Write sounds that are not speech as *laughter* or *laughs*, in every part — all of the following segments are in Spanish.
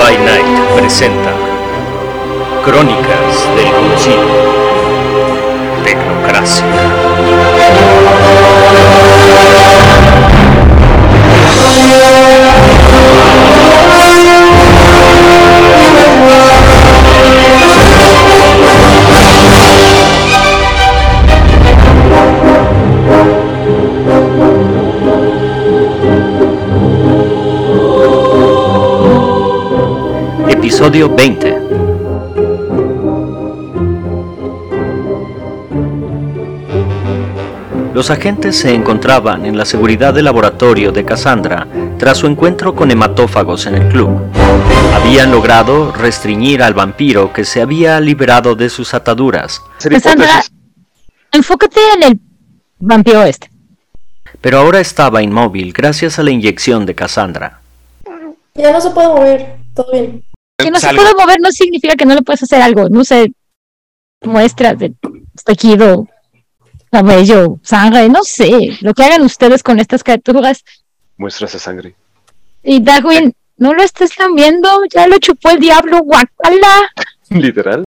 by Night presenta Crónicas del Concilio Tecnocracia. Episodio 20 Los agentes se encontraban en la seguridad del laboratorio de Cassandra tras su encuentro con hematófagos en el club. Habían logrado restringir al vampiro que se había liberado de sus ataduras, Cassandra, enfócate en el vampiro este. pero ahora estaba inmóvil gracias a la inyección de Cassandra. Ya no se puede mover, todo bien. Que no se puede mover no significa que no le puedes hacer algo. No sé, muestras de tejido, cabello, sangre, no sé. Lo que hagan ustedes con estas criaturas. Muestras de sangre. Y Darwin, no lo estés lamiendo, ya lo chupó el diablo, guacala. *laughs* Literal.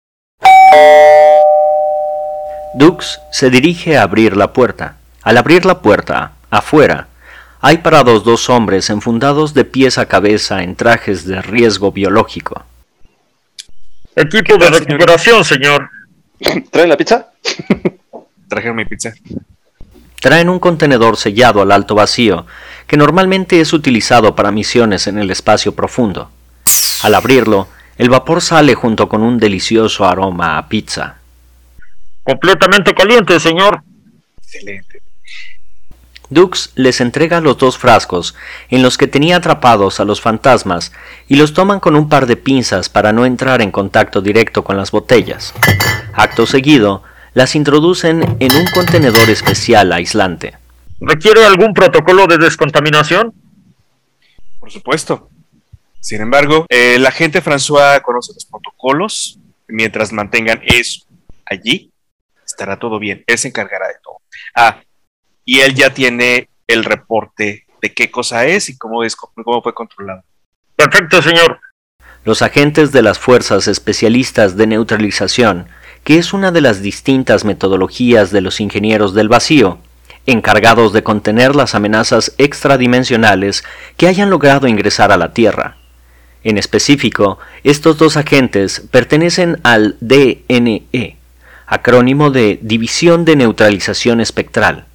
Dux se dirige a abrir la puerta. Al abrir la puerta, afuera, hay parados dos hombres enfundados de pies a cabeza en trajes de riesgo biológico. Equipo de recuperación, señor. *clears throat* ¿Traen la pizza? *clears throat* Trajeron mi pizza. Traen un contenedor sellado al alto vacío, que normalmente es utilizado para misiones en el espacio profundo. Al abrirlo, el vapor sale junto con un delicioso aroma a pizza. Completamente caliente, señor. Excelente. Dux les entrega los dos frascos en los que tenía atrapados a los fantasmas y los toman con un par de pinzas para no entrar en contacto directo con las botellas. Acto seguido, las introducen en un contenedor especial aislante. ¿Requiere algún protocolo de descontaminación? Por supuesto. Sin embargo, eh, el agente François conoce los protocolos. Mientras mantengan eso allí, estará todo bien. Él se encargará de todo. Ah, y él ya tiene el reporte de qué cosa es y cómo, es, cómo fue controlado. Perfecto, señor. Los agentes de las fuerzas especialistas de neutralización, que es una de las distintas metodologías de los ingenieros del vacío, encargados de contener las amenazas extradimensionales que hayan logrado ingresar a la Tierra. En específico, estos dos agentes pertenecen al DNE, acrónimo de División de Neutralización Espectral,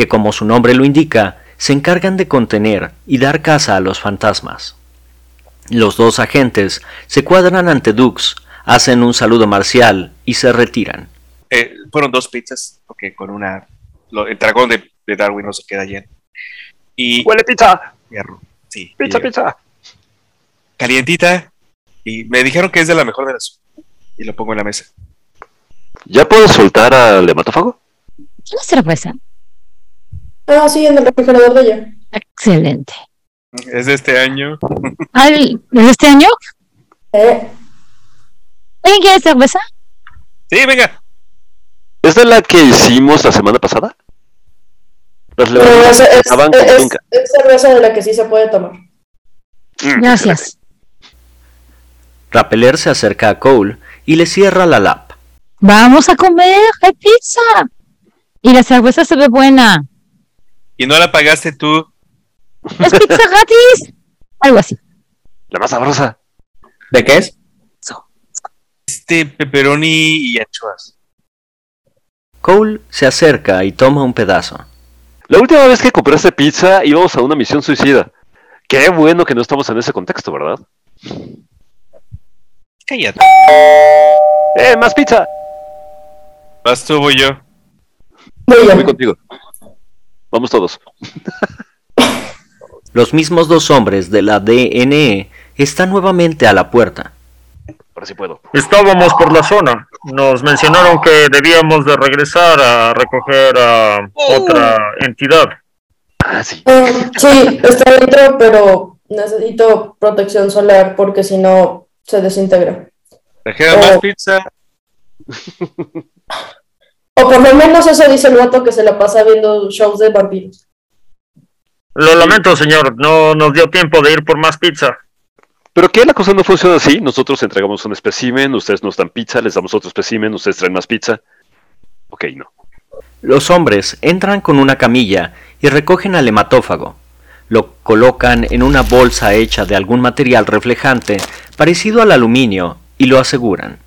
que como su nombre lo indica, se encargan de contener y dar caza a los fantasmas. Los dos agentes se cuadran ante Dux, hacen un saludo marcial y se retiran. Eh, fueron dos pizzas, porque con una. lo- el dragón de, de Darwin no se queda lleno. Y. ¡Huele pizza! Hierro, sí. ¡Pizza, y- pizza! Calientita. Y me dijeron que es de la mejor de las. Y lo pongo en la mesa. ¿Ya puedo soltar al hematófago? Una cerveza. Ah, sí, en el refrigerador de ella. Excelente. Es de este año. Al- ¿De este año? Eh, ¿Alguien quiere cerveza? Sí, venga. ¿Es de la que hicimos la semana pasada? Las no, es, es- es- es cerveza de la que sí se puede tomar. Mm, Gracias. Rappeler se acerca a Cole y le cierra la lap. Vamos a comer, hay pizza. Y la cerveza se ve buena. Y no la pagaste tú. ¿Es pizza gratis? Algo así. La más sabrosa. ¿De qué es? Este pepperoni y anchoas. Cole se acerca y toma un pedazo. La última vez que compraste pizza íbamos a una misión suicida. Qué bueno que no estamos en ese contexto, ¿verdad? Cállate. ¡Eh, más pizza! Vas tú, voy yo. Voy contigo. Vamos todos. *laughs* Los mismos dos hombres de la DNE están nuevamente a la puerta. Ahora sí puedo. Estábamos por la zona. Nos mencionaron que debíamos de regresar a recoger a otra entidad. Ah, sí. Ah, sí, está dentro, pero necesito protección solar porque si no se desintegra. Trajeron Oh. más pizza. *laughs* O por lo menos eso dice el vato que se la pasa viendo shows de vampiros. Lo lamento, señor. No nos dio tiempo de ir por más pizza. ¿Pero qué? La cosa no funciona así. Nosotros entregamos un espécimen, ustedes nos dan pizza, les damos otro espécimen, ustedes traen más pizza. Ok, no. Los hombres entran con una camilla y recogen al hematófago. Lo colocan en una bolsa hecha de algún material reflejante parecido al aluminio y lo aseguran.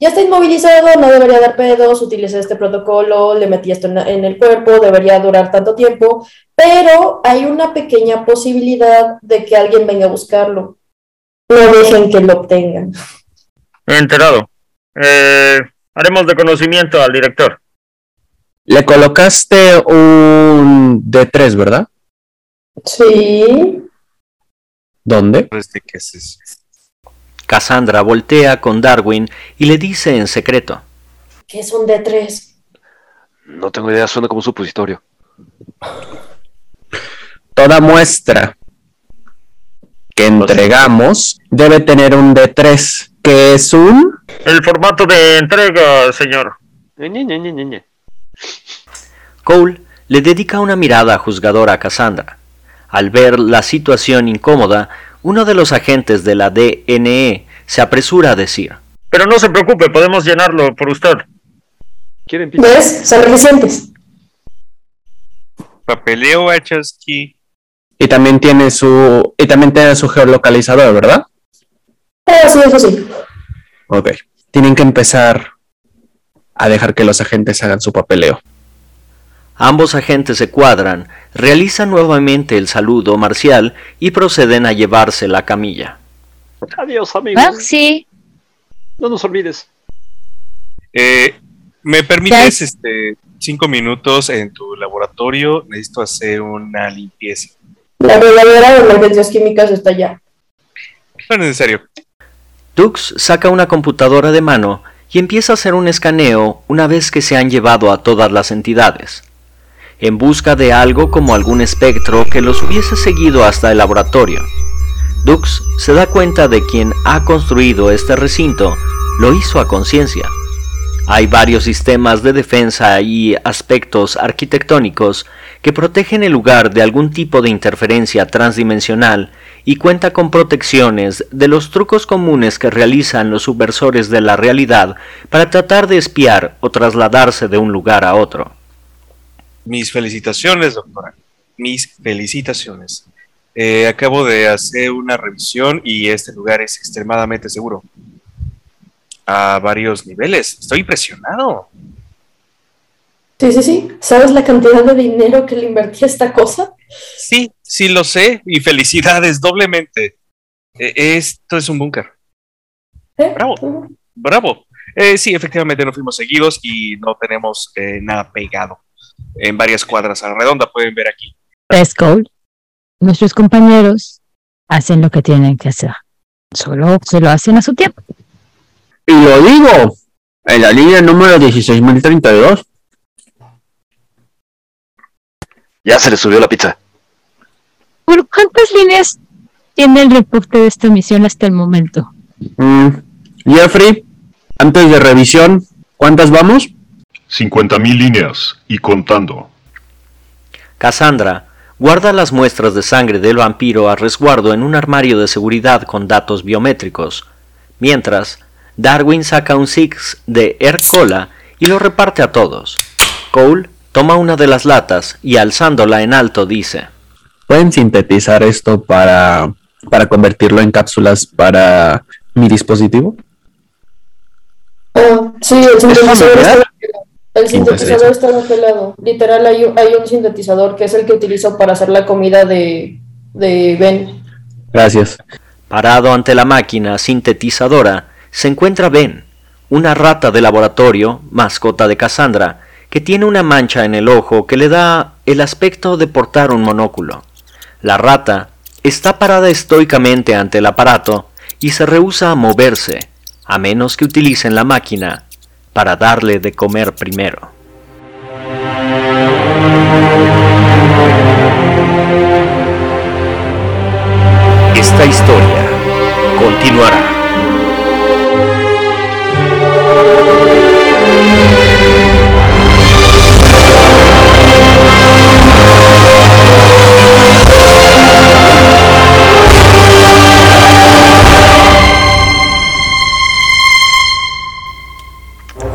Ya está inmovilizado, no debería dar pedos, utilicé este protocolo, le metí esto en, en el cuerpo, debería durar tanto tiempo, pero hay una pequeña posibilidad de que alguien venga a buscarlo. No dejen que lo obtengan. Enterado. Eh, haremos de conocimiento al director. Le colocaste un D3, ¿verdad? Sí. ¿Dónde? Pues, ¿de qué es eso? Cassandra voltea con Darwin y le dice en secreto. ¿Qué es un D3? No tengo idea, suena como un supositorio. Toda muestra que entregamos debe tener un D3, que es un... El formato de entrega, señor. Cole le dedica una mirada juzgadora a Cassandra. Al ver la situación incómoda, uno de los agentes de la DNE se apresura a decir. Pero no se preocupe, podemos llenarlo por usted. ¿Quieren pizza? ¿Ves? Son eficientes. Papeleo, Wachowski. Y también tiene su... Y también tiene su geolocalizador, ¿verdad? Ah, sí, eso sí. Ok. Tienen que empezar a dejar que los agentes hagan su papeleo. Ambos agentes se cuadran, realizan nuevamente el saludo marcial y proceden a llevarse la camilla. Adiós, amigos. Ah, sí. No nos olvides. Eh, ¿Me permites este, cinco minutos en tu laboratorio? Necesito hacer una limpieza. La verdadera de emergencias químicas está allá. No es necesario. Dux saca una computadora de mano y empieza a hacer un escaneo una vez que se han llevado a todas las entidades, en busca de algo como algún espectro que los hubiese seguido hasta el laboratorio. Dux se da cuenta de quien ha construido este recinto lo hizo a conciencia. Hay varios sistemas de defensa y aspectos arquitectónicos que protegen el lugar de algún tipo de interferencia transdimensional y cuenta con protecciones de los trucos comunes que realizan los subversores de la realidad para tratar de espiar o trasladarse de un lugar a otro. Mis felicitaciones, doctora. Mis felicitaciones. Eh, acabo de hacer una revisión y este lugar es extremadamente seguro. A varios niveles. Estoy impresionado. Sí, sí, sí. ¿Sabes la cantidad de dinero que le invertí a esta cosa? Sí, sí lo sé. Y felicidades *laughs* doblemente. Eh, esto es un búnker. ¿Eh? Bravo. Bravo. Eh, sí, efectivamente no fuimos seguidos y no tenemos eh, nada pegado. En varias cuadras a la redonda pueden ver aquí. Cole, nuestros compañeros hacen lo que tienen que hacer. Solo se lo hacen a su tiempo. Y lo digo, en la línea número 16032. Ya se le subió la pizza. ¿Por cuántas líneas tiene el reporte de esta misión hasta el momento? Mm, Jeffrey, antes de revisión, ¿cuántas vamos? 50.000 líneas y contando. Cassandra guarda las muestras de sangre del vampiro a resguardo en un armario de seguridad con datos biométricos, mientras Darwin saca un Six de Air Cola y lo reparte a todos. Cole toma una de las latas y alzándola en alto dice, ¿Pueden sintetizar esto para, para convertirlo en cápsulas para mi dispositivo? Ah, sí, sintetizador verdad? El sintetizador está pelado. Literal, hay, un- hay un sintetizador que es el que utilizo para hacer la comida de, de Ben. Gracias. Parado ante la máquina sintetizadora se encuentra Ben, una rata de laboratorio, mascota de Cassandra, que tiene una mancha en el ojo que le da el aspecto de portar un monóculo. La rata está parada estoicamente ante el aparato y se rehúsa a moverse, a menos que utilicen la máquina para darle de comer primero. Esta historia continuará.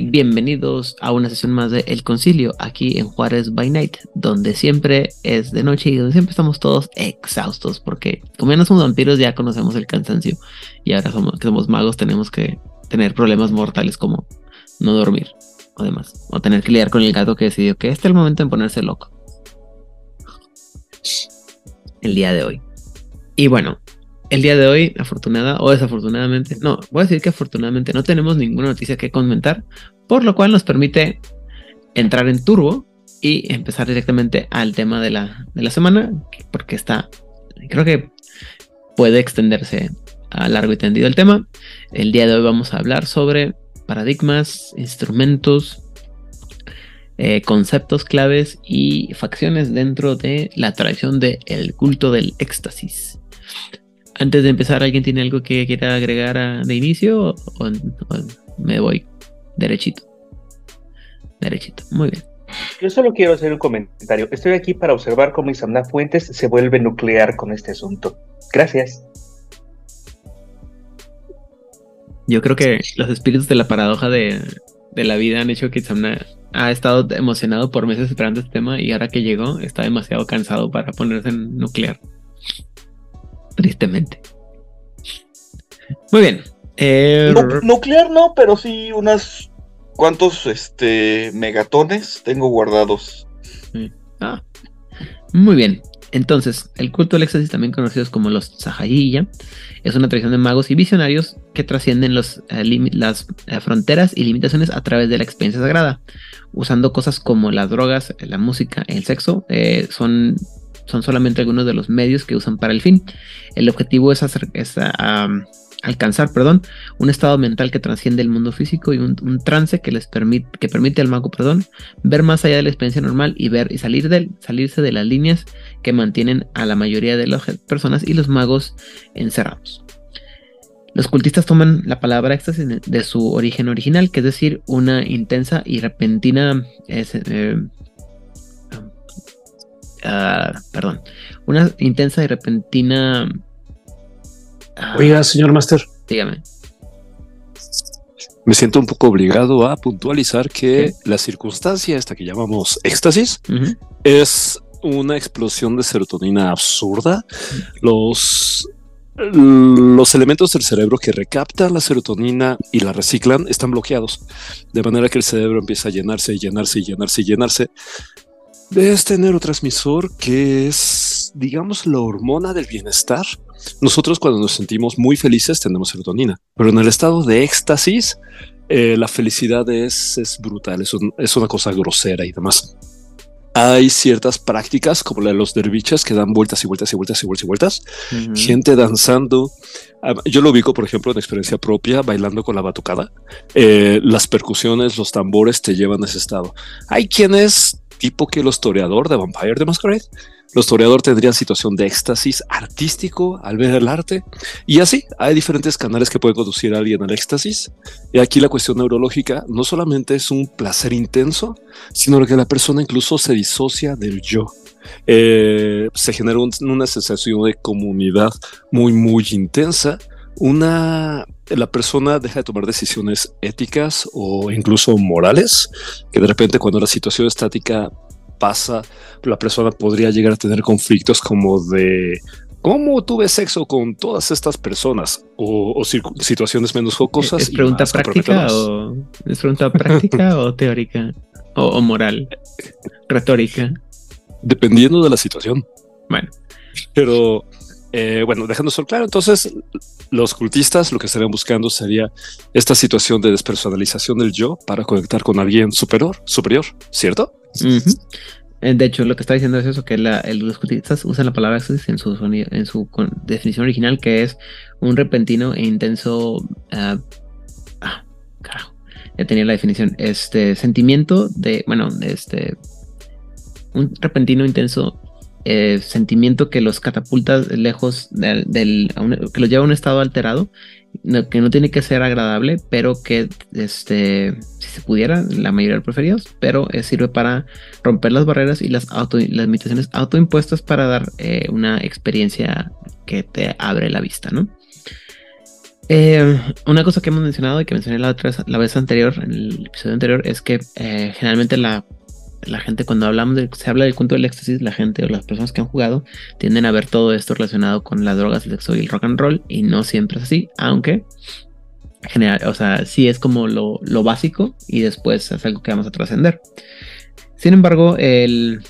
Bienvenidos a una sesión más de El Concilio, aquí en Juárez by Night, donde siempre es de noche y donde siempre estamos todos exhaustos, porque como ya no somos vampiros, ya conocemos el cansancio, y ahora somos, que somos magos tenemos que tener problemas mortales como no dormir, o demás, o tener que lidiar con el gato que decidió que este es el momento de ponerse loco. El día de hoy. Y bueno, el día de hoy, afortunada o desafortunadamente, no, voy a decir que afortunadamente no tenemos ninguna noticia que comentar, por lo cual nos permite entrar en turbo y empezar directamente al tema de la, de la semana, porque está, creo que puede extenderse a largo y tendido el tema. El día de hoy vamos a hablar sobre paradigmas, instrumentos, eh, conceptos claves y facciones dentro de la tradición del culto del éxtasis. Antes de empezar, ¿alguien tiene algo que quiera agregar a- de inicio o, o me voy derechito? Derechito, muy bien. Yo solo quiero hacer un comentario. Estoy aquí para observar cómo Isamna Fuentes se vuelve nuclear con este asunto. Gracias. Yo creo que los espíritus de la paradoja de, de la vida han hecho que Itzamna ha estado emocionado por meses esperando este tema y ahora que llegó está demasiado cansado para ponerse en nuclear. Tristemente. Muy bien. Eh, Nu- nuclear no, pero sí unas cuantos este megatones tengo guardados. Ah, muy bien. Entonces, el culto del éxtasis, también conocidos como los Sahayilla, es una tradición de magos y visionarios que trascienden los, eh, las eh, fronteras y limitaciones a través de la experiencia sagrada, usando cosas como las drogas, la música, el sexo, eh, son, son solamente algunos de los medios que usan para el fin. El objetivo es, hacer, ah, alcanzar perdón, un estado mental que trasciende el mundo físico y un, trance que les permite, que permite al mago perdón, ver más allá de la experiencia normal y ver y salir del, salirse de las líneas que mantienen a la mayoría de las personas y los magos encerrados. Los cultistas toman la palabra éxtasis de su origen original, que es decir, una intensa y repentina eh, uh, perdón, una intensa y repentina uh, Oiga, señor Master. dígame. Me siento un poco obligado a puntualizar que la circunstancia esta que llamamos éxtasis es una explosión de serotonina absurda. Los, los elementos del cerebro que recaptan la serotonina y la reciclan están bloqueados, de manera que el cerebro empieza a llenarse y llenarse y llenarse y llenarse de este neurotransmisor que es, digamos, la hormona del bienestar. Nosotros cuando nos sentimos muy felices tenemos serotonina, pero en el estado de éxtasis eh, la felicidad es, es brutal, es, un- es una cosa grosera y demás. Hay ciertas prácticas como la de los derviches que dan vueltas y vueltas y vueltas y vueltas y vueltas. Gente danzando. Ah, Yo lo ubico, por ejemplo, en experiencia propia, bailando con la batucada. Eh, las percusiones, los tambores te llevan a ese estado. Hay quienes, tipo que los toreador de Vampire de Masquerade, los toreador tendrían situación de éxtasis artístico al ver el arte. Y así, hay diferentes canales que pueden conducir a alguien al éxtasis. Y aquí la cuestión neurológica no solamente es un placer intenso, sino que la persona incluso se disocia del yo. Eh, se genera un- una sensación de comunidad muy, muy intensa. Una, la persona deja de tomar decisiones éticas o incluso morales, que de repente cuando la situación estática pasa, la persona podría llegar a tener conflictos como de cómo tuve sexo con todas estas personas o, o situaciones menos jocosas. ¿Es pregunta práctica o es pregunta práctica *laughs* o teórica o, o moral? Retórica. Dependiendo de la situación. Bueno. Pero eh, bueno, dejando eso claro, entonces los cultistas lo que estarían buscando sería esta situación de despersonalización del yo para conectar con alguien superior, superior, ¿cierto? Eh, De hecho, lo que está diciendo es eso, que los cultistas usan la palabra éxtasis en su, soni- en su definición original, que es un repentino e intenso... ah, ah, carajo, ya tenía la definición. Este sentimiento de, bueno, este... Un repentino intenso eh, sentimiento que los catapulta lejos del, que los lleva a un estado alterado, que no tiene que ser agradable, pero que, este, si se pudiera, la mayoría lo preferidos, pero eh, sirve para romper las barreras y las, auto, las limitaciones autoimpuestas para dar eh, una experiencia que te abre la vista, ¿no? Una cosa que hemos mencionado y que mencioné la otra la vez anterior, en el episodio anterior, es que generalmente la, la gente cuando hablamos de, se habla del cuento del éxtasis, la gente o las personas que han jugado tienden a ver todo esto relacionado con las drogas, el sexo y el rock and roll, y no siempre es así, aunque general, o sea, sí es como lo, lo básico y después es algo que vamos a trascender. Sin embargo, el,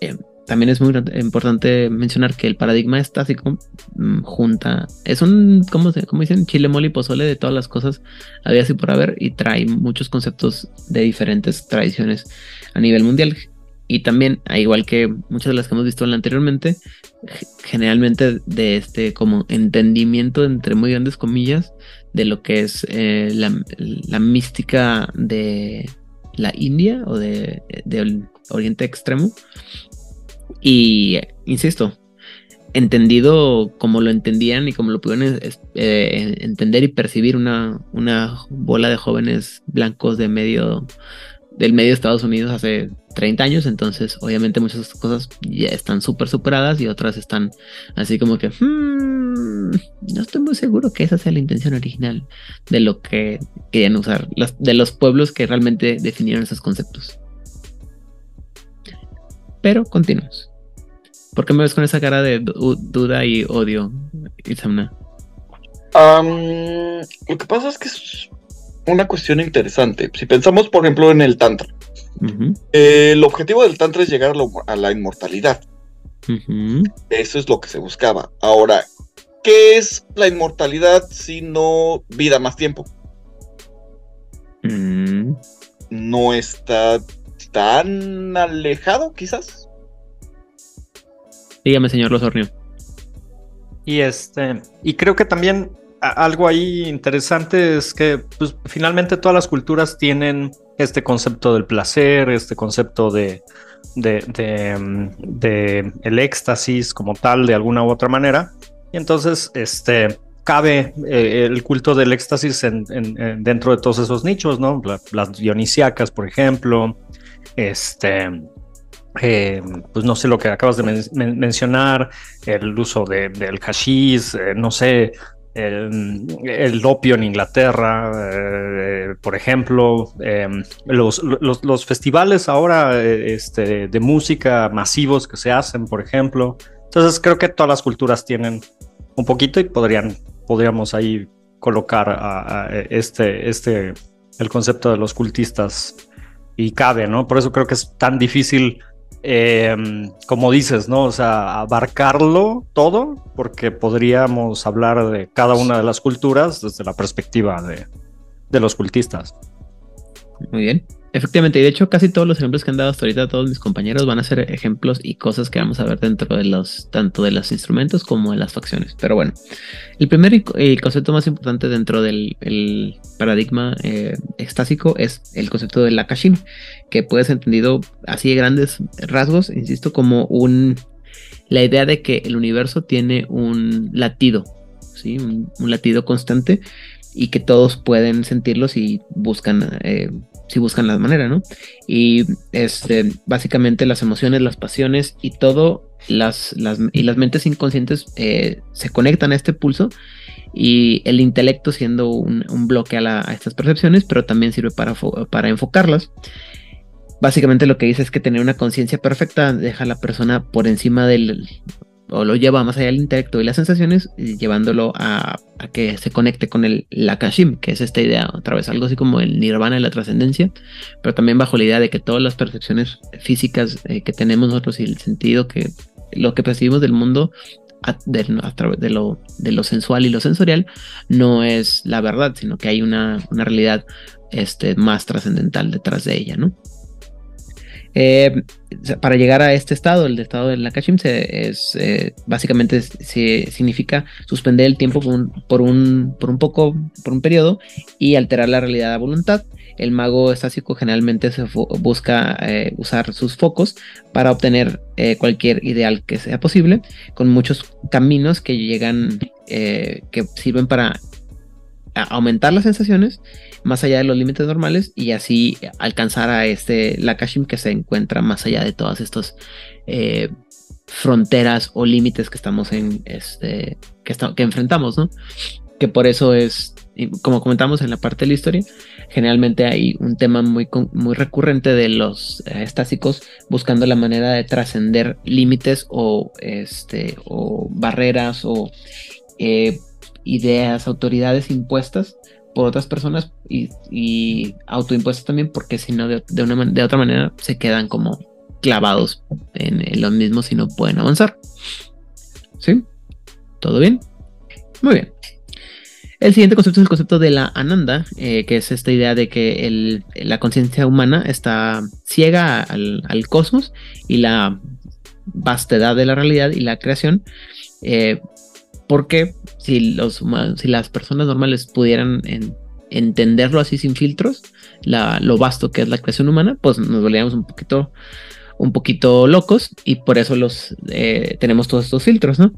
eh, también es muy importante mencionar que el paradigma estático mm, junta, es un, ¿cómo, se, cómo dicen? Chile, mole y pozole de todas las cosas había así por haber y trae muchos conceptos de diferentes tradiciones a nivel mundial. Y también, igual que muchas de las que hemos visto anteriormente, generalmente de este como entendimiento entre muy grandes comillas de lo que es eh, la, la mística de la India o de, Oriente Extremo. Y insisto, entendido como lo entendían y como lo pudieron eh, entender y percibir una, una bola de jóvenes blancos de medio del medio de Estados Unidos hace 30 años, entonces obviamente muchas cosas ya están súper superadas y otras están así como que "Hmm, no estoy muy seguro que esa sea la intención original de lo que querían usar, de los pueblos que realmente definieron esos conceptos. Pero continuamos. ¿Por qué me ves con esa cara de du- duda y odio, Isamna? Am, lo que pasa es que una cuestión interesante. Si pensamos, por ejemplo, en el Tantra, eh, el objetivo del Tantra es llegar a, lo- a la inmortalidad. Eso es lo que se buscaba. Ahora, ¿qué es la inmortalidad si no vida más tiempo? Mm, No está tan alejado, quizás. Dígame, señor Losornio. Y este, y creo que también algo ahí interesante es que pues, finalmente todas las culturas tienen este concepto del placer, este concepto mm, de el éxtasis como tal de alguna u otra manera. Y entonces, este, cabe eh, el culto del éxtasis en- en- en- dentro de todos esos nichos, ¿no? La- las dionisíacas, por ejemplo, este, eh, pues no sé lo que acabas de men- men- mencionar, el uso de- del hashish, eh, no sé, el, el opio en Inglaterra, eh, por ejemplo, eh, los, los- los festivales ahora eh, este, de música masivos que se hacen, por ejemplo. Entonces creo que todas las culturas tienen un poquito y podrían, podríamos ahí colocar a este, este, el concepto de los cultistas y cabe, ¿no? Por eso creo que es tan difícil, eh, como dices, ¿no? O sea, abarcarlo todo, porque podríamos hablar de cada una de las culturas desde la perspectiva de, de los cultistas. Muy bien. Efectivamente, y de hecho casi todos los ejemplos que han dado hasta ahorita todos mis compañeros van a ser ejemplos y cosas que vamos a ver dentro de los, tanto de los instrumentos como de las facciones. Pero bueno, el primer y- el concepto más importante dentro del el paradigma eh, es el concepto del Akashin, que puede ser entendido así de grandes rasgos, insisto, como un la idea de que el universo tiene un latido, ¿sí? un, latido constante y que todos pueden sentirlo si buscan, eh, si buscan la manera, ¿no? Y este, básicamente las emociones, las pasiones y todo, las, las, y las mentes inconscientes eh, se conectan a este pulso y el intelecto siendo un, un bloque a, a estas percepciones, pero también sirve para, para enfocarlas. Básicamente lo que dice es que tener una conciencia perfecta deja a la persona por encima del, o lo lleva más allá del intelecto y las sensaciones, llevándolo a, que se conecte con el Lakashim, que es esta idea, otra vez, algo así como el nirvana de la trascendencia, pero también bajo la idea de que todas las percepciones físicas eh, que tenemos nosotros y el sentido que lo que percibimos del mundo a, a través de lo, de lo sensual y lo sensorial no es la verdad, sino que hay una, una realidad este, más trascendental detrás de ella, ¿no? Eh, para llegar a este estado, el estado del Nakashim, se, es, eh, básicamente significa suspender el tiempo por un, por un, por, un, poco, por un periodo y alterar la realidad a voluntad. El mago estático generalmente se busca eh, usar sus focos para obtener cualquier ideal que sea posible, con muchos caminos que llegan, que sirven para aumentar las sensaciones más allá de los límites normales y así alcanzar a este Lakashim que se encuentra más allá de todas estas eh, fronteras o límites que estamos en este que, que enfrentamos, ¿no? Que por eso es, como comentamos en la parte de la historia, generalmente hay un tema muy, muy recurrente de los eh, estásicos buscando la manera de trascender límites o, este, o barreras o eh, ideas, autoridades impuestas por otras personas y, autoimpuestos también, porque si no, de, una, de otra manera se quedan como clavados en, lo mismo si no pueden avanzar. ¿Sí? ¿Todo bien? Muy bien. El siguiente concepto es el concepto de la ananda, eh, que es esta idea de que la conciencia humana está ciega al, cosmos y la vastedad de la realidad y la creación eh, porque si, las personas normales pudieran entenderlo así sin filtros, lo vasto que es la creación humana, pues nos volveríamos un poquito, un poquito locos y por eso los eh, tenemos todos estos filtros, ¿no?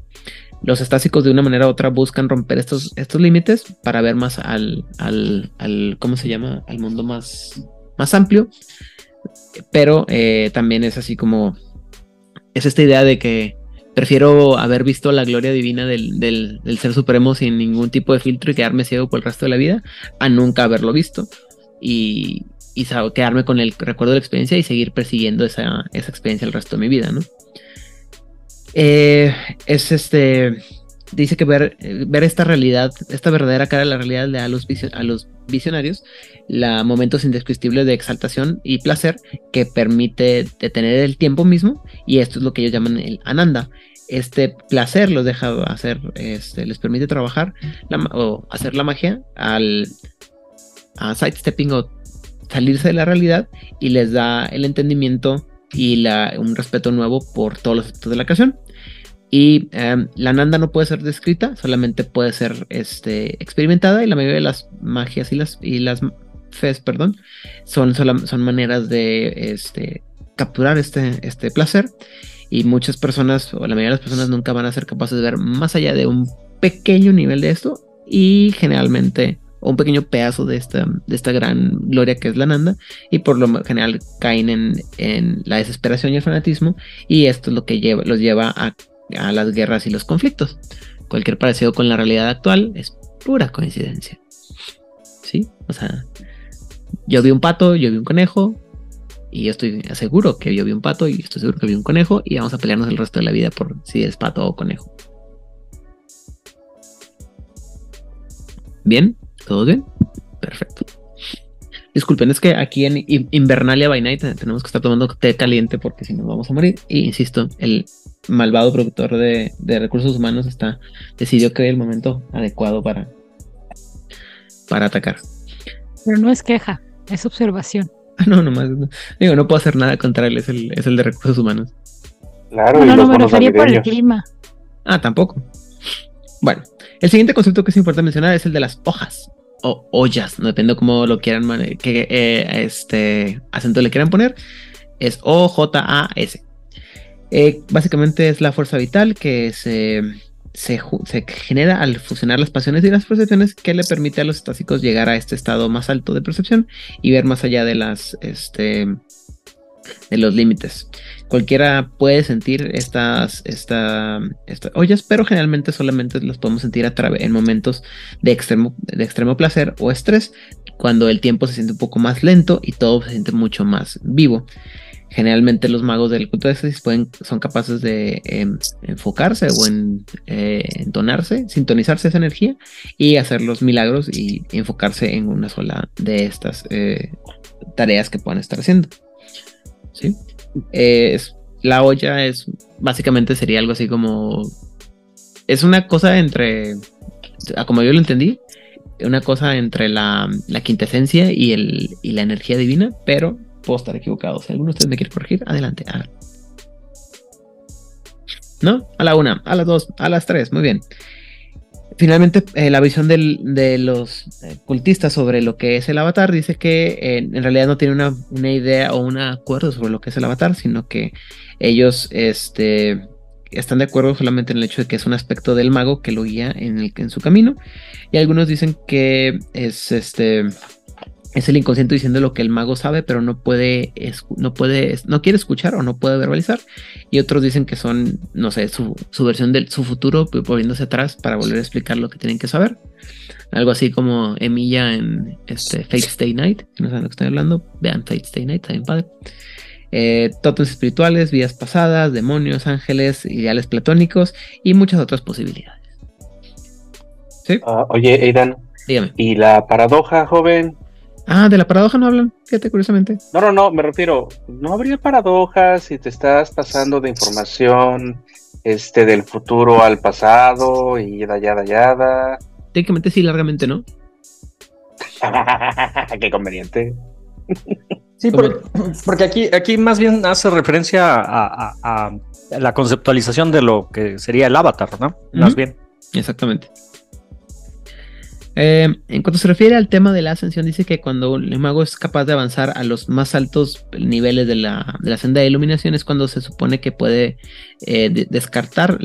Los estásicos de una manera u otra buscan romper estos, límites para ver más al, ¿cómo se llama? Al mundo más, más amplio. Pero eh, también es así como, es esta idea de que prefiero haber visto la gloria divina del, ser supremo sin ningún tipo de filtro y quedarme ciego por el resto de la vida, a nunca haberlo visto y, quedarme con el recuerdo de la experiencia y seguir persiguiendo esa, experiencia el resto de mi vida, ¿no? Eh, es este. Dice que ver, ver esta realidad, esta verdadera cara de la realidad le da a los, a los visionarios la momentos indescriptibles de exaltación y placer que permite detener el tiempo mismo y esto es lo que ellos llaman el ananda, este placer los deja hacer, este, les permite trabajar o hacer la magia al a sidestepping o salirse de la realidad y les da el entendimiento y la, un respeto nuevo por todos los aspectos de la creación. Y em, la Nanda no puede ser descrita, solamente puede ser este, experimentada y la mayoría de las magias y las, y las fes, perdón, son, son maneras de este, capturar este, este placer y muchas personas, o la mayoría de las personas nunca van a ser capaces de ver más allá de un pequeño nivel de esto y generalmente un pequeño pedazo de esta, de esta gran gloria que es la Nanda y por lo general caen en, la desesperación y el fanatismo y esto es lo que lleva, los lleva a, a las guerras y los conflictos. Cualquier parecido con la realidad actual es pura coincidencia. ¿Sí? O sea, yo vi un pato, yo vi un conejo, y yo estoy seguro que yo vi un pato y estoy seguro que vi un conejo y vamos a pelearnos el resto de la vida por si es pato o conejo. ¿Bien? ¿Todo bien? Perfecto. Disculpen, es que aquí en Invernalia by Night tenemos que estar tomando té caliente porque si no vamos a morir. Y insisto, el malvado productor de, de recursos humanos está decidió que el momento adecuado para, para atacar. Pero no es queja, es observación. *laughs* no, nomás. Digo, no puedo hacer nada contra él, es el, es el de recursos humanos. Claro, no, no, me refería por el clima. Ah, tampoco. Bueno, el siguiente concepto que es importante mencionar es el de las hojas o ollas, no depende cómo lo quieran, que eh, este acento le quieran poner, es O-J-A-S. Eh, básicamente es la fuerza vital que se se, genera al fusionar las pasiones y las percepciones que le permite a los estásicos llegar a este estado más alto de percepción y ver más allá de las este, de los límites. Cualquiera puede sentir estas, esta, ollas, pero generalmente solamente las podemos sentir a en momentos de extremo, de extremo placer o estrés, cuando el tiempo se siente un poco más lento y todo se siente mucho más vivo generalmente los magos del culto de pueden, son capaces de em, enfocarse o en, eh, entonarse, sintonizarse esa energía y hacer los milagros y enfocarse en una sola de estas eh, tareas que puedan estar haciendo. ¿Sí? la olla es básicamente sería algo así como es una cosa entre como yo lo entendí una cosa entre la, la quintesencia y, el, y la energía divina pero puedo estar equivocado. Si alguno de ustedes me quiere corregir, adelante. ¿No? A la una, a las dos, a las tres, muy bien. Finalmente, eh, la visión del- de los eh, cultistas sobre lo que es el avatar dice que eh, en realidad no tiene una, una idea o un acuerdo sobre lo que es el avatar, sino que ellos este, están de acuerdo solamente en el hecho de que es un aspecto del mago que lo guía en, el- en su camino. Y algunos dicen que es este es el inconsciente diciendo lo que el mago sabe, pero no puede, no puede, no quiere escuchar o no puede verbalizar. Y otros dicen que son, no sé, su, su versión de su futuro, pues, volviéndose atrás para volver a explicar lo que tienen que saber. Algo así como Emilia en este, Fate Stay Night, si no saben lo que estoy hablando, vean Fate Stay Night, también padre. Eh, tótems espirituales, vidas pasadas, demonios, ángeles, ideales platónicos y muchas otras posibilidades. Ah, oye, Aidan. Dígame. ¿Y la paradoja, joven? Ah, de la paradoja no hablan, fíjate curiosamente. No, no, no, me refiero, ¿no habría paradojas si te estás pasando de información este del futuro al pasado y yada, yada? Técnicamente sí, largamente no. *laughs* Qué conveniente. Sí, por- porque aquí, aquí más bien hace referencia a, a- a la conceptualización de lo que sería el avatar, ¿no? Más bien. Exactamente. Eh, en cuanto se refiere al tema de la ascensión, dice que cuando el mago es capaz de avanzar a los más altos niveles de la, senda de iluminación es cuando se supone que puede eh, de- descartar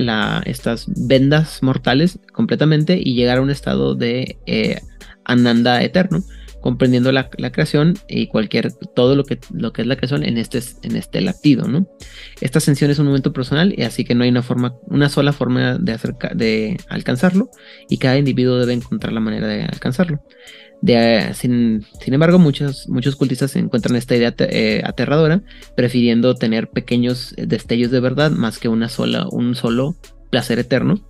estas vendas mortales completamente y llegar a un estado de eh, ananda eterno, comprendiendo la, creación y cualquier todo lo que, lo que es la creación en este, en este latido, ¿no? Esta ascensión es un momento personal y así que no hay una forma, una sola forma de, acerca- de alcanzarlo y cada individuo debe encontrar la manera de alcanzarlo. Sin, sin embargo, muchos, muchos cultistas encuentran esta idea eh, aterradora, prefiriendo tener pequeños destellos de verdad más que una sola, un solo placer eterno,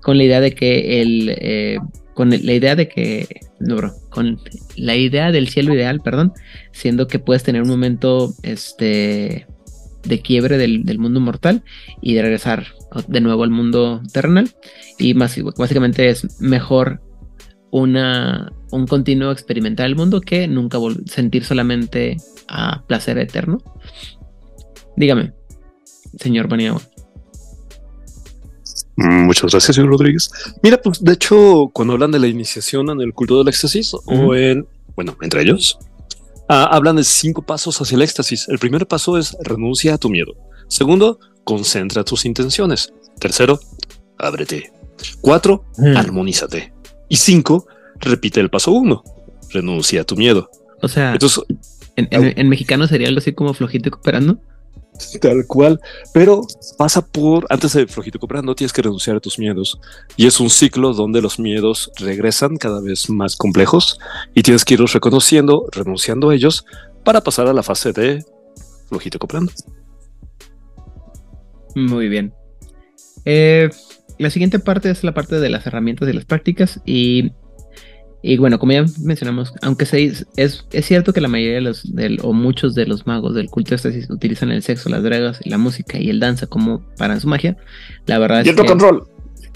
con la idea de que el, eh, con la idea de que, no, bro, con la idea del cielo ideal, perdón, siendo que puedes tener un momento, este, de quiebre del, del mundo mortal y de regresar de nuevo al mundo terrenal. Y más, básicamente es mejor una, un continuo experimentar el mundo que nunca sentir solamente a placer eterno. Dígame, señor Baniagua. Mm, Muchas gracias, señor Rodríguez. Mira, pues de hecho, cuando hablan de la iniciación en el culto del éxtasis, o en, bueno, entre ellos, ah, hablan de cinco pasos hacia el éxtasis. El primer paso es renuncia a tu miedo. Segundo, concentra tus intenciones. Tercero, ábrete. Cuatro, armonízate. Y cinco, repite el paso uno. Renuncia a tu miedo. O sea, Entonces, en, en- en mexicano sería algo así como flojito y cooperando. *laughs* Tal cual. Pero pasa por, antes de flojito cooperando, tienes que renunciar a tus miedos. Y es un ciclo donde los miedos regresan cada vez más complejos y tienes que irlos reconociendo, renunciando a ellos para pasar a la fase de flojito cooperando. Muy bien. Eh, la siguiente parte es la parte de las herramientas y las prácticas. Y, y bueno, como ya mencionamos, aunque se, es, es cierto que la mayoría de los, del- o muchos de los magos del culto de éxtasis utilizan el sexo, las drogas, la música y el danza como para su magia, la verdad Y es que roll.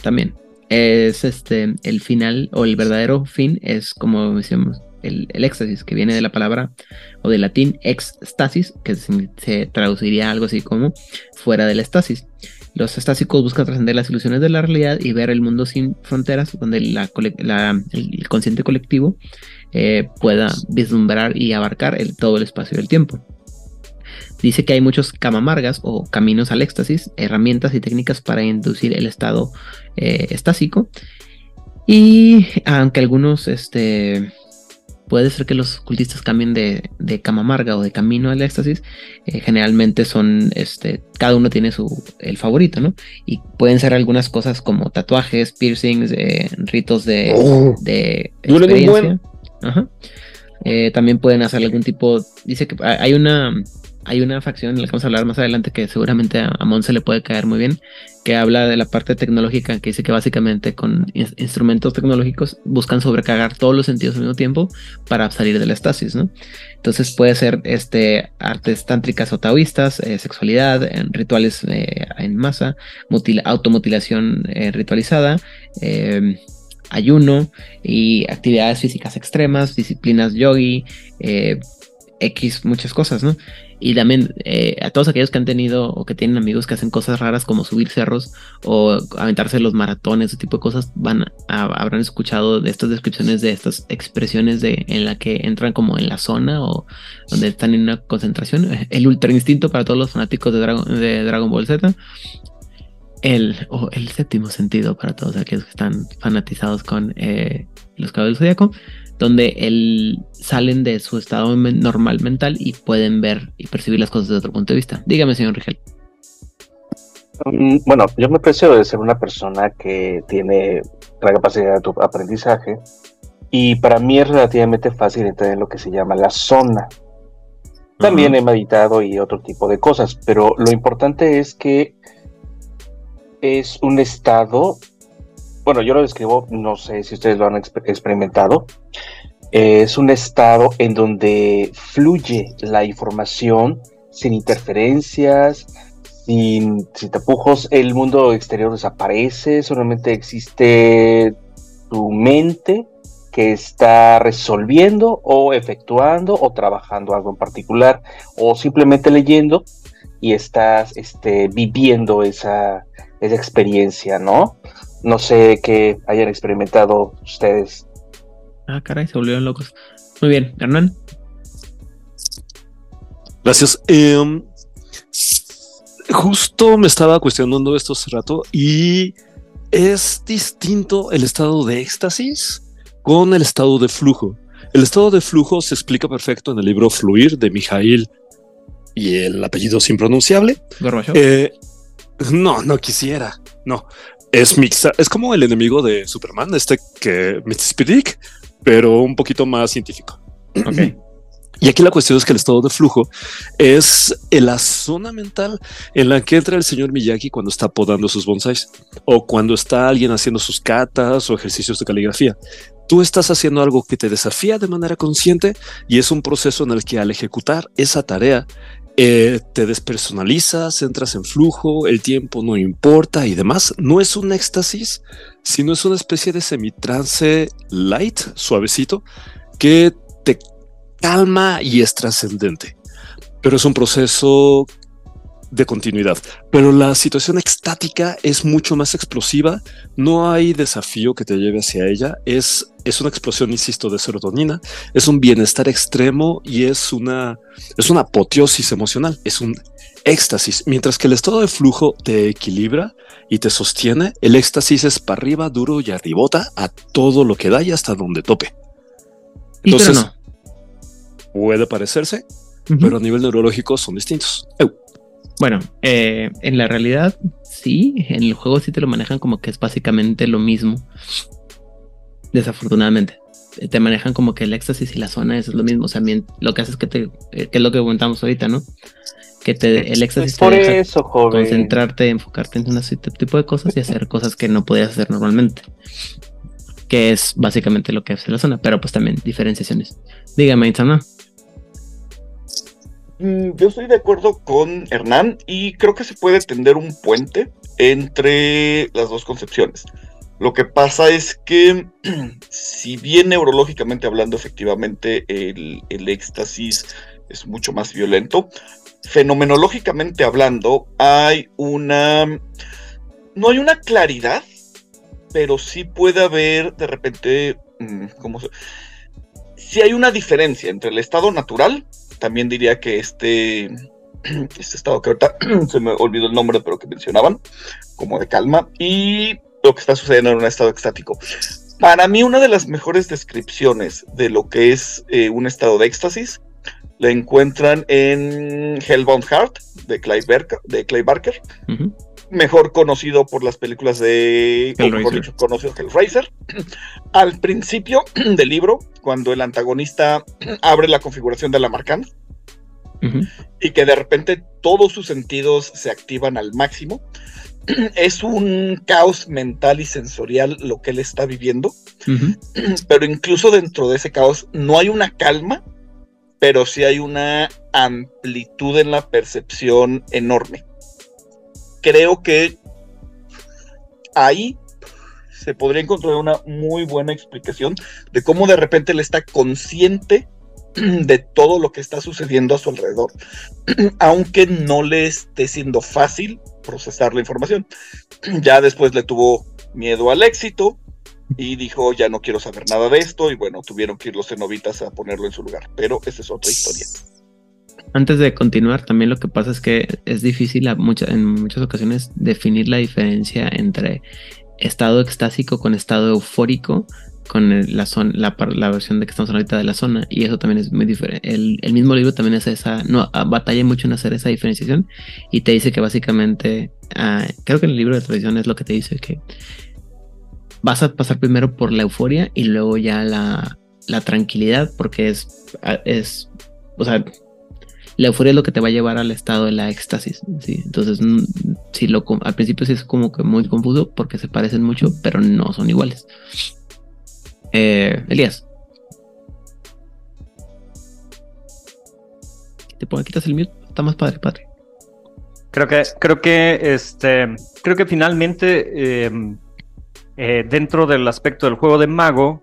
también es este el final o el verdadero fin es como decíamos el, el éxtasis que viene de la palabra o del latín extasis que se, se traduciría algo así como fuera del estasis los estásicos buscan trascender las ilusiones de la realidad y ver el mundo sin fronteras donde el consciente colectivo eh, pueda vislumbrar y abarcar el- todo el espacio del tiempo Dice que hay muchos camamargas o caminos al éxtasis, herramientas y técnicas para inducir el estado eh, estásico. Y aunque algunos, este, puede ser que los cultistas cambien de, de camamarga o de camino al éxtasis, eh, generalmente son, este, cada uno tiene su, el favorito, ¿no? Y pueden ser algunas cosas como tatuajes, piercings, eh, ritos de, Oh. de experiencia. Ajá. Eh, también pueden hacer algún tipo. Dice que hay una. Hay una facción en la que vamos a hablar más adelante que seguramente a, a Mon se le puede caer muy bien, que habla de la parte tecnológica, que dice que básicamente con ins- instrumentos tecnológicos buscan sobrecargar todos los sentidos al mismo tiempo para salir del estasis, ¿no? Entonces puede ser este, artes tántricas o taoístas, eh, sexualidad, rituales eh, en masa, mutil- automutilación eh, ritualizada, eh, ayuno y actividades físicas extremas, disciplinas yogi, X muchas cosas, ¿no? Y también eh, a todos aquellos que han tenido o que tienen amigos que hacen cosas raras como subir cerros o aventarse los maratones, ese tipo de cosas, van a, habrán escuchado de estas descripciones de estas expresiones de en la que entran como en la zona o donde están en una concentración. *laughs* El ultra instinto para todos los fanáticos de Dragon, Ball Z. El, o el séptimo sentido para todos aquellos que están fanatizados con eh, los caballos zodiaco donde él salen de su estado normal mental y pueden ver y percibir las cosas desde otro punto de vista. Dígame, señor Rigel. Mm, bueno, yo me aprecio de ser una persona que tiene la capacidad de aprendizaje y para mí es relativamente fácil entender lo que se llama la zona. También he meditado y otro tipo de cosas, pero lo importante es que es un estado bueno, yo lo describo, no sé si ustedes lo han experimentado, es un estado en donde fluye la información sin interferencias, sin, tapujos, el mundo exterior desaparece, solamente existe tu mente que está resolviendo o efectuando o trabajando algo en particular o simplemente leyendo y estás este, viviendo esa, esa experiencia, ¿no? No sé qué hayan experimentado ustedes. Ah, caray, se volvieron locos. Muy bien, Hernán. Gracias. Em, justo me estaba cuestionando esto hace rato y es distinto el estado de éxtasis con el estado de flujo. El estado de flujo se explica perfecto en el libro Fluir de Mijail y el apellido es impronunciable. Eh, no, no quisiera. No, es mixta, es como el enemigo de Superman, este que Spidik, pero un poquito más científico. *clears throat* Y aquí la cuestión es que el estado de flujo es la zona mental en la que entra el señor Miyagi cuando está podando sus bonsais o cuando está alguien haciendo sus catas o ejercicios de caligrafía. Tú estás haciendo algo que te desafía de manera consciente y es un proceso en el que al ejecutar esa tarea eh, te despersonalizas, entras en flujo, el tiempo no importa y demás. No es un éxtasis, sino es una especie de semitrance light, suavecito, que te calma y es trascendente. Pero es un proceso de continuidad. Pero la situación extática es mucho más explosiva. No hay desafío que te lleve hacia ella. Es, es una explosión, insisto, de serotonina. Es un bienestar extremo y es una, es una apoteosis emocional. Es un éxtasis. Mientras que el estado de flujo te equilibra y te sostiene, el éxtasis es para arriba, duro y arribota a todo lo que da y hasta donde tope. Entonces, puede parecerse, pero a nivel neurológico son distintos. Bueno, eh, en la realidad, sí, en el juego sí te lo manejan como que es básicamente lo mismo. Desafortunadamente. Te manejan como que el éxtasis y la zona es lo mismo. O sea, lo que hace es que te, eh, que es lo que comentamos ahorita, ¿no? Que te, el éxtasis por eso, joven. concentrarte, enfocarte en un tipo de cosas y hacer cosas que no podías hacer normalmente. Que es básicamente lo que hace la zona, pero pues también diferenciaciones. Dígame, Itzana. Mm, yo estoy de acuerdo con Hernán y creo que se puede tender un puente entre las dos concepciones. Lo que pasa es que, *clears throat* si bien neurológicamente hablando, efectivamente el, el éxtasis es mucho más violento, fenomenológicamente hablando, hay una. No hay una claridad, pero sí puede haber de repente. Mm, ¿Cómo se.? Sí hay una diferencia entre el estado natural también diría que este, *clears throat* este estado que ahorita *clears throat* se me olvidó el nombre, pero que mencionaban, como de calma, y lo que está sucediendo en un estado extático. Para mí, una de las mejores descripciones de lo que es eh, un estado de éxtasis la encuentran en Hellbound Heart de Clay Barker, de Clay Barker mejor conocido por las películas de Hellraiser. conocido Hellraiser. Al principio del libro, cuando el antagonista abre la configuración de la Y que de repente todos sus sentidos se activan al máximo, *clears throat* es un caos mental y sensorial lo que él está viviendo, *clears throat* pero incluso dentro de ese caos no hay una calma, pero sí hay una amplitud en la percepción enorme. Creo que ahí se podría encontrar una muy buena explicación de cómo de repente él está consciente *clears throat* de todo lo que está sucediendo a su alrededor, *clears throat* aunque no le esté siendo fácil procesar la información. *clears throat* Ya después le tuvo miedo al éxito y dijo, ya no quiero saber nada de esto, y bueno, tuvieron que ir los cenobitas a ponerlo en su lugar, pero esa es otra historia. Antes de continuar, también lo que pasa es que es difícil a en muchas ocasiones definir la diferencia entre estado extásico con estado eufórico con el- la, zona, la, la versión de que estamos ahorita de la zona y eso también es muy diferente. El, el mismo libro también hace esa, no, ah, batalla mucho en hacer esa diferenciación y te dice que básicamente, ah, creo que el libro de tradición es lo que te dice que vas a pasar primero por la euforia y luego ya la, la tranquilidad porque es, ah, es, o sea, la euforia es lo que te va a llevar al estado de la éxtasis. ¿sí? Entonces, mm, sí, lo, al principio sí es como que muy confuso porque se parecen mucho, pero no son iguales. Eh, Elías. Te pongo, quitas el mute, está más padre, padre. Creo que, creo que, este, creo que finalmente eh, eh, dentro del aspecto del juego de mago,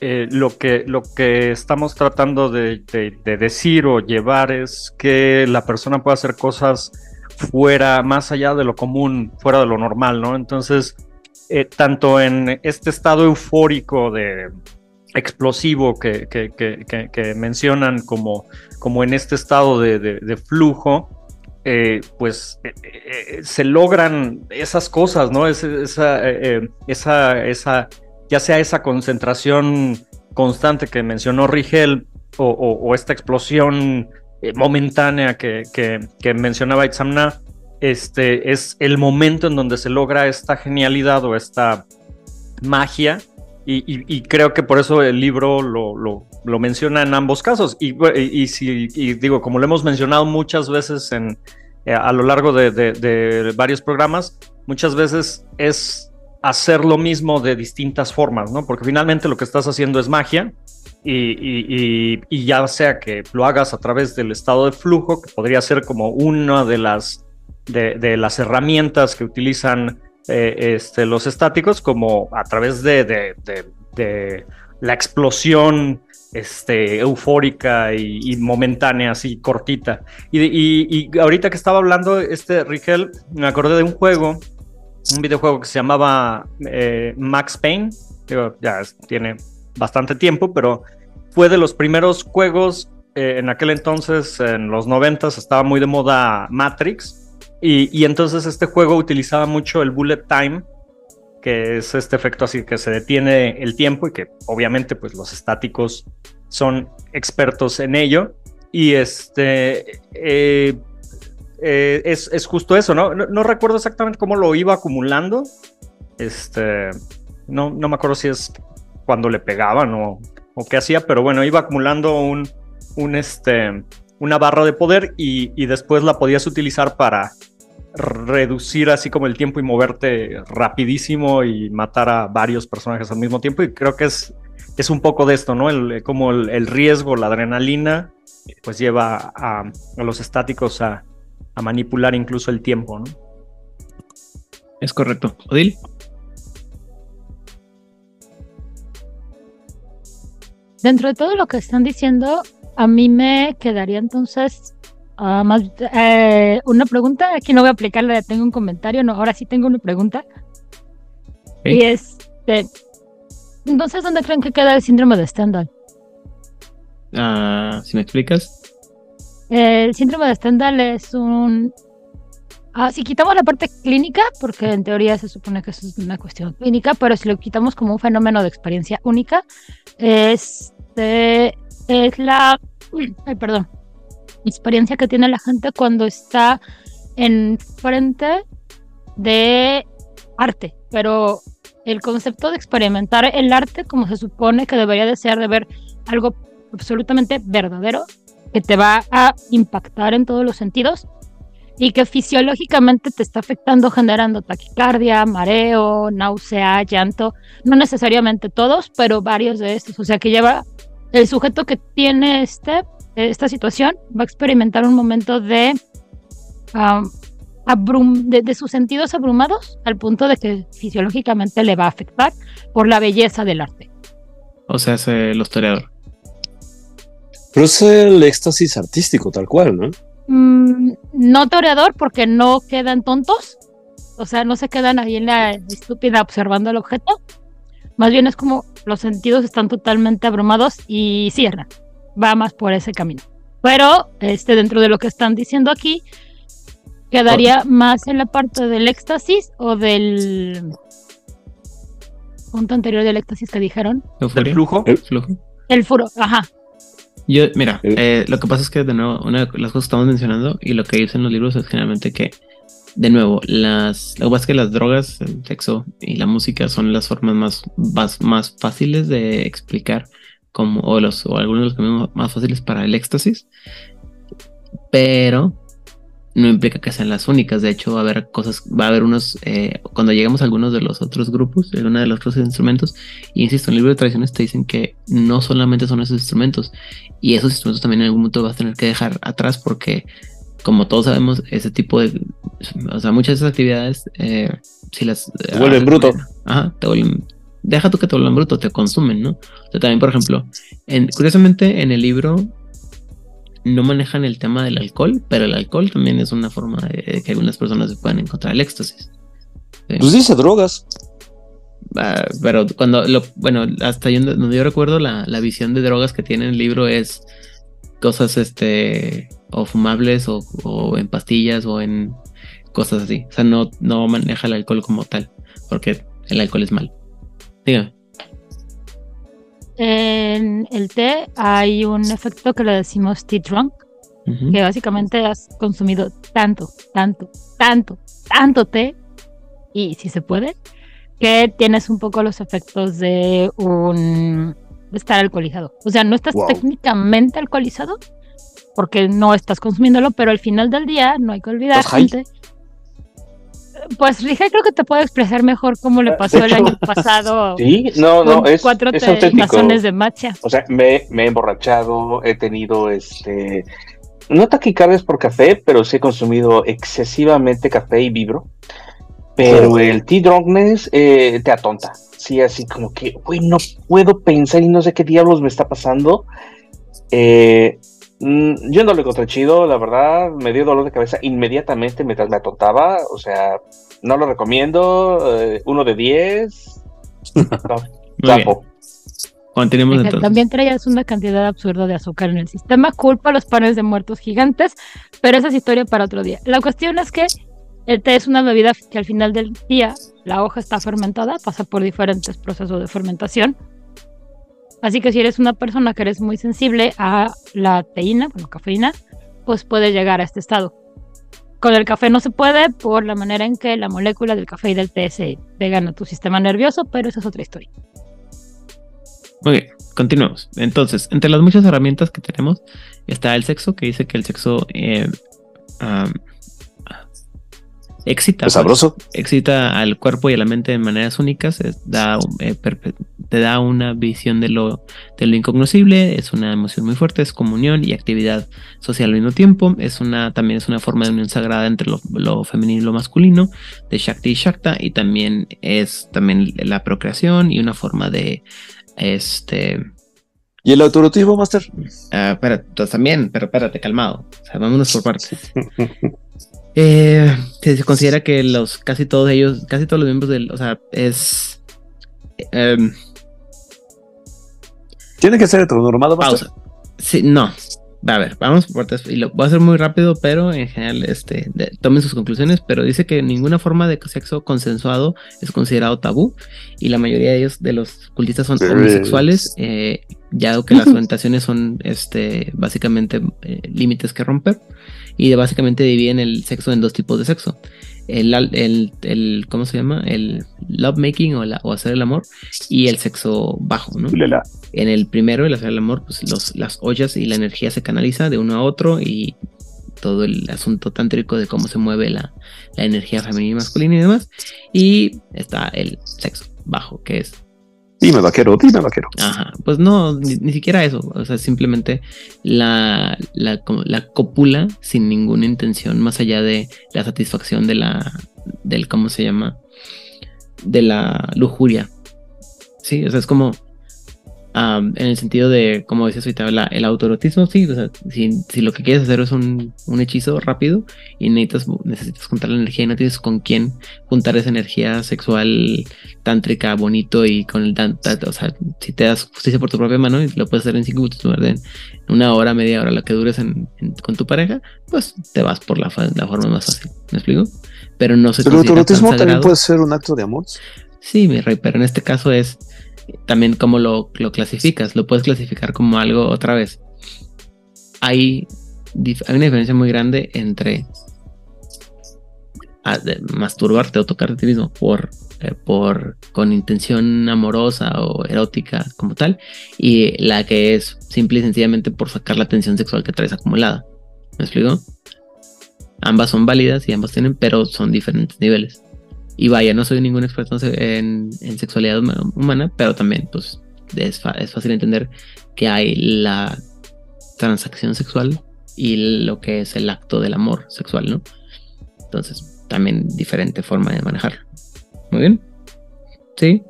eh, lo, que, lo que estamos tratando de, de- de decir o llevar es que la persona puede hacer cosas fuera, más allá de lo común, fuera de lo normal, ¿no? Entonces, eh, tanto en este estado eufórico de explosivo que, mencionan como, como en este estado de, flujo, eh, pues eh, se logran esas cosas, ¿no? Es- esa, esa, esa, ya sea esa concentración constante que mencionó Rigel o, o- esta explosión momentánea que mencionaba Itzamna, este, es el momento en donde se logra esta genialidad o esta magia. Y, y- y creo que por eso el libro lo, lo- lo menciona en ambos casos. Y, y- si, digo, como lo hemos mencionado muchas veces en, eh, a lo largo de, de- de varios programas, muchas veces es hacer lo mismo de distintas formas, ¿no? Porque finalmente lo que estás haciendo es magia. Y, y- y- y ya sea que lo hagas a través del estado de flujo, que podría ser como una de las, de, las herramientas que utilizan eh, este, los estáticos, como a través de, la explosión este, eufórica y, momentánea, así cortita. Y, ahorita que estaba hablando, este Rigel, me acordé de un juego, un videojuego que se llamaba eh, Max Payne. Ya tiene bastante tiempo, pero fue de los primeros juegos eh, en aquel entonces, en los 90 estaba muy de moda Matrix. Y, entonces este juego utilizaba mucho el bullet time, que es este efecto así que se detiene el tiempo y que obviamente pues los estáticos son expertos en ello. Y este eh, eh, es, es justo eso, ¿no? ¿no? recuerdo exactamente cómo lo iba acumulando. Este, no, no me acuerdo si es cuando le pegaban o, o qué hacía, pero bueno, iba acumulando un, un este, una barra de poder y después la podías utilizar para reducir así como el tiempo y moverte rapidísimo y matar a varios personajes al mismo tiempo. Y creo que es, es un poco de esto, ¿no? El, como el, el riesgo, la adrenalina, pues lleva a, a los estáticos a, a manipular incluso el tiempo, ¿no? Es correcto. Odil. Dentro de todo lo que están diciendo, a mí me quedaría entonces ah, más eh, una pregunta. Aquí no voy a aplicarla, tengo un comentario, no, ahora sí tengo una pregunta. Y este, entonces, ¿dónde creen que queda el síndrome de Stendhal? Ah, si me explicas. El síndrome de Stendhal es un... ah, si quitamos la parte clínica, porque en teoría se supone que eso es una cuestión clínica, pero si lo quitamos como un fenómeno de experiencia única, este, es la... *clears throat* Ay, perdón. Experiencia que tiene la gente cuando está en frente de arte, pero el concepto de experimentar el arte como se supone que debería de ser de ver algo absolutamente verdadero que te va a impactar en todos los sentidos y que fisiológicamente te está afectando generando taquicardia, mareo, náusea, llanto, no necesariamente todos, pero varios de estos, o sea que lleva el sujeto que tiene este esta situación va a experimentar un momento de um, abrum de, de sus sentidos abrumados al punto de que fisiológicamente le va a afectar por la belleza del arte. O sea, es eh, el historiador. Pero es el éxtasis artístico, tal cual, ¿no? Mm, no toreador porque no quedan tontos, o sea, no se quedan ahí en la estúpida observando el objeto. Más bien es como los sentidos están totalmente abrumados y cierran. Va más por ese camino. Pero este, dentro de lo que están diciendo aquí, quedaría más en la parte del éxtasis o del punto anterior del éxtasis que dijeron. ¿Euforia? flujo? El flujo. El furo, ajá. Yo, mira, eh, lo que pasa es que de nuevo, una de las cosas que estamos mencionando y lo que dicen los libros es generalmente que, de nuevo, las, lo que pasa es que las drogas, el sexo y la música son las formas más, más, más fáciles de explicar como, o los, o algunos de los caminos más fáciles para el éxtasis, pero no implica que sean las únicas. De hecho, va a haber cosas, va a haber unos, eh, cuando lleguemos a algunos de los otros grupos, uno de los otros instrumentos, y insisto, en el libro de tradiciones te dicen que no solamente son esos instrumentos, y esos instrumentos también en algún momento vas a tener que dejar atrás porque, como todos sabemos, ese tipo de, o sea, muchas de esas actividades, eh, si las... Te vuelven ah, bruto. Ajá, te vuelven... Deja tú que te vuelvan bruto, te consumen, ¿no? O sea, también, por ejemplo, en, curiosamente en el libro no manejan el tema del alcohol, pero el alcohol también es una forma de que algunas personas se puedan encontrar el éxtasis. Sí. Pues dice drogas. Ah, pero cuando lo, bueno, hasta yo, donde yo recuerdo la, la visión de drogas que tiene el libro es cosas este o fumables o, o en pastillas o en cosas así. O sea, no, no maneja el alcohol como tal, porque el alcohol es malo. Dígame. En el té hay un efecto que le decimos tea drunk, que básicamente has consumido tanto, tanto, tanto, tanto té, y si se puede, que tienes un poco los efectos de un estar alcoholizado. O sea, no estás Wow. técnicamente alcoholizado porque no estás consumiéndolo, pero al final del día no hay que olvidar, ¿Estás high? Pues Rija creo que te puede expresar mejor cómo le De pasó el año pasado Sí, no, no, con es, cuatro es tazones de matcha. O sea, me, me he emborrachado, he tenido este. No taquicardias por café, pero sí he consumido excesivamente café y vibro. Pero el tea drunkenness eh, te atonta. Sí, así como que, güey, no puedo pensar y no sé qué diablos me está pasando. Eh, mm, yo no lo encontré chido, la verdad. Me dio dolor de cabeza inmediatamente mientras me atontaba. O sea, no lo recomiendo. eh, uno de diez. *laughs* No, Muy tampoco. bien. Continuemos entonces. También traías una cantidad absurda de azúcar en el sistema, culpa a los panes de muertos gigantes, pero esa es historia para otro día. La cuestión es que el té es una bebida que al final del día la hoja está fermentada, pasa por diferentes procesos de fermentación. Así que si eres una persona que eres muy sensible a la teína, bueno, cafeína, pues puede llegar a este estado. Con el café no se puede por la manera en que la molécula del café y del té se pegan a tu sistema nervioso, pero esa es otra historia. Muy bien, continuemos. Entonces, entre las muchas herramientas que tenemos está el sexo, que dice que el sexo eh, excita, sabroso. pues, excita al cuerpo y a la mente de maneras únicas, es- da, eh, te da una visión de lo, de lo incognoscible, es una emoción muy fuerte, es comunión y actividad social al mismo tiempo, es una, también es una forma de unión sagrada entre lo, lo femenino y lo masculino, de Shakti y Shakta, y también es también la procreación y una forma de este ¿Y el autorotismo, Master? Ah, espérate, pues también, pero espérate, calmado. O sea, vámonos por partes. *laughs* Eh, se considera que los casi todos ellos, casi todos los miembros del, o sea, es em, ¿Tiene que ser heteronormado, pausa. Sí, no. A ver, vamos por y lo voy a hacer muy rápido, pero en general, este, de- tomen sus conclusiones. Pero dice que ninguna forma de sexo consensuado es considerado tabú y la mayoría de ellos, de los cultistas, son homosexuales, eh, ya que las orientaciones son, este, básicamente eh, límites que romper y de- básicamente dividen el sexo en dos tipos de sexo. El, el, el- ¿cómo se llama? El love making o, la- o hacer el amor y el sexo bajo, ¿no? En el primero, el hacer el amor, pues los, las ollas y la energía se canaliza de uno a otro y todo el asunto tántrico de cómo se mueve la, la energía femenina y masculina y demás. Y está el sexo bajo, que es Dime, vaquero, dime, vaquero. Ajá, pues no, ni, siquiera eso, o sea, simplemente la, la, la cópula sin ninguna intención más allá de la satisfacción de la, del, ¿cómo se llama? De la lujuria. Sí, o sea, es como, Am, en el sentido de, como decías ahorita, la- el autoerotismo, sí, o sea, si, si lo que quieres hacer es un, un hechizo rápido y necesitas, necesitas juntar la energía y no tienes con quién juntar esa energía sexual tántrica, bonito y con el tan, tan- o sea, si te das justicia por tu propia mano y lo puedes hacer en cinco minutos en una hora, media hora, la que dures en- en- con tu pareja, pues te vas por la, la forma más fácil, ¿me explico? Pero no se Pero el erotismo también puede ser un acto de amor. Sí, mi rey, pero en este caso es también cómo lo, lo clasificas. Lo puedes clasificar como algo otra vez. Hay, hay una diferencia muy grande entre ah, masturbarte o tocarte a ti mismo por, eh, por con intención amorosa o erótica como tal y la que es simple y sencillamente por sacar la tensión sexual que traes acumulada. ¿Me explico? Ambas son válidas y ambas tienen, pero son diferentes niveles. Y vaya, no soy ningún experto en, en- sexualidad huma- humana, pero también pues es, es fácil entender que hay la transacción sexual y lo que es el acto del amor sexual, ¿no? Entonces, también diferente forma de manejarlo. Muy bien. ¿Sí?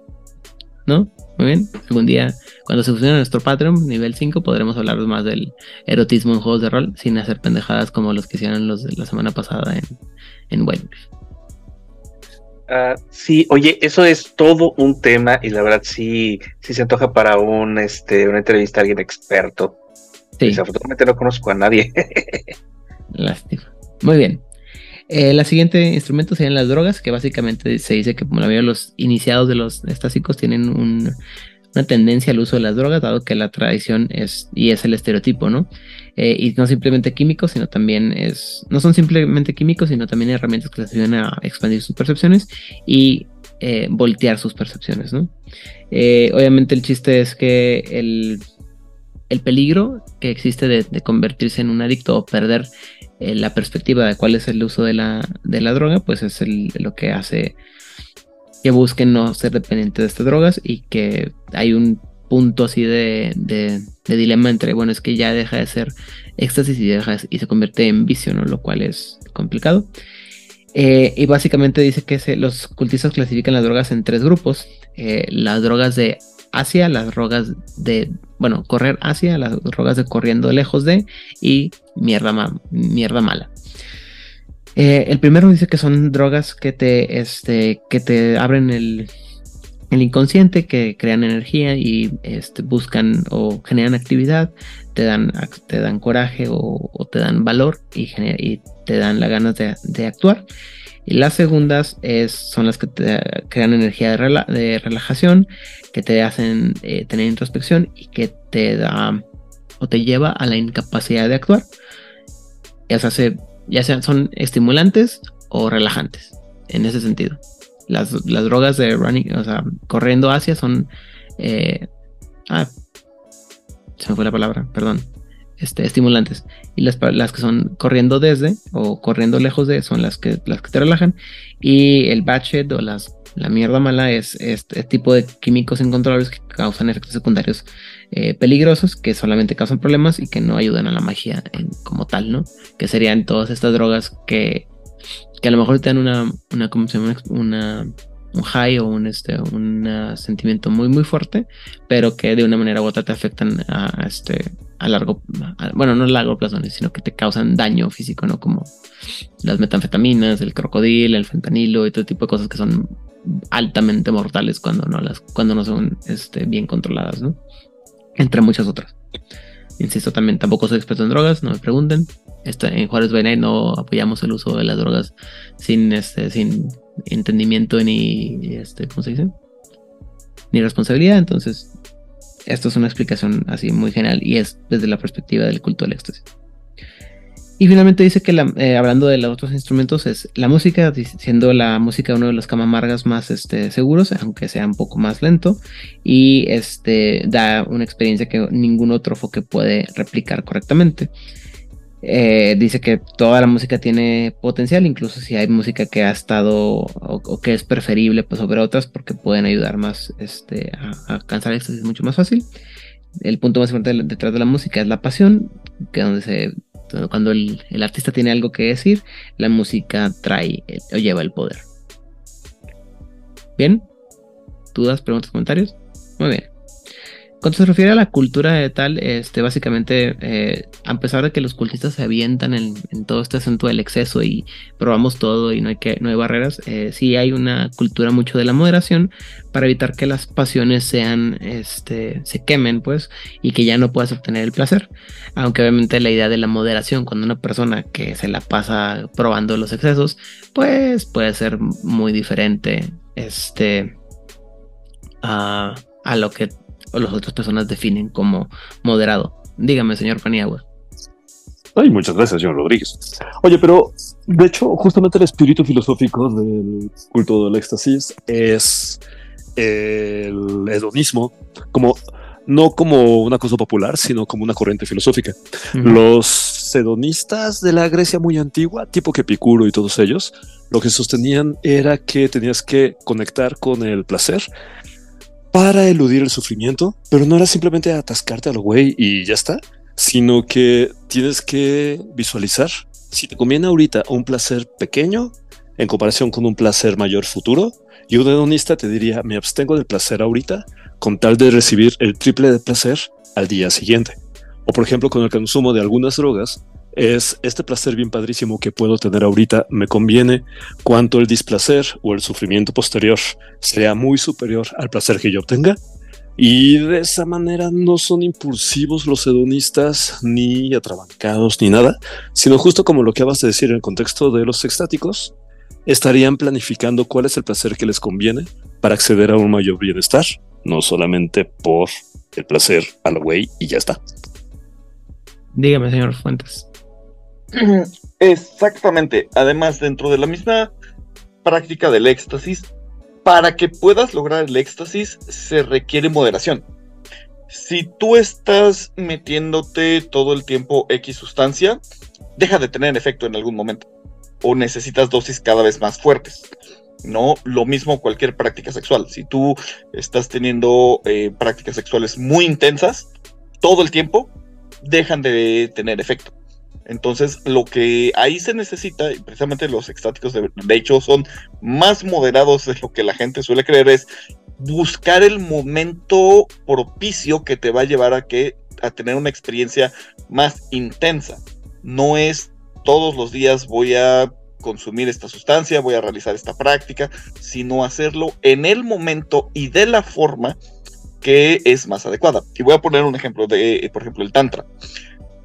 ¿No? Muy bien. Algún día, cuando se fusione nuestro Patreon, nivel 5, podremos hablar más del erotismo en juegos de rol sin hacer pendejadas como los que hicieron los de la semana pasada en, en White Ah, sí, oye, eso es todo un tema y la verdad sí, sí se antoja para un, este, una entrevista a alguien experto. Desafortunadamente no conozco a nadie. *laughs* Lástima. Muy bien. Eh, la siguiente instrumento serían las drogas, que básicamente se dice que como la mayoría de los iniciados de los estásicos tienen un- una tendencia al uso de las drogas, dado que la tradición es y es el estereotipo, ¿no? Eh, y no simplemente químicos, sino también es, no son simplemente químicos, sino también herramientas que les ayudan a expandir sus percepciones y eh, voltear sus percepciones, ¿no? Eh, obviamente el chiste es que el, el peligro que existe de, convertirse en un adicto o perder la perspectiva de cuál es el uso de la, de la droga, pues es lo que hace que busquen no ser dependientes de estas drogas y que hay un punto así de- de dilema entre, bueno, es que ya deja de ser éxtasis y, deja de- y se convierte en vicio, ¿no? Lo cual es complicado. Eh, y básicamente dice que los cultistas clasifican las drogas en tres grupos. Eh, las drogas de Asia, las drogas de, bueno, correr hacia, las drogas de corriendo lejos de y mierda, mierda mala. Eh, el primero dice que son drogas que te, este, que te abren el, el inconsciente, que crean energía y este, buscan o generan actividad, te dan, te dan coraje o, te dan valor y, gener- y te dan las ganas de, actuar. Y las segundas es, son las que te crean energía de, rela- de relajación, que te hacen eh, tener introspección y que te da o te lleva a la incapacidad de actuar. Ya sea, se- ya sean son estimulantes o relajantes, en ese sentido. Las, las drogas de running, o sea, corriendo hacia son. eh, ah, se me fue la palabra, perdón. Este, estimulantes. Y las, las que son corriendo desde o corriendo lejos de son las que, las que te relajan. Y el bad shit o las, la mierda mala es este tipo de químicos incontrolables que causan efectos secundarios eh, peligrosos, que solamente causan problemas y que no ayudan a la magia como tal, ¿no? Que serían todas estas drogas que, que a lo mejor te dan una, una, ¿cómo se llama? Una, un high o un, este, un ah, sentimiento muy, muy fuerte, pero que de una manera u otra te afectan a, a este, a largo, a- bueno, no a largo plazo, sino que te causan daño físico, ¿no? Como las metanfetaminas, el crocodil, el fentanilo y todo tipo de cosas que son altamente mortales cuando no las, cuando no son este, bien controladas, ¿no? Entre muchas otras. Insisto, también tampoco soy experto en drogas, no me pregunten. Esta- en Juárez Night no apoyamos el uso de las drogas sin este, sin entendimiento ni este, ¿cómo se dice? Ni responsabilidad. Entonces, esto es una explicación así muy general y es desde la perspectiva del culto del éxtasis. Y finalmente dice que eh, hablando de los otros instrumentos es la música, siendo la música uno de los camamargas más este, seguros, aunque sea un poco más lento, y este, da una experiencia que ningún otro foque puede replicar correctamente. Eh, dice que toda la música tiene potencial, incluso si hay música que ha estado o, o que es preferible pues, sobre otras porque pueden ayudar más este, a, alcanzar el éxtasis mucho más fácil. El punto más importante de- detrás de la música es la pasión, que donde se cuando el, el artista tiene algo que decir, la música trae el- o lleva el poder. Bien, dudas, preguntas, comentarios. Muy bien. Cuando se refiere a la cultura de tal, este, básicamente, eh, a pesar de que los cultistas se avientan en, en todo este asunto del exceso y probamos todo y no hay, que, no hay barreras, eh, sí hay una cultura mucho de la moderación para evitar que las pasiones sean, este, se quemen, pues, y que ya no puedas obtener el placer. Aunque obviamente la idea de la moderación, cuando una persona que se la pasa probando los excesos, pues puede ser muy diferente, este, a, a lo que las otras personas definen como moderado. Dígame, señor Paniagua. Ay, muchas gracias, señor Rodríguez. Oye, pero de hecho, justamente el espíritu filosófico del culto del éxtasis es el hedonismo, como no como una cosa popular, sino como una corriente filosófica. Los hedonistas de la Grecia muy antigua, tipo que Epicuro y todos ellos, lo que sostenían era que tenías que conectar con el placer para eludir el sufrimiento, pero no era simplemente atascarte a lo güey y ya está, sino que tienes que visualizar si te conviene ahorita un placer pequeño en comparación con un placer mayor futuro. Y un hedonista te diría, me abstengo del placer ahorita con tal de recibir el triple de placer al día siguiente. O por ejemplo, con el consumo de algunas drogas, es este placer bien padrísimo que puedo tener ahorita me conviene cuanto el displacer o el sufrimiento posterior sea muy superior al placer que yo obtenga. Y de esa manera no son impulsivos los hedonistas, ni atrabancados, ni nada, sino justo como lo que acabas de decir en el contexto de los extáticos, estarían planificando cuál es el placer que les conviene para acceder a un mayor bienestar, no solamente por el placer a la güey y ya está. Dígame, señor Fuentes. *clears throat* Exactamente. Además, dentro de la misma práctica del éxtasis, para que puedas lograr el éxtasis se requiere moderación. Si tú estás metiéndote todo el tiempo X sustancia, deja de tener efecto en algún momento. O necesitas dosis cada vez más fuertes. No, lo mismo cualquier práctica sexual. Si tú estás teniendo eh, prácticas sexuales muy intensas, todo el tiempo, dejan de tener efecto. Entonces, lo que ahí se necesita, y precisamente los extáticos de, de, hecho son más moderados de lo que la gente suele creer, es buscar el momento propicio que te va a llevar a que a tener una experiencia más intensa. No es todos los días voy a consumir esta sustancia, voy a realizar esta práctica, sino hacerlo en el momento y de la forma que es más adecuada. Y voy a poner un ejemplo de, por ejemplo, el Tantra.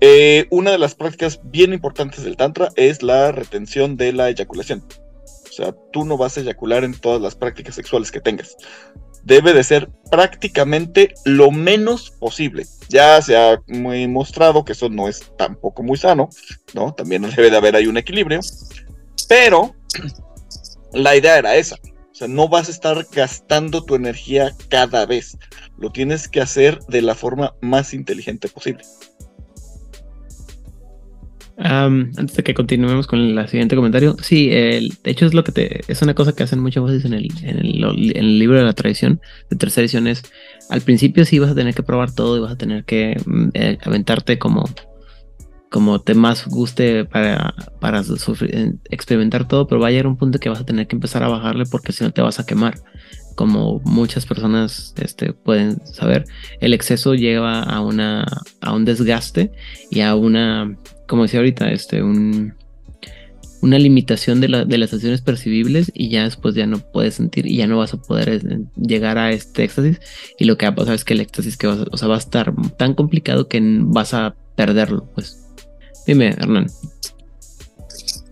Eh, una de las prácticas bien importantes del Tantra es la retención de la eyaculación. O sea, tú no vas a eyacular en todas las prácticas sexuales que tengas. Debe de ser prácticamente lo menos posible. Ya se ha mostrado que eso no es tampoco muy sano, ¿no? También debe de haber ahí un equilibrio. Pero la idea era esa. O sea, no vas a estar gastando tu energía cada vez. Lo tienes que hacer de la forma más inteligente posible. Um, antes de que continuemos con el siguiente comentario, sí, el, de hecho es lo que te, es una cosa que hacen muchas veces en el, en el, libro de la tradición, de tercera edición, es al principio sí vas a tener que probar todo y vas a tener que eh, aventarte como, como te más guste para, para sufrir, experimentar todo, pero va a llegar un punto que vas a tener que empezar a bajarle porque si no te vas a quemar. Como muchas personas este, pueden saber, el exceso lleva a, una, a un desgaste y a una como decía ahorita, este, un, una limitación de, la, de, las acciones percibibles y ya después ya no puedes sentir y ya no vas a poder llegar a este éxtasis y lo que va a pasar es que el éxtasis que vas o sea, va a estar tan complicado que vas a perderlo, pues. Dime, Hernán.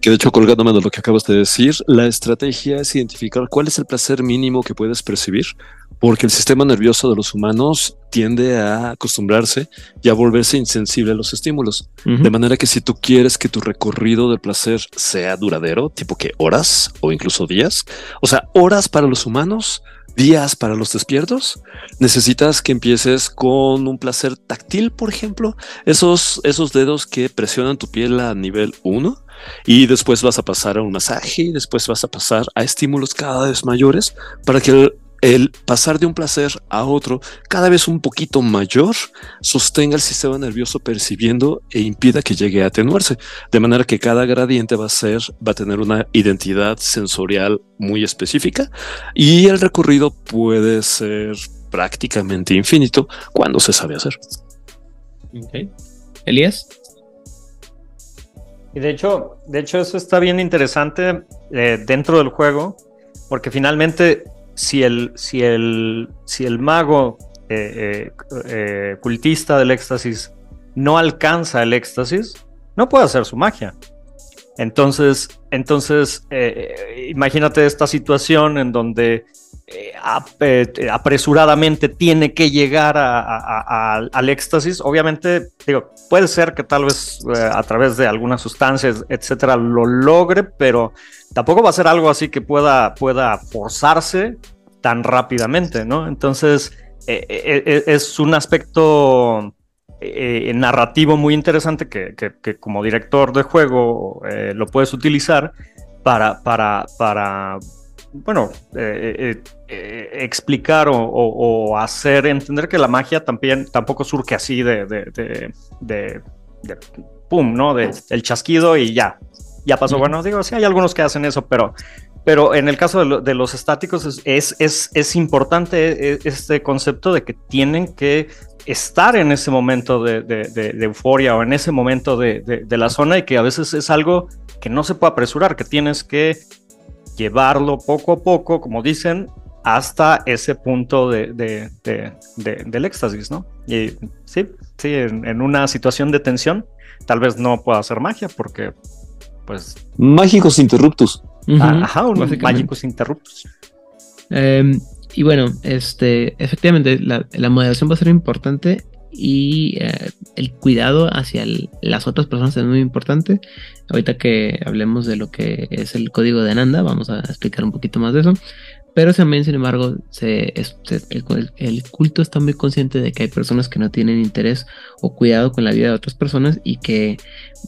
Que de hecho, colgándome de lo que acabas de decir, la estrategia es identificar cuál es el placer mínimo que puedes percibir porque el sistema nervioso de los humanos tiende a acostumbrarse y a volverse insensible a los estímulos. Uh -huh. De manera que si tú quieres que tu recorrido de placer sea duradero, tipo que horas o incluso días, o sea, horas para los humanos, días para los despiertos, necesitas que empieces con un placer táctil, por ejemplo, esos, esos dedos que presionan tu piel a nivel 1 y después vas a pasar a un masaje y después vas a pasar a estímulos cada vez mayores para que el, pasar de un placer a otro cada vez un poquito mayor sostenga el sistema nervioso percibiendo e impida que llegue a atenuarse de manera que cada gradiente va a ser va a tener una identidad sensorial muy específica y el recorrido puede ser prácticamente infinito cuando se sabe hacer. Ok. Elías. Y de hecho, de hecho eso está bien interesante eh, dentro del juego, porque finalmente si el, si el, si el mago eh, eh, cultista del éxtasis no alcanza el éxtasis, no puede hacer su magia. Entonces, entonces imagínate esta situación en donde apresuradamente tiene que llegar al- éxtasis. Obviamente, digo, puede ser que tal vez eh, a través de algunas sustancias, etcétera, lo logre, pero tampoco va a ser algo así que pueda, pueda forzarse tan rápidamente, ¿no? Entonces, eh, eh, eh, es un aspecto eh, narrativo muy interesante que, que- como director de juego eh, lo puedes utilizar para, para, para bueno, eh, eh, eh, explicar o, o- o hacer entender que la magia también tampoco surge así de, de, de, de- de pum, ¿no? De, el chasquido y ya, ya pasó. Bueno, digo, sí hay algunos que hacen eso, pero, pero en el caso de, lo- de los estáticos es, es, es, es importante eh, este concepto de que tienen que estar en ese momento de, de- de- de euforia o en ese momento de, de- de la zona y que a veces es algo que no se puede apresurar, que tienes que llevarlo poco a poco, como dicen, hasta ese punto de, de- de- de- del éxtasis, ¿no? Y sí, sí, en, en una situación de tensión, tal vez no pueda hacer magia porque, pues, Mágicos interruptus. ah, ajá, un mágicos interruptos. Eh, y bueno, este, efectivamente, la, la moderación va a ser importante y eh, el cuidado hacia las otras personas es muy importante. Ahorita que hablemos de lo que es el código de Ananda, vamos a explicar un poquito más de eso. Pero también, sin embargo, se, se- el, el culto está muy consciente de que hay personas que no tienen interés o cuidado con la vida de otras personas y que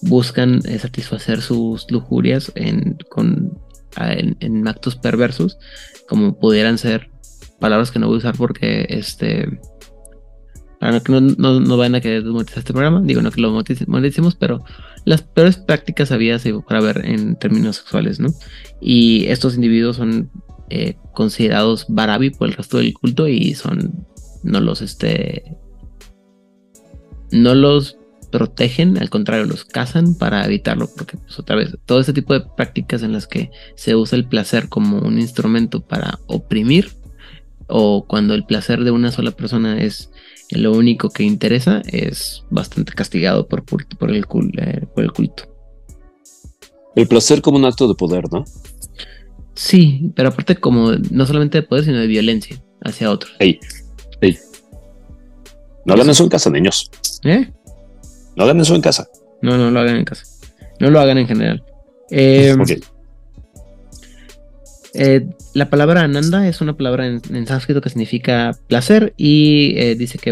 buscan eh, satisfacer sus lujurias en, con, en actos perversos, como pudieran ser palabras que no voy a usar porque este que no, no, no vayan a querer monetizar este programa, digo no que lo monetice- moneticemos, pero las peores prácticas había para ver en términos sexuales, ¿no? Y estos individuos son eh, considerados barabi por el resto del culto y son no los este no los protegen, al contrario, los cazan para evitarlo, porque pues otra vez, todo este tipo de prácticas en las que se usa el placer como un instrumento para oprimir, o cuando el placer de una sola persona es lo único que interesa, es bastante castigado por, por, el, cul- eh, por el culto. El placer como un acto de poder, ¿no? Sí, pero aparte como no solamente de poder, sino de violencia hacia otros. Ey, ey. No hagan eso en casa, niños. ¿Eh? No hagan eso en casa. No, no lo hagan en casa. No lo hagan en general. Eh, Ok. Eh, la palabra ananda es una palabra en, en sánscrito que significa placer y eh, dice que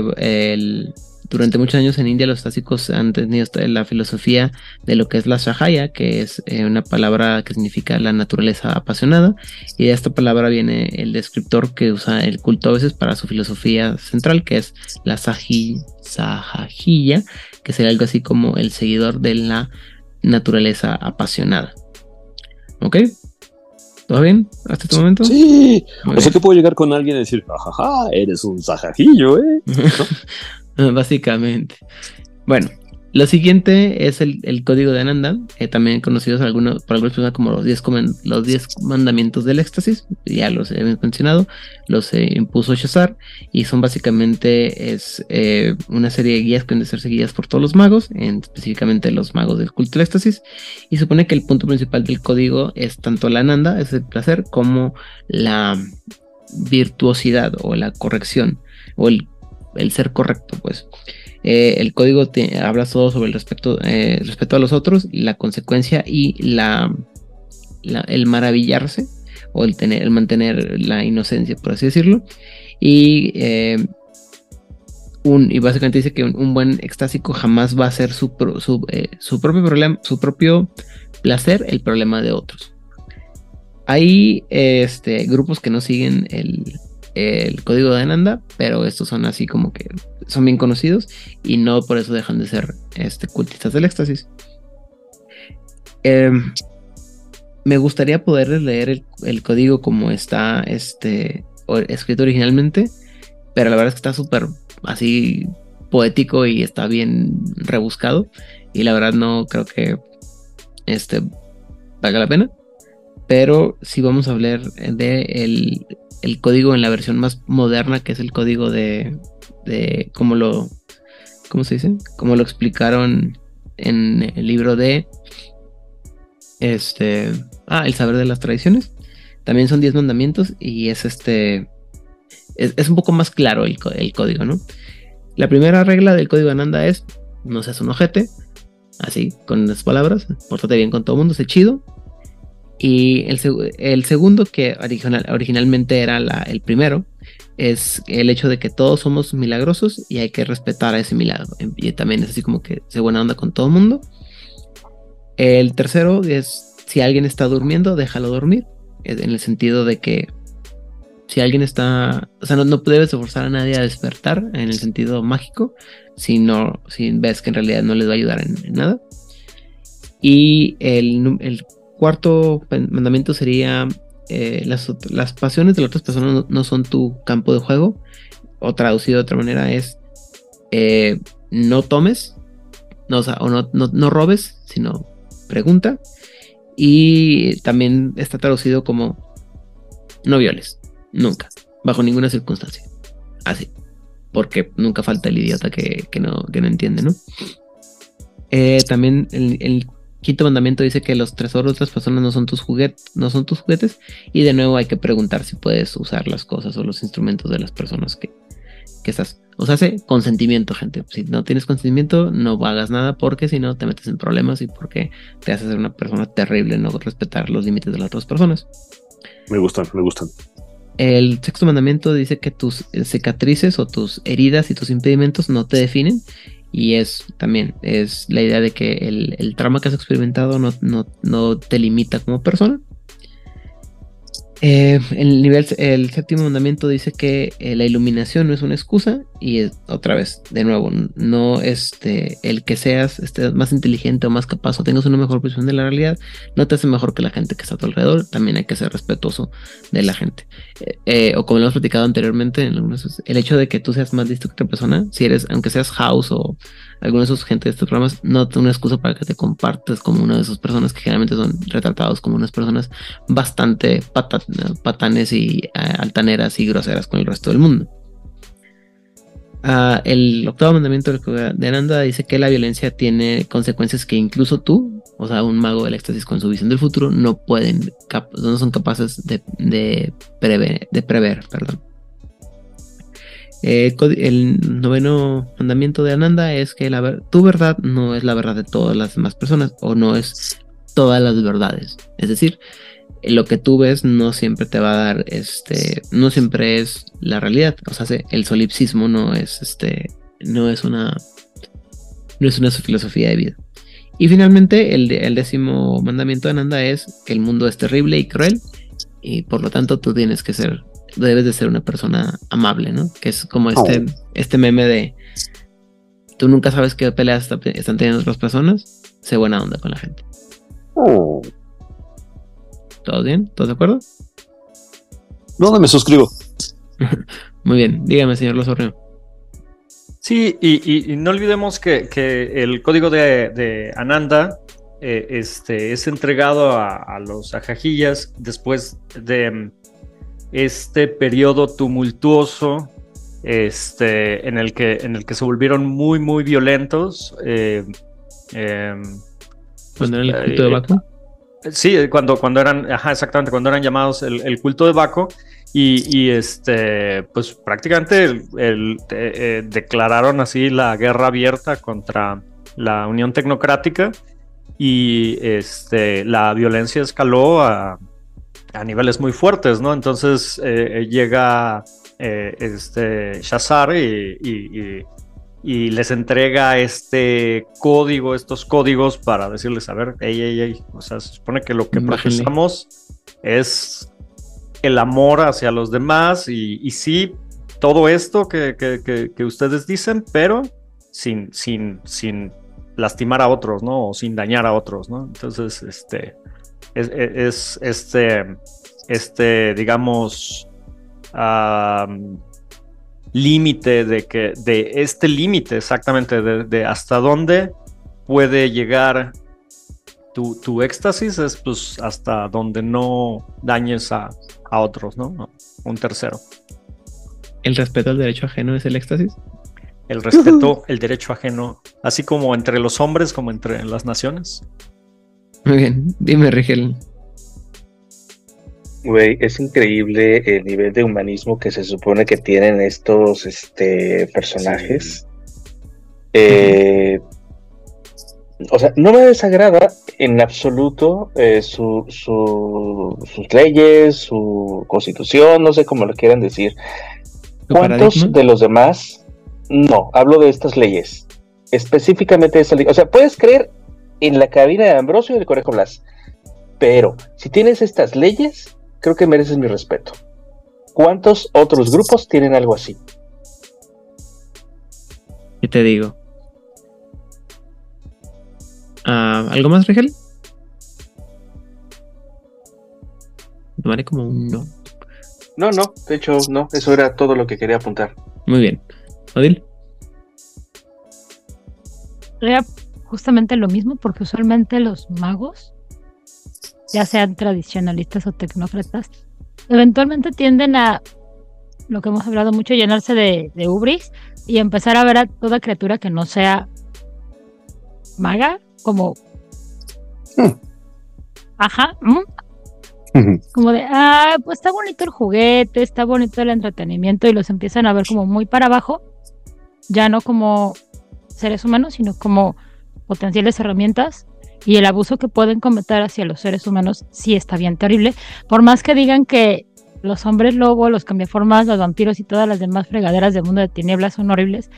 durante muchos años en India los clásicos han tenido la filosofía de lo que es la shahaya, que es eh, una palabra que significa la naturaleza apasionada y de esta palabra viene el descriptor que usa el culto a veces para su filosofía central, que es la saji, sahajiya, que sería algo así como el seguidor de la naturaleza apasionada. ¿Ok? ¿Todo bien hasta este momento? Sí. Muy O sea que puedo llegar con alguien y decir, jajaja, eres un sajajillo, ¿eh? *laughs* Básicamente. Bueno, lo siguiente es el, código de Ananda, eh, también conocidos por algunas personas como los 10 comen- los 10 mandamientos del éxtasis, ya los hemos mencionado, los eh, impuso Shazar y son básicamente es eh, una serie de guías que han de ser seguidas por todos los magos, en- específicamente los magos del culto del éxtasis, y supone que el punto principal del código es tanto la Ananda, es el placer, como la virtuosidad o la corrección o el el ser correcto, pues. Eh, el código te habla todo sobre el respeto, eh, a los otros, la consecuencia y el maravillarse o el tener, el mantener la inocencia, por así decirlo. Y eh, y básicamente dice que un, buen extásico jamás va a ser su, pro- eh, propio problema, su propio placer, el problema de otros. Hay este, grupos que no siguen el, el código de Ananda, pero estos son así como que son bien conocidos y no por eso dejan de ser este, cultistas del éxtasis. Em, me gustaría poderles leer el, código como está este, escrito originalmente, pero la verdad es que está súper así poético y está bien rebuscado. Y la verdad no creo que este valga la pena. Pero si vamos a hablar de el, el código en la versión más moderna, que es el código de, de cómo lo, ¿cómo se dice? Como lo explicaron en el libro de, este, ah, el saber de las tradiciones. También son 10 mandamientos y es este, es, un poco más claro el, el, código, ¿no? La primera regla del código Ananda es, no seas un ojete, así, con las palabras, pórtate bien con todo el mundo, sé chido, y el, segundo, que original, originalmente era el primero, es el hecho de que todos somos milagrosos y hay que respetar a ese milagro. Y también es así como que se buena onda con todo el mundo. El tercero es si alguien está durmiendo, déjalo dormir. En el sentido de que si alguien está, o sea, no, no debes forzar a nadie a despertar en el sentido mágico, si no, si ves que en realidad no les va a ayudar en, nada. Y el cuarto mandamiento sería eh, las, pasiones de las otras personas no, son tu campo de juego. O traducido de otra manera es eh, no tomes, no, o, no, no, robes, sino pregunta. Y también está traducido como no violes, nunca, bajo ninguna circunstancia. Así, porque nunca falta el idiota que, no, que no entiende, ¿no? Eh, también el, quinto mandamiento dice que los tesoros de otras personas no son tus juguetes, no son tus juguetes. Y de nuevo hay que preguntar si puedes usar las cosas o los instrumentos de las personas que, que estás. O sea, hace consentimiento, gente. Si no tienes consentimiento, no hagas nada porque si no te metes en problemas y porque te haces ser una persona terrible no respetar los límites de las otras personas. Me gustan, me gustan. El sexto mandamiento dice que tus cicatrices o tus heridas y tus impedimentos no te definen y es también, es la idea de que el, el trauma que has experimentado no, no, no te limita como persona, eh, el, séptimo mandamiento dice que eh, la iluminación no es una excusa y otra vez, de nuevo, no este, el que seas este, más inteligente o más capaz o tengas una mejor visión de la realidad no te hace mejor que la gente que está a tu alrededor, también hay que ser respetuoso de la gente. Eh, o como lo hemos platicado anteriormente, el hecho de que tú seas más listo que otra persona, si eres, aunque seas house o alguno de esos gente de estos programas, no una excusa para que te compartas como una de esas personas que generalmente son retratados como unas personas bastante patanes y eh, altaneras y groseras con el resto del mundo. Ah, el octavo mandamiento de Ananda dice que la violencia tiene consecuencias que incluso tú, o sea, un mago del éxtasis con su visión del futuro, no pueden, no son capaces de, prever, de prever. Perdón. Eh, el noveno mandamiento de Ananda es que la tu verdad no es la verdad de todas las demás personas o no es todas las verdades. Es decir, lo que tú ves no siempre te va a dar, este, no siempre es la realidad. O sea, el solipsismo no es, este, no es una, no es una filosofía de vida. Y finalmente, el décimo mandamiento de Ananda es que el mundo es terrible y cruel y por lo tanto tú tienes que ser debes de ser una persona amable, ¿no? Que es como este, oh. este meme de tú nunca sabes qué peleas están teniendo otras personas, sé buena onda con la gente. Oh. ¿Todo bien? ¿Todos de acuerdo? No, me suscribo. *laughs* Muy bien, dígame, señor Losorrio. Sí, y, no olvidemos que, el código de, Ananda eh, este, es entregado a, a los ajajillas después de este periodo tumultuoso este, en, el que, en el que se volvieron muy, muy violentos. Eh, em, ¿Cuando era el culto de Baco? Sí, cuando, cuando eran, ajá, exactamente, cuando eran llamados el, culto de Baco. Y, este, pues prácticamente el, eh, declararon así la guerra abierta contra la Unión Tecnocrática y este, la violencia escaló a, a niveles muy fuertes, ¿no? Entonces eh, eh, llega eh, este Shazar y, les entrega este código, estos códigos para decirles, a ver, ey, ey, ey, o sea, se supone que lo que profesamos es el amor hacia los demás y, sí, todo esto que, ustedes dicen, pero sin, sin, sin lastimar a otros, ¿no? O sin dañar a otros, ¿no? Entonces, este, es, este, este, digamos, límite de que de este límite exactamente de, de hasta dónde puede llegar tu, tu éxtasis es pues hasta donde no dañes a, a otros, ¿no? No, Un tercero. ¿El respeto al derecho ajeno es el éxtasis? El respeto, el derecho ajeno, así como entre los hombres como entre las naciones. Muy bien, dime, Rigel. Güey, es increíble el nivel de humanismo que se supone que tienen estos este, personajes. Eh, o sea, no me desagrada en absoluto eh, su, su- sus leyes, su constitución, no sé cómo lo quieran decir. ¿Tu ¿Cuántos paradigma? de los demás? No, hablo de estas leyes. Específicamente de esta ley. O sea, puedes creer en la cabina de Ambrosio y el Conejo Blas. Pero si tienes estas leyes, creo que mereces mi respeto. ¿Cuántos otros grupos tienen algo así? ¿Qué te digo? Ah, ¿Algo más, Rigel? Tomaré como un no. No, no, de hecho, no, eso era todo lo que quería apuntar. Muy bien. Odil. Justamente lo mismo porque usualmente los magos, ya sean tradicionalistas o tecnócratas, eventualmente tienden a, lo que hemos hablado mucho, llenarse de, de ubris y empezar a ver a toda criatura que no sea maga como... Ajá. ¿mm? Como de, ah, pues está bonito el juguete, está bonito el entretenimiento y los empiezan a ver como muy para abajo, ya no como seres humanos, sino como potenciales herramientas y el abuso que pueden cometer hacia los seres humanos sí está bien terrible, por más que digan que los hombres lobo, los cambiaformas, los vampiros y todas las demás fregaderas del mundo de tinieblas son horribles,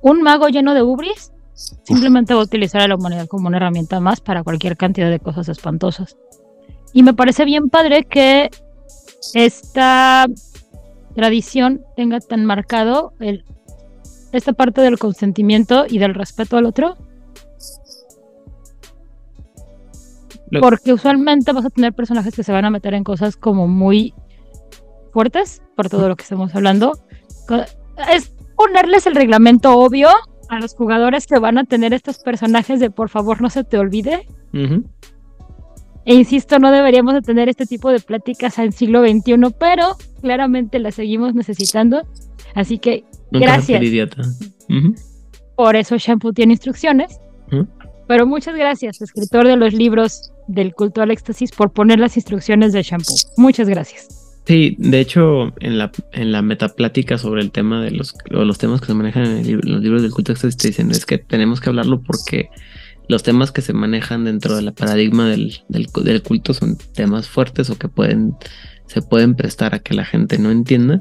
un mago lleno de ubris simplemente va a utilizar a la humanidad como una herramienta más para cualquier cantidad de cosas espantosas. Y me parece bien padre que esta tradición tenga tan marcado esta parte del consentimiento y del respeto al otro. Lo- Porque usualmente vas a tener personajes que se van a meter en cosas como muy fuertes, por todo lo que estamos hablando. Es ponerles el reglamento obvio a los jugadores que van a tener estos personajes de por favor no se te olvide. E insisto, no deberíamos de tener este tipo de pláticas en siglo XXI, pero claramente las seguimos necesitando. Así que Nunca gracias. Por eso Shampoo tiene instrucciones. Pero muchas gracias, escritor de los libros del culto al éxtasis, por poner las instrucciones de Shampoo. Muchas gracias. Sí, de hecho, en la, en la metaplática sobre el tema de los, los temas que se manejan en el los libros del culto éxtasis, te dicen es que tenemos que hablarlo porque los temas que se manejan dentro del paradigma del, del, del culto son temas fuertes o que pueden, se pueden prestar a que la gente no entienda.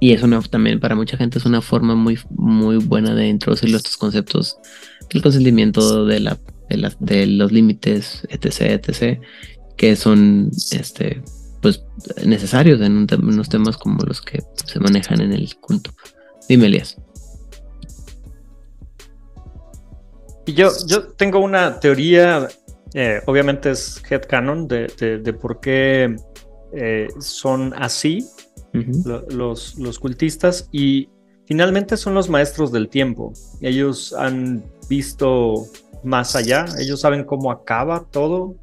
Y eso no, también para mucha gente es una forma muy, muy buena de introducir estos conceptos del consentimiento, de, la, de, las- de los límites, etc., etc., que son este, pues, necesarios en, un unos temas como los que se manejan en el culto. Dime, Elías. Y yo, yo tengo una teoría, eh, obviamente es headcanon, de, de, de por qué eh, son así lo- los, los cultistas y finalmente son los maestros del tiempo. Ellos han visto más allá, ellos saben cómo acaba todo.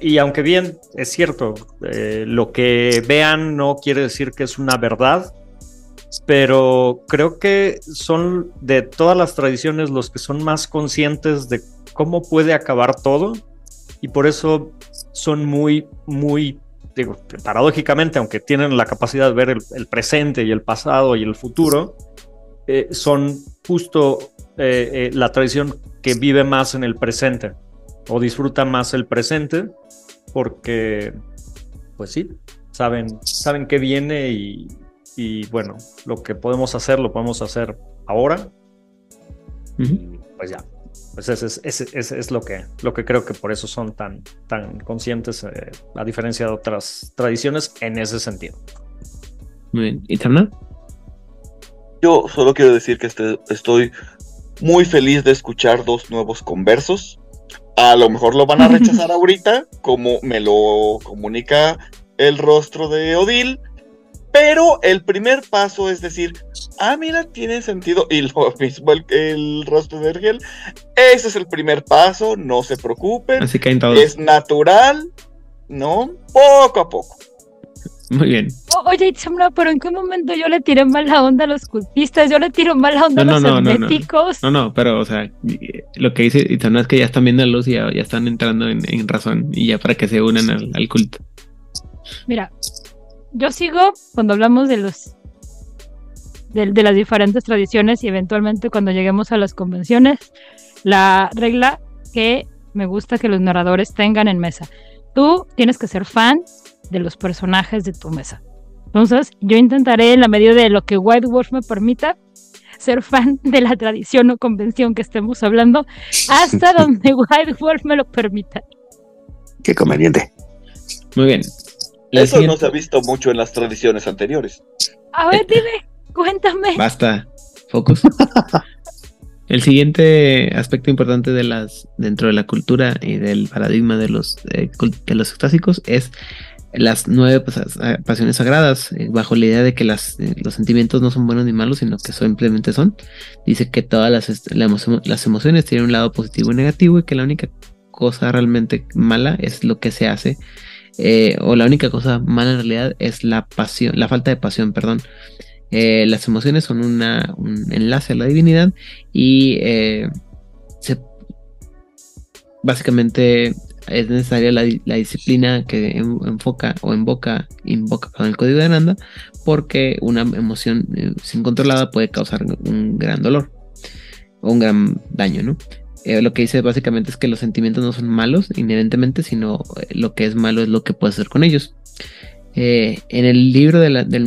Y aunque bien es cierto, eh, lo que vean no quiere decir que es una verdad, pero creo que son de todas las tradiciones los que son más conscientes de cómo puede acabar todo y por eso son muy, muy, digo, paradójicamente, aunque tienen la capacidad de ver el, presente y el pasado y el futuro, eh, son justo eh, la tradición que vive más en el presente o disfruta más el presente porque, pues sí, saben, saben qué viene y, y bueno, lo que podemos hacer lo podemos hacer ahora. Pues ya, pues ese es, ese- ese es lo, que, lo que creo que por eso son tan, tan conscientes, eh, a diferencia de otras tradiciones, en ese sentido. Muy bien. ¿Y? Yo solo quiero decir que este- estoy muy feliz de escuchar dos nuevos conversos. A lo mejor lo van a rechazar *laughs* ahorita, como me lo comunica el rostro de Odil, Pero el primer paso es decir, ah, mira, tiene sentido. Y lo *laughs* mismo el, el rostro de Ergel. Ese es el primer paso, no se preocupen. Así todos. Es natural, ¿no? Poco a poco. Muy bien. O- oye, Itzamna, pero ¿en qué momento yo le tiré mala onda a los cultistas? Yo le tiro mala onda No, a los no, no, no. herméticos. No, no, pero, o sea, lo que dice Itzamna es que ya están viendo la luz y ya, ya están entrando en, en razón y ya para que se unan al, al culto. Mira, yo sigo cuando hablamos de los de, de las diferentes tradiciones y eventualmente cuando lleguemos a las convenciones, la regla que me gusta que los narradores tengan en mesa. Tú tienes que ser fan de los personajes de tu mesa. Entonces, yo intentaré en la medida de lo que White Wolf me permita ser fan de la tradición o convención que estemos hablando hasta *laughs* donde White Wolf me lo permita. Qué conveniente. Muy bien. La Eso siguiente- no se ha visto mucho en las tradiciones anteriores. A ver, dime, cuéntame. Basta, focus. *laughs* El siguiente aspecto importante de las dentro de la cultura y del paradigma de los eh, cul- de los clásicos es las nueve ah, pasiones sagradas, eh, bajo la idea de que las, eh, los sentimientos no son buenos ni malos, sino que simplemente son. Dice que todas las, las emociones tienen un lado positivo y negativo y que la única cosa realmente mala es lo que se hace, eh, o la única cosa mala en realidad es la pasión, la falta de pasión, perdón. Las emociones son un enlace a la divinidad y se- básicamente es necesaria la, la disciplina que en- enfoca o invoca, invoca el código de Ananda porque una emoción eh, sin controlada puede causar un gran dolor o un gran daño, ¿no? Eh, lo que dice básicamente es que los sentimientos no son malos inherentemente, sino eh, lo que es malo es lo que puedes hacer con ellos. En el libro del, del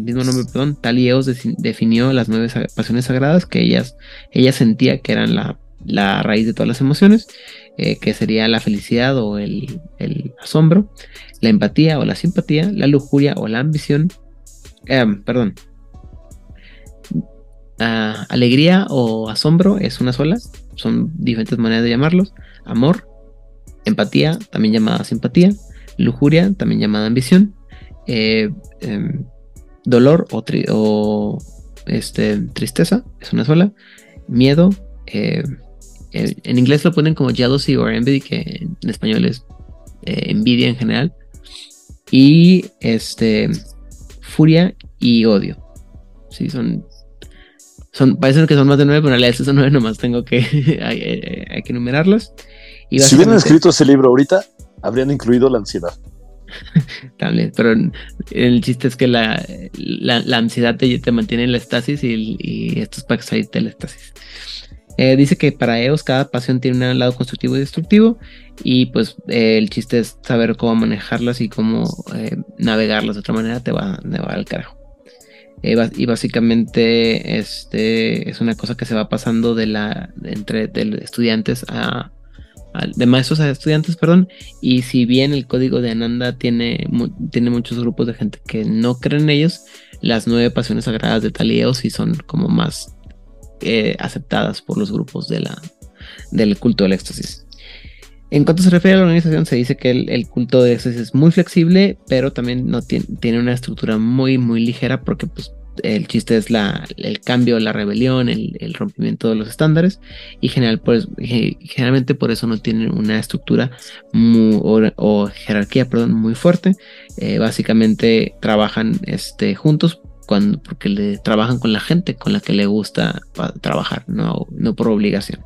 mismo nombre, perdón, definió las nueve pasiones sagradas que ellas, ella sentía que eran la, la raíz de todas las emociones, eh, que sería la felicidad o el, el asombro, la empatía o la simpatía, la lujuria o la ambición, eh, perdón, Ah, alegría o asombro es una sola, son diferentes maneras de llamarlos, amor, empatía, también llamada simpatía, lujuria, también llamada ambición, eh, em, dolor o, o, este, tristeza, es una sola, miedo, eh, en inglés lo ponen como jealousy o envy, que en español es eh, envidia en general, y este, furia y odio. Sí, son, son, parecen que son más de nueve, pero en realidad son nueve nomás, tengo que, *laughs* hay, que enumerarlos. Y Si hubieran escrito ese libro ahorita, habrían incluido la ansiedad. *laughs* También, pero el chiste es que la, la, la ansiedad te, te mantiene en la estasis y, y esto es para salirte de la estasis. Eh, dice que para ellos cada pasión tiene un lado constructivo y destructivo y pues eh, el chiste es saber cómo manejarlas y cómo eh, navegarlas de otra manera te va, te va al carajo. Y básicamente este es una cosa que se va pasando de la entre de estudiantes a, de maestros a estudiantes, perdón. Y si bien el código de Ananda tiene, tiene muchos grupos de gente que no creen en ellos, las nueve pasiones sagradas de Talieo sí son como más eh, aceptadas por los grupos de la, del culto del éxtasis. En cuanto se refiere a la organización, se dice que el, culto de éxtasis es muy flexible, pero también no tiene, tiene una estructura muy, muy ligera porque pues, el chiste es la, el cambio, la rebelión, el, rompimiento de los estándares y general, pues, ge- generalmente por eso no tienen una estructura mu- o, o jerarquía perdón, muy fuerte. Eh, básicamente trabajan este, juntos cuando, porque le trabajan con la gente con la que le gusta trabajar, no, no por obligación.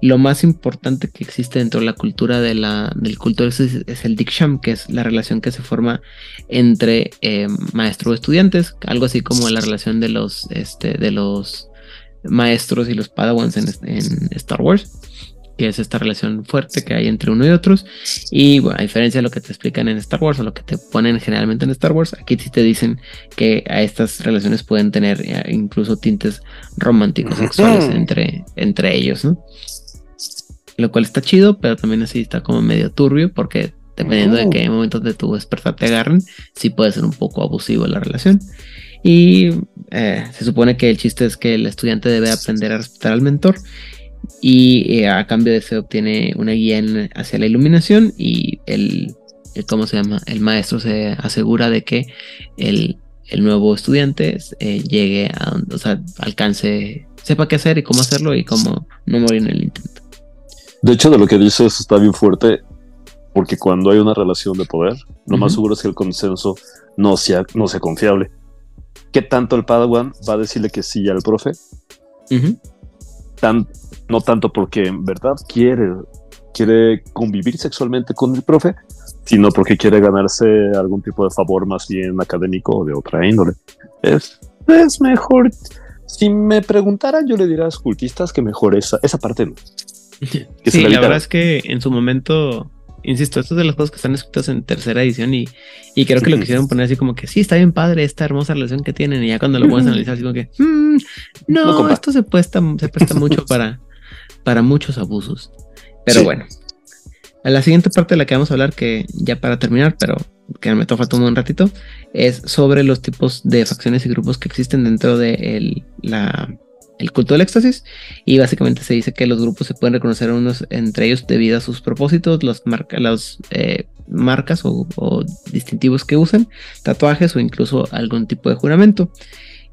Lo más importante que existe dentro de la cultura del culto es, el Diksham, que es la relación que se forma entre eh, maestro o estudiantes, algo así como la relación de los, este, de los maestros y los padawans en Star Wars, que es esta relación fuerte que hay entre uno y otros. Y bueno, a diferencia de lo que te explican en Star Wars o lo que te ponen generalmente en Star Wars, aquí sí te dicen que a estas relaciones pueden tener eh, incluso tintes románticos sexuales entre, entre ellos, ¿no? lo cual está chido, pero también así está como medio turbio, porque dependiendo de qué momentos de tu despertar te agarren, sí puede ser un poco abusivo la relación. Y eh, se supone que el chiste es que el estudiante debe aprender a respetar al mentor y eh, a cambio de eso obtiene una guía en- hacia la iluminación y el, el cómo se llama, el maestro se asegura de que el, el nuevo estudiante eh, llegue a donde, o sea, alcance, sepa qué hacer y cómo hacerlo y cómo no morir en el intento. De hecho, de lo que dices está bien fuerte, porque cuando hay una relación de poder, lo más seguro es que el consenso no sea, no sea confiable. ¿Qué tanto el Padawan va a decirle que sí al profe? Ujú. Tan, no tanto porque en verdad quiere, quiere convivir sexualmente con el profe, sino porque quiere ganarse algún tipo de favor más bien académico o de otra índole. Es, es mejor. Si me preguntaran, yo le diría a los cultistas que mejor esa, esa parte no. *laughs* Se Sí, la verdad es que en su momento, insisto, esto es de las cosas que están escritas en tercera edición y, y creo que lo quisieron poner así como que sí, está bien padre esta hermosa relación que tienen y ya cuando lo puedes *laughs* analizar así como que "Mm, no, No, esto se presta, se presta mucho *laughs* para, para muchos abusos. Pero Sí. bueno, a la siguiente parte de la que vamos a hablar, que ya para terminar, pero que me falta un ratito, es sobre los tipos de facciones y grupos que existen dentro de el, la, el culto del éxtasis. Y básicamente se dice que los grupos se pueden reconocer unos entre ellos debido a sus propósitos, los marca, las eh, marcas o, o distintivos que usan, tatuajes o incluso algún tipo de juramento.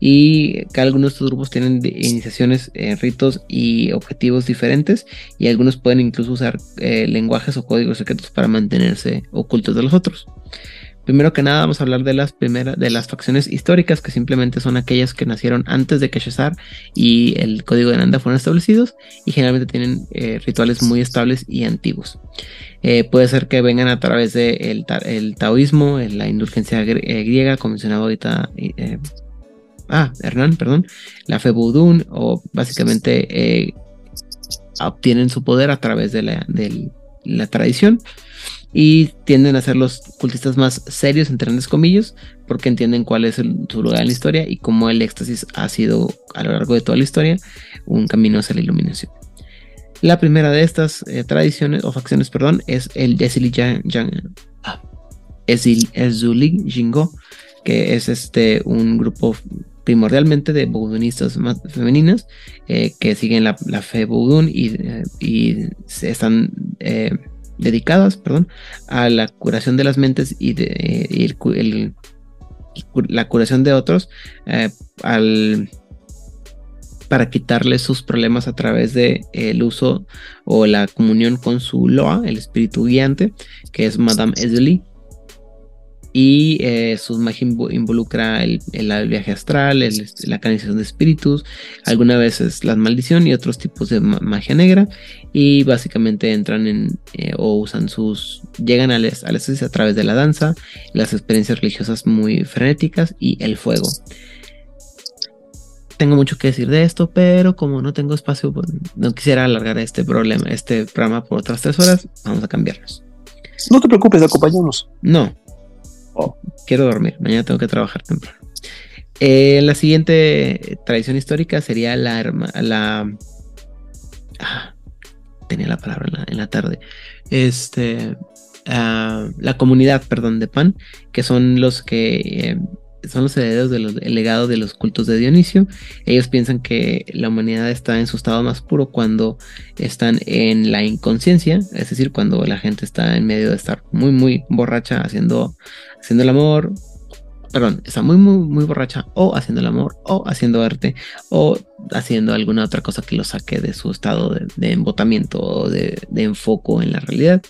Y que algunos de estos grupos tienen iniciaciones, eh, ritos y objetivos diferentes. Y algunos pueden incluso usar eh, lenguajes o códigos secretos para mantenerse ocultos de los otros. Primero que nada, vamos a hablar de las primeras, de las facciones históricas, que simplemente son aquellas que nacieron antes de que Shazar y el código de Nanda fueron establecidos y generalmente tienen eh, rituales muy estables y antiguos. Eh, puede ser que vengan a través del de el ta- el taoísmo, la indulgencia gr- griega, como mencionado ahorita. Ah, Hernán, perdón. La fe vudú, o básicamente eh, obtienen su poder a través de la, tradición y tienden a ser los cultistas más serios, entre grandes comillas, porque entienden cuál es su lugar en la historia y cómo el éxtasis ha sido a lo largo de toda la historia un camino hacia la iluminación. La primera de estas eh, tradiciones o facciones, perdón, es el Jan- Jan- ah, Jingo, que es este un grupo primordialmente de budunistas femeninas eh, que siguen la, fe budún y, eh, y se están eh, dedicadas, perdón, a la curación de las mentes y, de, el la curación de otros eh, al para quitarle sus problemas a través de el uso o la comunión con su Loa, el espíritu guiante, que es Madame Ezeli. Y eh, su magia invo- involucra el, el- el viaje astral, el- la canalización de espíritus, algunas veces la maldición y otros tipos de ma- magia negra. Y básicamente entran en eh, o usan sus. llegan al éxtasis a través de la danza, las experiencias religiosas muy frenéticas y el fuego tengo mucho que decir de esto, pero como no tengo espacio, pues, no quisiera alargar este problema, este programa por otras tres horas, vamos a cambiarnos. No te preocupes, acompañamos. No. Quiero dormir, mañana tengo que trabajar temprano. Eh, la siguiente tradición histórica sería la la ah, tenía la palabra en la, en la tarde. Este ah, la comunidad, perdón, de Pan, que son los que eh, son los herederos del legado de los cultos de Dionisio. Ellos piensan que la humanidad está en su estado más puro cuando están en la inconsciencia, es decir, cuando la gente está en medio de estar muy, muy borracha haciendo, haciendo el amor. Perdón, está muy, muy, muy borracha o haciendo el amor o haciendo arte o haciendo alguna otra cosa que lo saque de su estado de, de embotamiento o de, de enfoco en la realidad.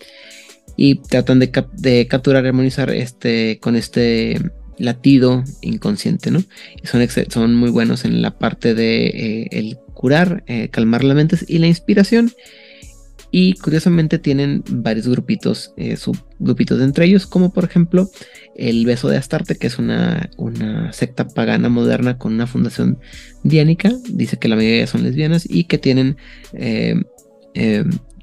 Y tratan de, cap- de capturar armonizar este, con este latido inconsciente, ¿no? Son, son muy buenos en la parte de eh, el curar, eh, calmar las mentes y la inspiración. Y curiosamente tienen varios grupitos, eh, subgrupitos entre ellos, como por ejemplo el Beso de Astarte, que es una, una secta pagana moderna con una fundación diánica. Dice que la mayoría son lesbianas y que tienen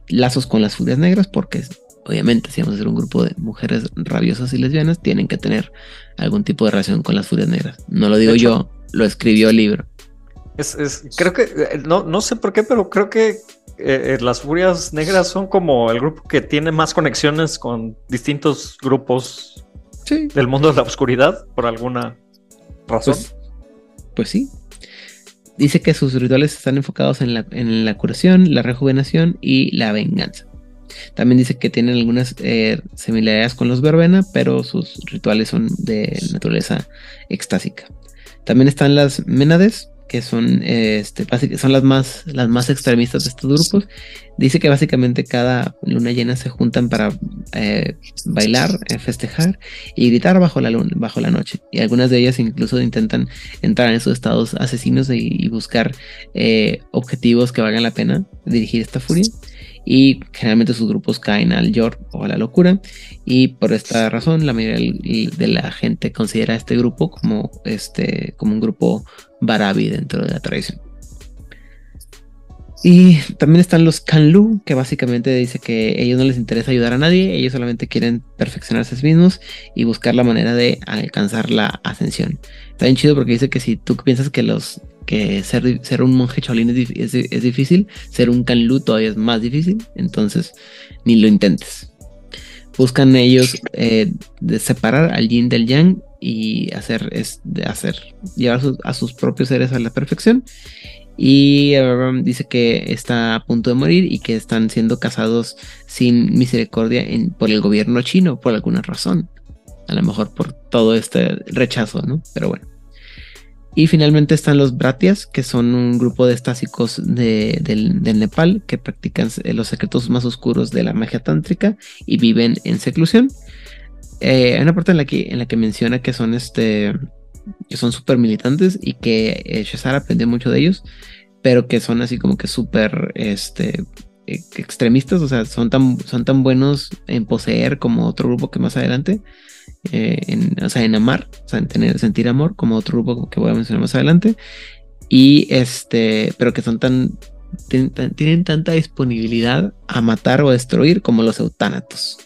lazos con las furias negras, porque obviamente si vamos a ser un grupo de mujeres rabiosas y lesbianas, tienen que tener algún tipo de relación con las furias negras. No lo digo hecho- yo, lo escribió el libro. Es, es- creo que, eh, no, no sé por qué, pero creo que eh, eh, las Furias Negras son como el grupo que tiene más conexiones con distintos grupos del mundo de la oscuridad, por alguna razón. Pues, pues sí. Dice que sus rituales están enfocados en la, en la curación, la rejuvenación y la venganza. También dice que tienen algunas eh, similaridades con los verbena, pero sus rituales son de naturaleza extásica. También están las ménades, que son, este, son las más, las más extremistas de estos grupos. Dice que básicamente cada luna llena se juntan para eh, bailar, eh, festejar y gritar bajo la, luna, bajo la noche. Y algunas de ellas incluso intentan entrar en esos estados asesinos y, buscar eh, objetivos que valgan la pena dirigir esta furia y generalmente sus grupos caen al york o a la locura y por esta razón la mayoría de la gente considera este grupo como, este, como un grupo barabi dentro de la tradición. Y también están los Kanlu, que básicamente dice que a ellos no les interesa ayudar a nadie, ellos solamente quieren perfeccionarse a sí mismos y buscar la manera de alcanzar la ascensión. Está bien chido porque dice que si tú piensas que los que ser, ser un monje cholín es, es, difícil, ser un canlú todavía es más difícil, entonces ni lo intentes. Buscan ellos eh, de separar al yin del yang y hacer, es, hacer llevar a sus propios seres a la perfección. Y um, dice que está a punto de morir y que están siendo casados sin misericordia en, por el gobierno chino por alguna razón. A lo mejor por todo este rechazo, ¿no? Pero bueno. Y finalmente están los Bratias, que son un grupo de estásicos del, Nepal que practican eh, los secretos más oscuros de la magia tántrica y viven en seclusión. Eh, hay una parte en la que, en la que menciona que son este que son súper militantes y que eh, Shazar aprendió mucho de ellos, pero que son así como que súper este, extremistas, o sea, son tan, son tan buenos en poseer como otro grupo que más adelante, eh, en, o sea, en amar, o sea, en tener, sentir amor, como otro grupo que voy a mencionar más adelante. Y este, pero que son tan, tienen, tanta disponibilidad a matar o destruir como los eutánatos.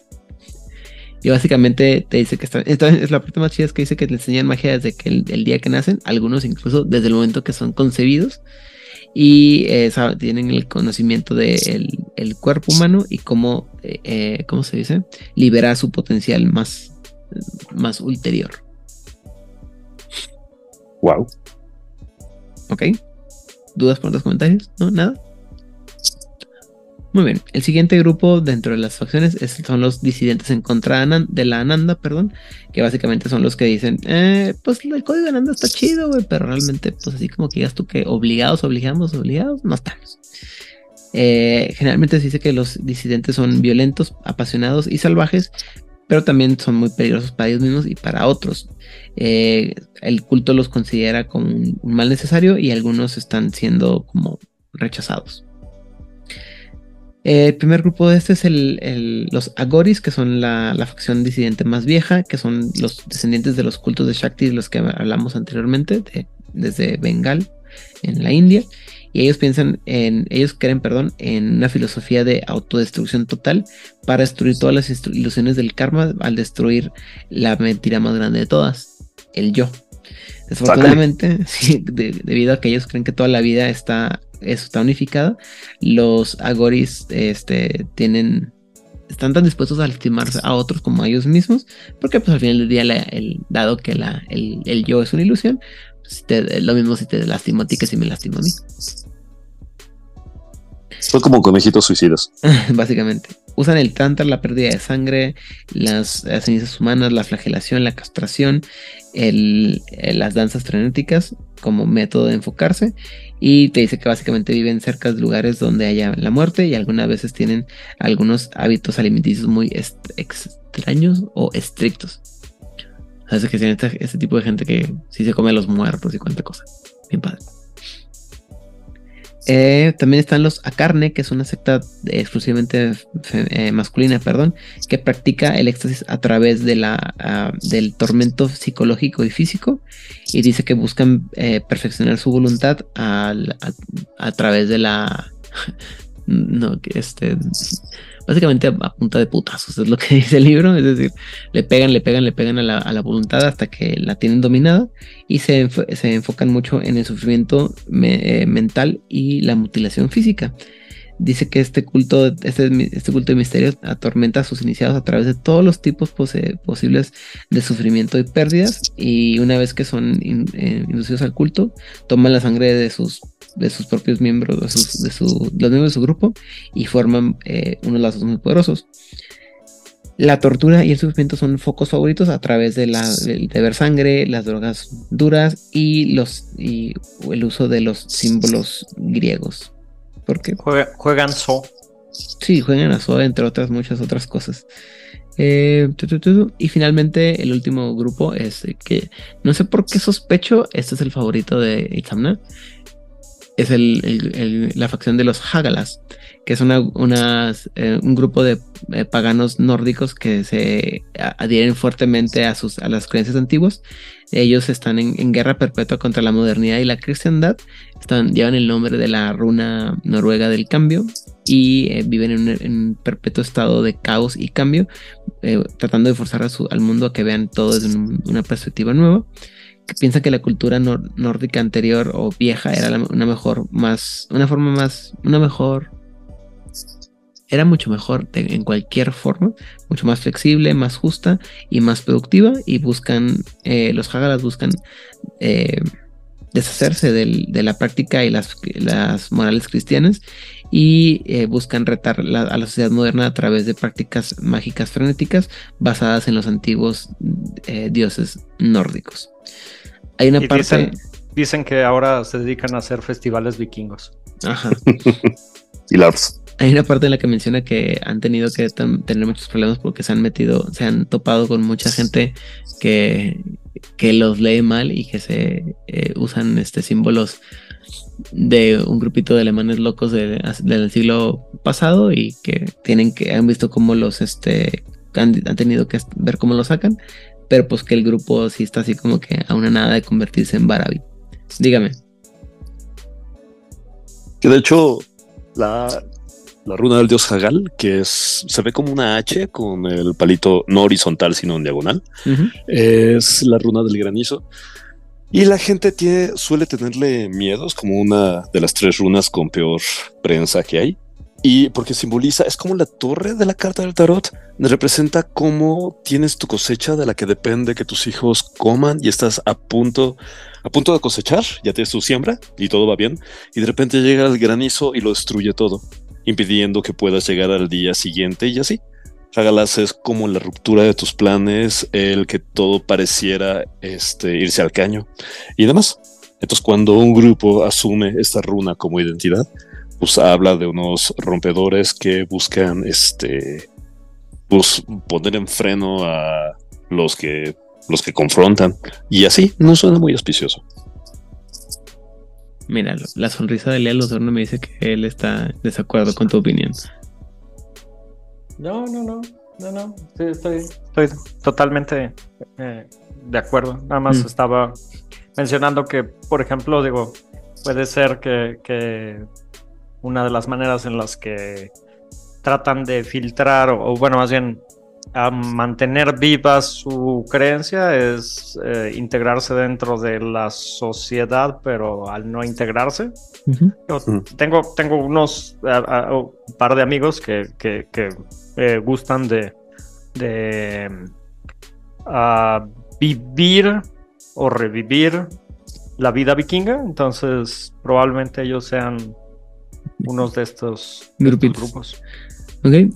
Y básicamente te dice que está, es la parte más chida es que dice que le enseñan magia desde que el, día que nacen, algunos incluso desde el momento que son concebidos y eh, tienen el conocimiento del el cuerpo humano y cómo, eh, ¿cómo se dice? Liberar su potencial más, más ulterior. Wow. Ok. ¿Dudas, por los comentarios? ¿No? ¿Nada? Muy bien. El siguiente grupo dentro de las facciones son los disidentes en contra de la Ananda, perdón. Que básicamente son los que dicen, eh, pues el código de Ananda está chido, güey. Pero realmente, pues así como que digas tú que obligados, obligamos, obligados, no estamos. Eh, generalmente se dice que los disidentes son violentos, apasionados y salvajes, pero también son muy peligrosos para ellos mismos y para otros. Eh, el culto los considera como un, mal necesario y algunos están siendo como rechazados. el primer grupo de este es el, los Agoris, que son la, facción disidente más vieja, que son los descendientes de los cultos de Shakti los que hablamos anteriormente, desde Bengal, en la India y ellos piensan en, ellos creen, perdón, en una filosofía de autodestrucción total para destruir todas las ilusiones del karma al destruir la mentira más grande de todas, el yo. Desafortunadamente, *laughs* debido a que ellos creen que toda la vida está, está unificada, los agoris este, tienen están tan dispuestos a lastimarse a otros como a ellos mismos, porque pues al final del día, el, dado que la, el, yo es una ilusión, lo mismo si te lastimo a ti que si me lastimo a mí. Son como conejitos suicidas. *laughs* Básicamente. Usan el tantra, la pérdida de sangre, las, cenizas humanas, la flagelación, la castración, las danzas frenéticas como método de enfocarse. Y te dice que básicamente viven cerca de lugares donde haya la muerte y algunas veces tienen algunos hábitos alimenticios muy extraños o estrictos. Sabes que tienen este, este, tipo de gente que sí se come a los muertos y cuánta cosa. Bien padre. Eh, también están los Acarne, que es una secta exclusivamente eh, masculina, perdón, que practica el éxtasis a través de la, ah, del tormento psicológico y físico y dice que buscan eh, perfeccionar su voluntad a, través de la... *laughs* no, este básicamente a, punta de putazos, es lo que *laughs* dice el libro, es decir, le pegan, le pegan, le pegan a la, voluntad hasta que la tienen dominada y se, se enfocan mucho en el sufrimiento eh, mental y la mutilación física. dice que este culto, este, este culto de misterio atormenta a sus iniciados a través de todos los tipos posibles de sufrimiento y pérdidas. Y una vez que son eh, inducidos al culto, toman la sangre de sus, de sus propios miembros, de, sus- de su- los miembros de su grupo, y forman eh, unos lazos muy poderosos. La tortura y el sufrimiento son focos favoritos a través de, la, de, de ver sangre, las drogas duras y, los, y el uso de los símbolos griegos. Porque Juega- juegan So. Sí, juegan a SOA, entre otras muchas otras cosas. Eh, tu, tu, tu, y finalmente el último grupo es eh, que no sé por qué sospecho, este es el favorito de Itzamna, es el, la facción de los Hagalas, que es eh, un grupo de eh, paganos nórdicos que se adhieren fuertemente a, sus, a las creencias antiguas. Ellos están en, guerra perpetua contra la modernidad y la cristiandad. Están, llevan el nombre de la runa noruega del cambio y eh, viven en un, perpetuo estado de caos y cambio, tratando de forzar al mundo a que vean todo desde un- una perspectiva nueva que piensan que la cultura nórdica anterior o vieja era una mejor, más, una forma más, una mejor, era mucho mejor en cualquier forma, mucho más flexible, más justa y más productiva y buscan, eh, los Hagalas buscan eh, deshacerse del- de la práctica y las, las morales cristianas y eh, buscan retar la- a la sociedad moderna a través de prácticas mágicas frenéticas basadas en los antiguos eh, dioses nórdicos. Hay una Y parte... dicen, dicen que ahora se dedican a hacer festivales vikingos. Ajá. *laughs* y LARPs. Hay una parte en la que menciona que han tenido que tener muchos problemas porque se han metido, se han topado con mucha gente que, que los lee mal y que se eh, usan este símbolos de un grupito de alemanes locos de- del siglo pasado y que tienen que han visto cómo los este han, han tenido que ver cómo lo sacan, pero pues que el grupo sí está así como que a una nada de convertirse en Barabi. Dígame. Que de hecho, la, la runa del dios Hagal, que es, se ve como una H con el palito no horizontal, sino en diagonal, es la runa del granizo. Y la gente suele tenerle miedos, como una de las tres runas con peor prensa que hay. Y porque simboliza, es como la torre de la carta del tarot, representa cómo tienes tu cosecha de la que depende que tus hijos coman y estás a punto, a punto de cosechar, ya tienes tu siembra y todo va bien, y de repente llega el granizo y lo destruye todo, impidiendo que puedas llegar al día siguiente y así. Hagalas es como la ruptura de tus planes, el que todo pareciera este, irse al caño y demás. Entonces, cuando un grupo asume esta runa como identidad, pues habla de unos rompedores que buscan este pues poner en freno a los que los que confrontan y así no suena muy auspicioso. Mira, la sonrisa de Lea Lozorno me dice que él está en desacuerdo con tu opinión. No, no, no, no, no. Sí, estoy, estoy totalmente eh, de acuerdo. Nada más Mm. estaba mencionando que, por ejemplo, digo, puede ser que, que una de las maneras en las que tratan de filtrar, o, o bueno, más bien a mantener viva su creencia es eh, integrarse dentro de la sociedad, pero al no integrarse, yo tengo, tengo unos a- a- un par de amigos que, que- que, eh, gustan de, de vivir o revivir la vida vikinga, entonces probablemente ellos sean unos de estos, de estos grupos. Ok,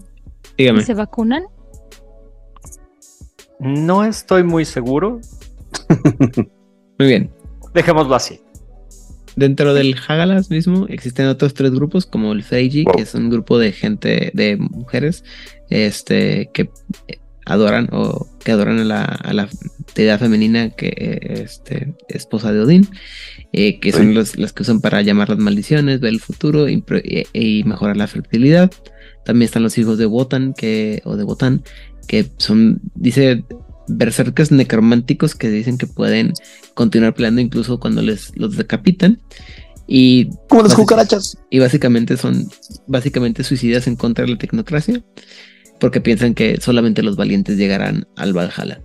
dígame. ¿Y se vacunan? No estoy muy seguro. *laughs* Muy bien. Dejémoslo así. Dentro del Hagalas mismo existen otros tres grupos, como el Feiji, que es un grupo de gente, de mujeres, este, que adoran o que adoran a la, a la deidad femenina que este, esposa de Odín, eh, que son los- las que usan para llamar las maldiciones, ver el futuro y, pro- y- y mejorar la fertilidad. También están los hijos de Wotan, que, o de Wotan, que son, dice, berserkers necrománticos que dicen que pueden continuar peleando incluso cuando les los decapitan. Y Como las cucarachas. Y básicamente son básicamente suicidas en contra de la tecnocracia, porque piensan que solamente los valientes llegarán al Valhalla.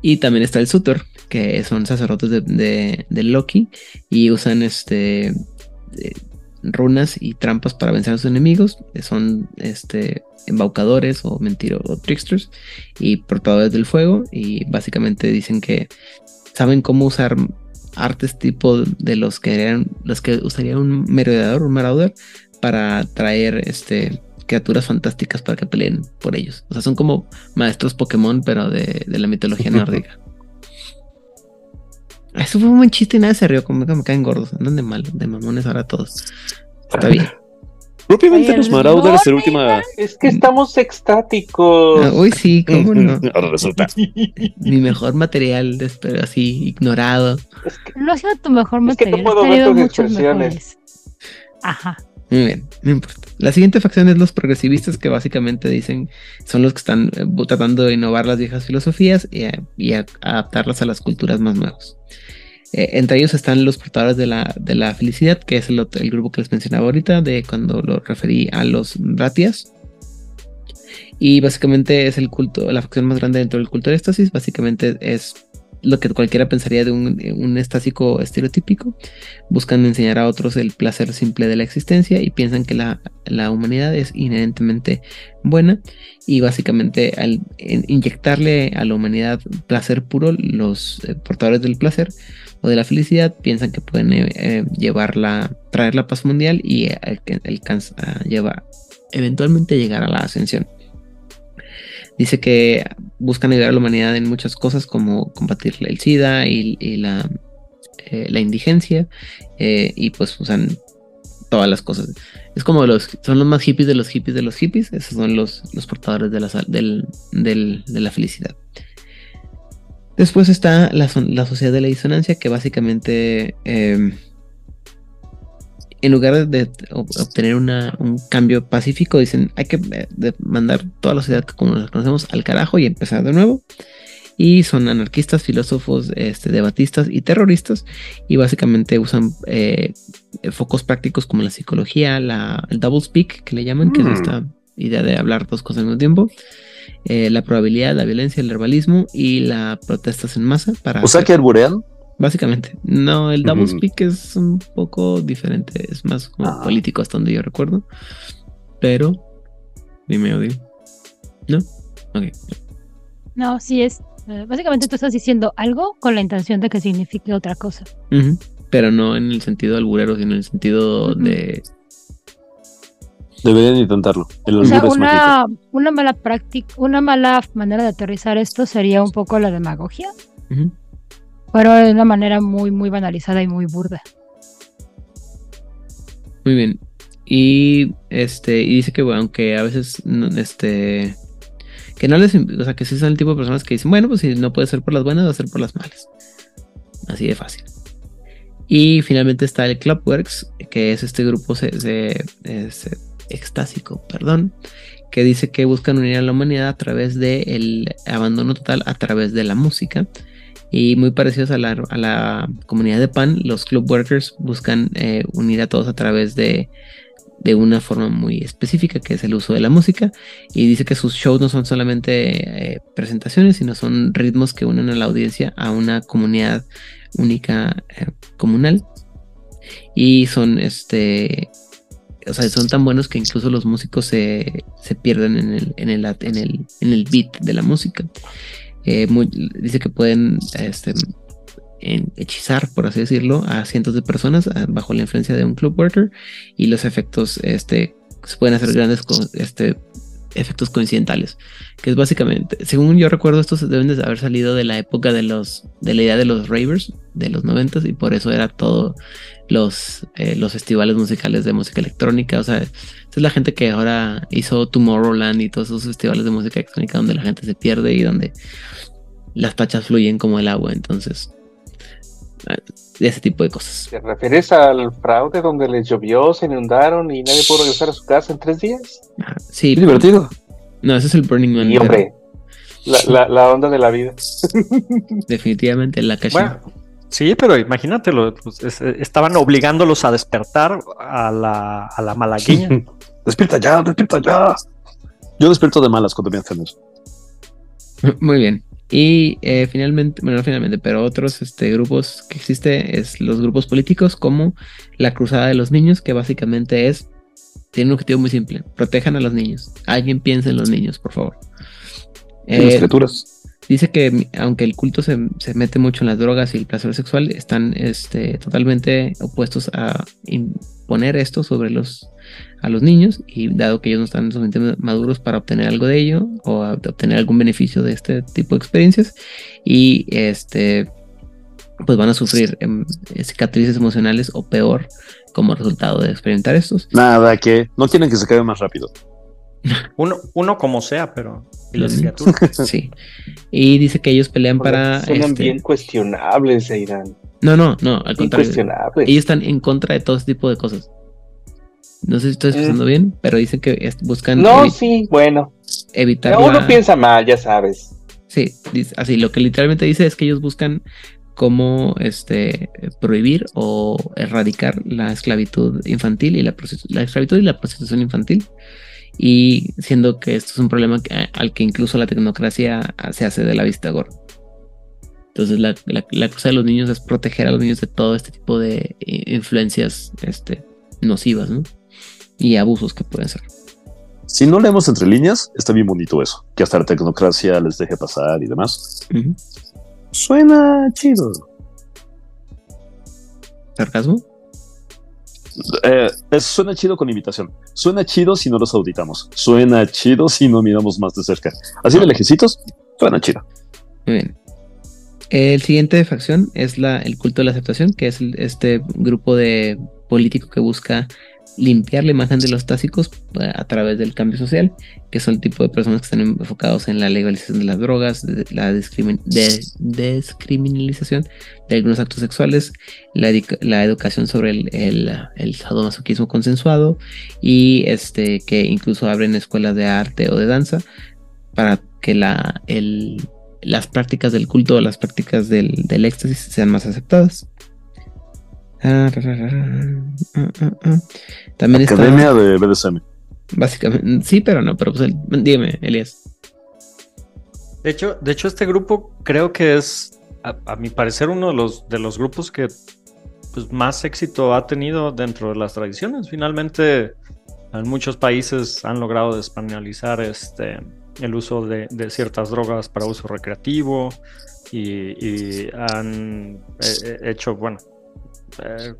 Y también está el Sutor, que son sacerdotes de, de- de Loki y usan este. Runas y trampas para vencer a sus enemigos. Son este, embaucadores o mentiros o tricksters y portadores del fuego. Y básicamente dicen que saben cómo usar artes tipo de los que eran los que usaría un merodeador, un marauder, para traer este criaturas fantásticas para que peleen por ellos. O sea, son como maestros Pokémon, pero de, de la mitología *laughs* nórdica. Eso fue un buen chiste y nadie se rió, como que me caen gordos. Andan de mal, de mamones ahora todos. Está bien. Propiamente los Marauders, el última. Es que estamos extáticos. Ah, uy, sí, cómo no. *laughs* Ahora resulta. *laughs* Mi mejor material, de- pero así, ignorado. No ha sido tu mejor Es que material. no puedo ver tenido tus muchos expresiones. mejores. Ajá. Muy bien, no importa. La siguiente facción es los progresivistas, que básicamente dicen son los que están eh, tratando de innovar las viejas filosofías y, a- y adaptarlas a las culturas más nuevas. Eh, entre ellos están los portadores de la, de la felicidad, que es el, el grupo que les mencionaba ahorita, de cuando lo referí a los ratias. Y básicamente es el culto, la facción más grande dentro del culto de éxtasis. Básicamente es lo que cualquiera pensaría de un, estásico estereotípico. Buscan enseñar a otros el placer simple de la existencia y piensan que la, la humanidad es inherentemente buena. Y básicamente al inyectarle a la humanidad placer puro, los eh, portadores del placer o de la felicidad piensan que pueden eh, eh, llevarla, traer la paz mundial y alca- alcanza- eventualmente llegar a la ascensión. Dice que buscan ayudar a la humanidad en muchas cosas como combatir el SIDA y, eh, la indigencia eh, y pues usan todas las cosas. Es como los, son los más hippies de los hippies de los hippies, esos son los, los portadores de la, del- de la felicidad. Después está la, la sociedad de la disonancia, que básicamente eh, en lugar de, de ob- obtener una- un cambio pacífico, dicen hay que eh, mandar toda la sociedad como la conocemos al carajo y empezar de nuevo. Y son anarquistas, filósofos, este, debatistas y terroristas. Y básicamente usan eh, focos prácticos como la psicología, la, el double speak, que le llaman, que es Mm. esta idea de hablar dos cosas al mismo tiempo. eh, la probabilidad, la violencia, el herbalismo y la protestas en masa para O sea que alburean. Básicamente. No, el double speak es un poco diferente. Es más como Ah. político hasta donde yo recuerdo. Pero. Dime, Odin. ¿No? Ok. No, sí es. eh, básicamente tú estás diciendo algo con la intención de que signifique otra cosa. Pero no en el sentido alburero, sino en el sentido de. Deberían intentarlo. El O sea, una, una mala práctica, una mala manera de aterrizar esto sería un poco la demagogia. Pero de una manera muy, muy banalizada y muy burda. Muy bien. Y este, y dice que bueno, aunque a veces este que no les, o sea, que sí son el tipo de personas que dicen, bueno, pues si no puede ser por las buenas, va a ser por las malas. Así de fácil. Y finalmente está el Clubworks, que es este grupo se, se- extásico, perdón, que dice que buscan unir a la humanidad a través del abandono total, a través de la música. Y muy parecidos a la, a la comunidad de Pan, los club workers buscan eh, unir a todos a través de, de una forma muy específica, que es el uso de la música. Y dice que sus shows no son solamente eh, presentaciones, sino son ritmos que unen a la audiencia a una comunidad única eh, comunal. Y son este. O sea, son tan buenos que incluso los músicos se, se pierden en el, en, el, en, el, en el beat de la música. Eh, dice que pueden este, hechizar, por así decirlo, a cientos de personas ah, bajo la influencia de un club worker y los efectos este, se pueden hacer grandes co- este, efectos coincidentales. Que es básicamente, según yo recuerdo, estos deben de haber salido de la época de los de la idea de los ravers de los noventas y por eso era todo los, eh, los festivales musicales de música electrónica. O sea, es la gente que ahora hizo Tomorrowland y todos esos festivales de música electrónica donde la gente se pierde y donde las pachas fluyen como el agua. Entonces, ese tipo de cosas. ¿Te refieres al fraude donde les llovió, se inundaron y nadie pudo regresar a su casa en tres días? Sí. divertido. No, ese es el Burning Man. Y hombre, la, la, la onda de la vida. *laughs* Definitivamente la caché. Bueno, sí, pero imagínatelo, pues, es- estaban obligándolos a despertar a la, a la malagueña. *laughs* Despierta ya, despierta ya. Yo despierto de malas cuando me hacen eso. *laughs* Muy bien. Y eh, finalmente, bueno, no finalmente, pero otros este, grupos que existe es los grupos políticos como la Cruzada de los Niños, que básicamente es, tiene un objetivo muy simple, protejan a los niños. Alguien piense en los niños, por favor. En las Eh, criaturas. Dice que aunque el culto se, se mete mucho en las drogas y el placer sexual, están este, totalmente opuestos a imponer esto sobre los, a los niños y dado que ellos no están suficientemente maduros para obtener algo de ello o a- obtener algún beneficio de este tipo de experiencias y este pues van a sufrir em, cicatrices emocionales o peor como resultado de experimentar estos. Nada, que no quieren que se caiga más rápido. *laughs* Uno, uno como sea, pero. y las Los niños. criaturas. *laughs* Sí. Y dice que ellos pelean para... Suenan este, bien cuestionables, Aidan. No, no, no, al contrario. Ellos están en contra de todo este tipo de cosas. No sé si estoy expresando bien, pero dicen que es- buscan. No, sí, bueno. evitar Uno la- piensa mal, ya sabes. Sí, así lo que literalmente dice es que ellos buscan cómo este prohibir o erradicar la esclavitud infantil y la, la esclavitud y la prostitución infantil. Y siendo que esto es un problema que- al que incluso la tecnocracia se hace de la vista gorda. Entonces la, la, la cosa de los niños es proteger a los niños de todo este tipo de eh, influencias este, nocivas, ¿no? Y abusos que pueden ser. Si no leemos entre líneas, está bien bonito eso. Que hasta la tecnocracia les deje pasar y demás. Suena chido. ¿Sarcasmo? Eh, es- suena chido con invitación. Suena chido si no los auditamos. Suena chido si no miramos más de cerca. Así de lejecitos, suena chido. Muy bien. El siguiente facción es la, el culto de la aceptación, que es el- este grupo de político que busca limpiar la imagen de los tásicos eh, a través del cambio social, que son el tipo de personas que están enfocados en la legalización de las drogas, la descriminalización de algunos actos sexuales, la, la educación sobre el, el, el sadomasoquismo consensuado y este que incluso abren escuelas de arte o de danza para que la, el, las prácticas del culto o las prácticas del, del éxtasis sean más aceptadas. También está. Academia de BDSM. Básicamente, sí, pero no, pero pues el- dime, Elías. De hecho, de hecho, este grupo creo que es, a, a mi parecer, uno de los, de los grupos que pues, más éxito ha tenido dentro de las tradiciones. Finalmente, en muchos países han logrado despenalizar este, el uso de, de ciertas drogas para uso recreativo y, y han eh, eh, hecho, bueno, eh,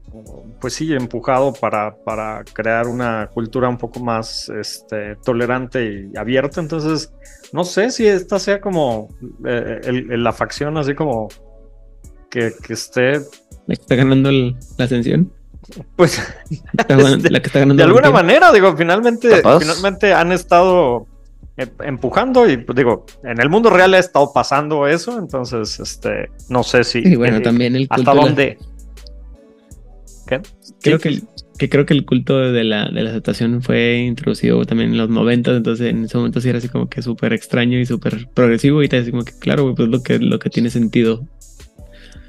pues sí, empujado para, para crear una cultura un poco más este, tolerante y abierta. Entonces, no sé si esta sea como eh, el- el- la facción así como que, que esté, La que está ganando el- la ascensión. pues, la que está ganando *laughs* de alguna manera, digo, finalmente, finalmente han estado eh, empujando y pues, digo, en el mundo real ha estado pasando eso, entonces, este, no sé si... Sí, bueno, eh, también el hasta la- dónde... ¿Qué? Creo que, el- que creo que el culto de la, de la aceptación fue introducido también en los 90, entonces en ese momento sí era así como que súper extraño y súper progresivo y te así como que claro, güey, pues lo que, lo que tiene sentido.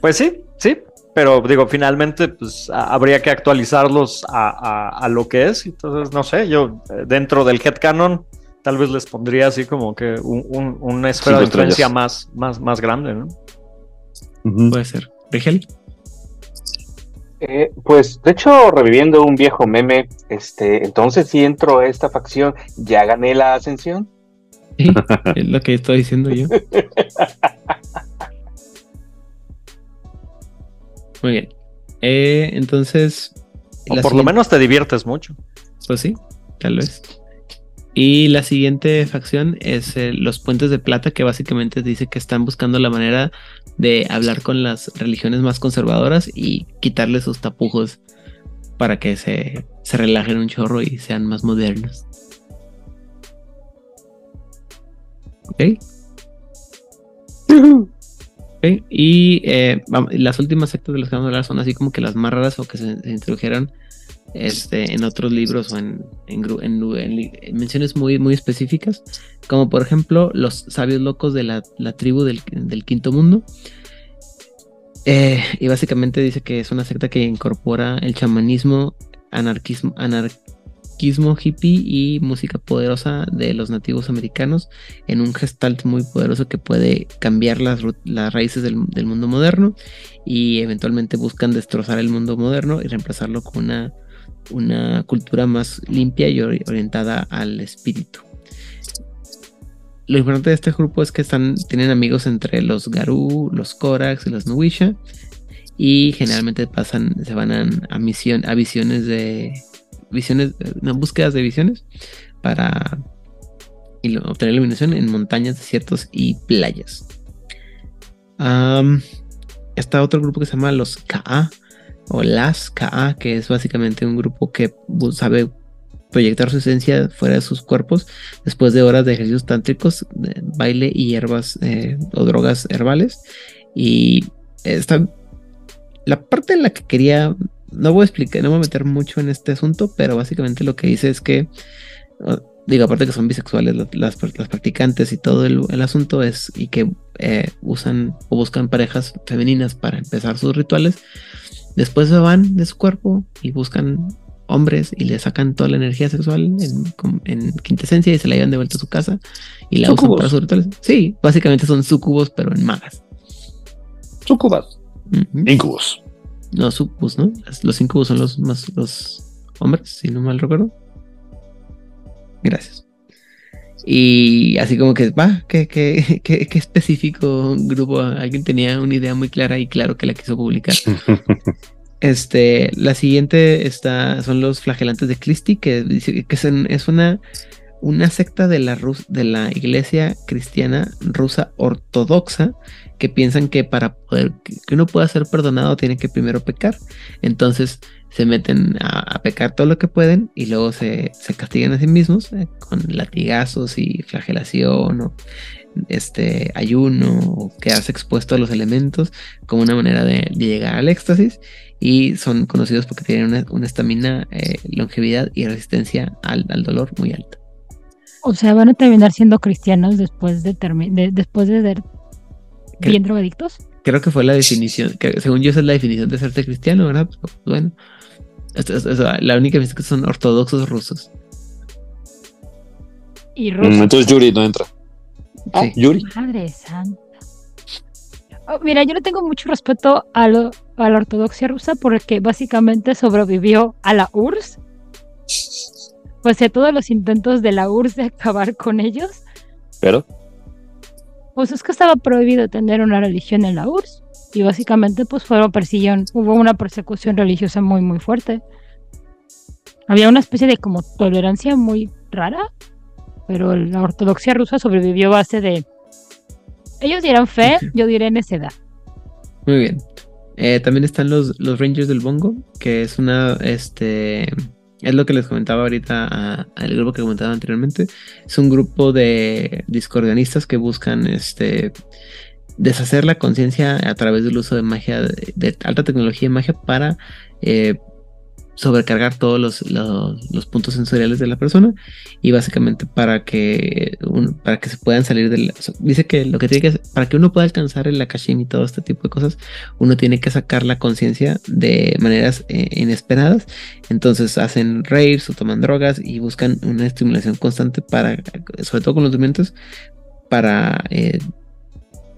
Pues sí, sí, pero digo, finalmente pues a- habría que actualizarlos a, a- a lo que es. Entonces, no sé, yo eh, dentro del headcanon tal vez les pondría así como que un- un- una esfera de influencia más, más, más grande, ¿no? Puede ser. Rigel. Eh, pues, de hecho, reviviendo un viejo meme, este, entonces si entro a esta facción, ¿ya gané la ascensión? Sí, *laughs* es lo que estoy diciendo yo. Muy bien. Eh, entonces. O por lo menos te diviertes mucho. Pues sí, tal vez. Y la siguiente facción es eh, los Puentes de Plata, que básicamente dice que están buscando la manera de hablar con las religiones más conservadoras y quitarles sus tapujos para que se, se relajen un chorro y sean más modernos. ¿Ok? Ok, Y eh, las últimas sectas de las que vamos a hablar son así como que las más raras o que se introdujeron este, en otros libros o en, menciones muy, muy específicas, como por ejemplo los sabios locos de la, la tribu del, del quinto mundo. Eh, y básicamente dice que es una secta que incorpora el chamanismo, anarquismo, anar- psiquismo hippie y música poderosa de los nativos americanos en un gestalt muy poderoso que puede cambiar las, las raíces del, del mundo moderno y eventualmente buscan destrozar el mundo moderno y reemplazarlo con una, una cultura más limpia y ori- orientada al espíritu. Lo importante de este grupo es que están, tienen amigos entre los Garú, los Korax y los Nuwisha y generalmente pasan, se van a, a misión, a visiones de visiones, búsquedas de visiones para obtener iluminación en montañas, desiertos y playas. Está otro grupo que se llama los KA o las KA, que es básicamente un grupo que bu- sabe proyectar su esencia fuera de sus cuerpos después de horas de ejercicios tántricos, baile y hierbas eh, o drogas herbales. Y está la parte en la que quería, no voy a explicar, no voy a meter mucho en este asunto, pero básicamente lo que dice es que, digo, aparte que son bisexuales la- las, las practicantes y todo el, el asunto es, y que eh, usan o buscan parejas femeninas para empezar sus rituales, después se van de su cuerpo y buscan hombres y le sacan toda la energía sexual en, en quintesencia y se la llevan de vuelta a su casa y la usan Sucubos. para sus rituales. Sí, básicamente son sucubos, pero en magas. Sucubas. Incubos. No, sucubos, ¿no? Las- Los incubos son los más los hombres, si no mal recuerdo. Gracias. Y así como que, va, qué, qué, *laughs* qué, qué específico grupo. Alguien tenía una idea muy clara y claro que la quiso publicar. *laughs* Este, la siguiente está, son los flagelantes de Christie, que, dice que son- es una, una secta de la, rus- de la iglesia cristiana rusa ortodoxa que piensan que para poder que que uno pueda ser perdonado tiene que primero pecar. Entonces se meten a, a pecar todo lo que pueden y luego se, se castigan a sí mismos eh, con latigazos y flagelación o este ayuno o quedarse expuesto a los elementos como una manera de, de llegar al éxtasis y son conocidos porque tienen una- estamina, eh, longevidad y resistencia al, al dolor muy alta. O sea, van a terminar siendo cristianos después de, de- después de ser bien drogadictos. Creo que fue la definición, que según yo esa es la definición de serte cristiano, ¿verdad? Pero, bueno, la única es que son ortodoxos rusos. Y Mm, rusos. Entonces Yuri no entra. Ah, Yuri. Madre santa. Oh, mira, yo le tengo mucho respeto a, lo- a la ortodoxia rusa porque básicamente sobrevivió a la URSS. Pues a todos los intentos de la URSS de acabar con ellos. Pero. Pues es que estaba prohibido tener una religión en la URSS. Y básicamente pues fueron persiguieron, hubo una persecución religiosa muy muy fuerte. Había una especie de como tolerancia muy rara, pero la ortodoxia rusa sobrevivió a base de ellos dirán fe, yo diré necedad. Muy bien. Eh, también están los, los Rangers del Bongo, que es una, este, es lo que les comentaba ahorita al grupo que comentaba anteriormente. Es un grupo de discordianistas que buscan, este, deshacer la conciencia a través del uso de magia, de, de alta tecnología y magia para eh, sobrecargar todos los, los, puntos sensoriales de la persona y básicamente para que para que se puedan salir del dice que lo que tiene que hacer- para que uno pueda alcanzar el akashim y todo este tipo de cosas uno tiene que sacar la conciencia de maneras eh, inesperadas. Entonces hacen raids o toman drogas y buscan una estimulación constante para sobre todo con los durmientes para eh,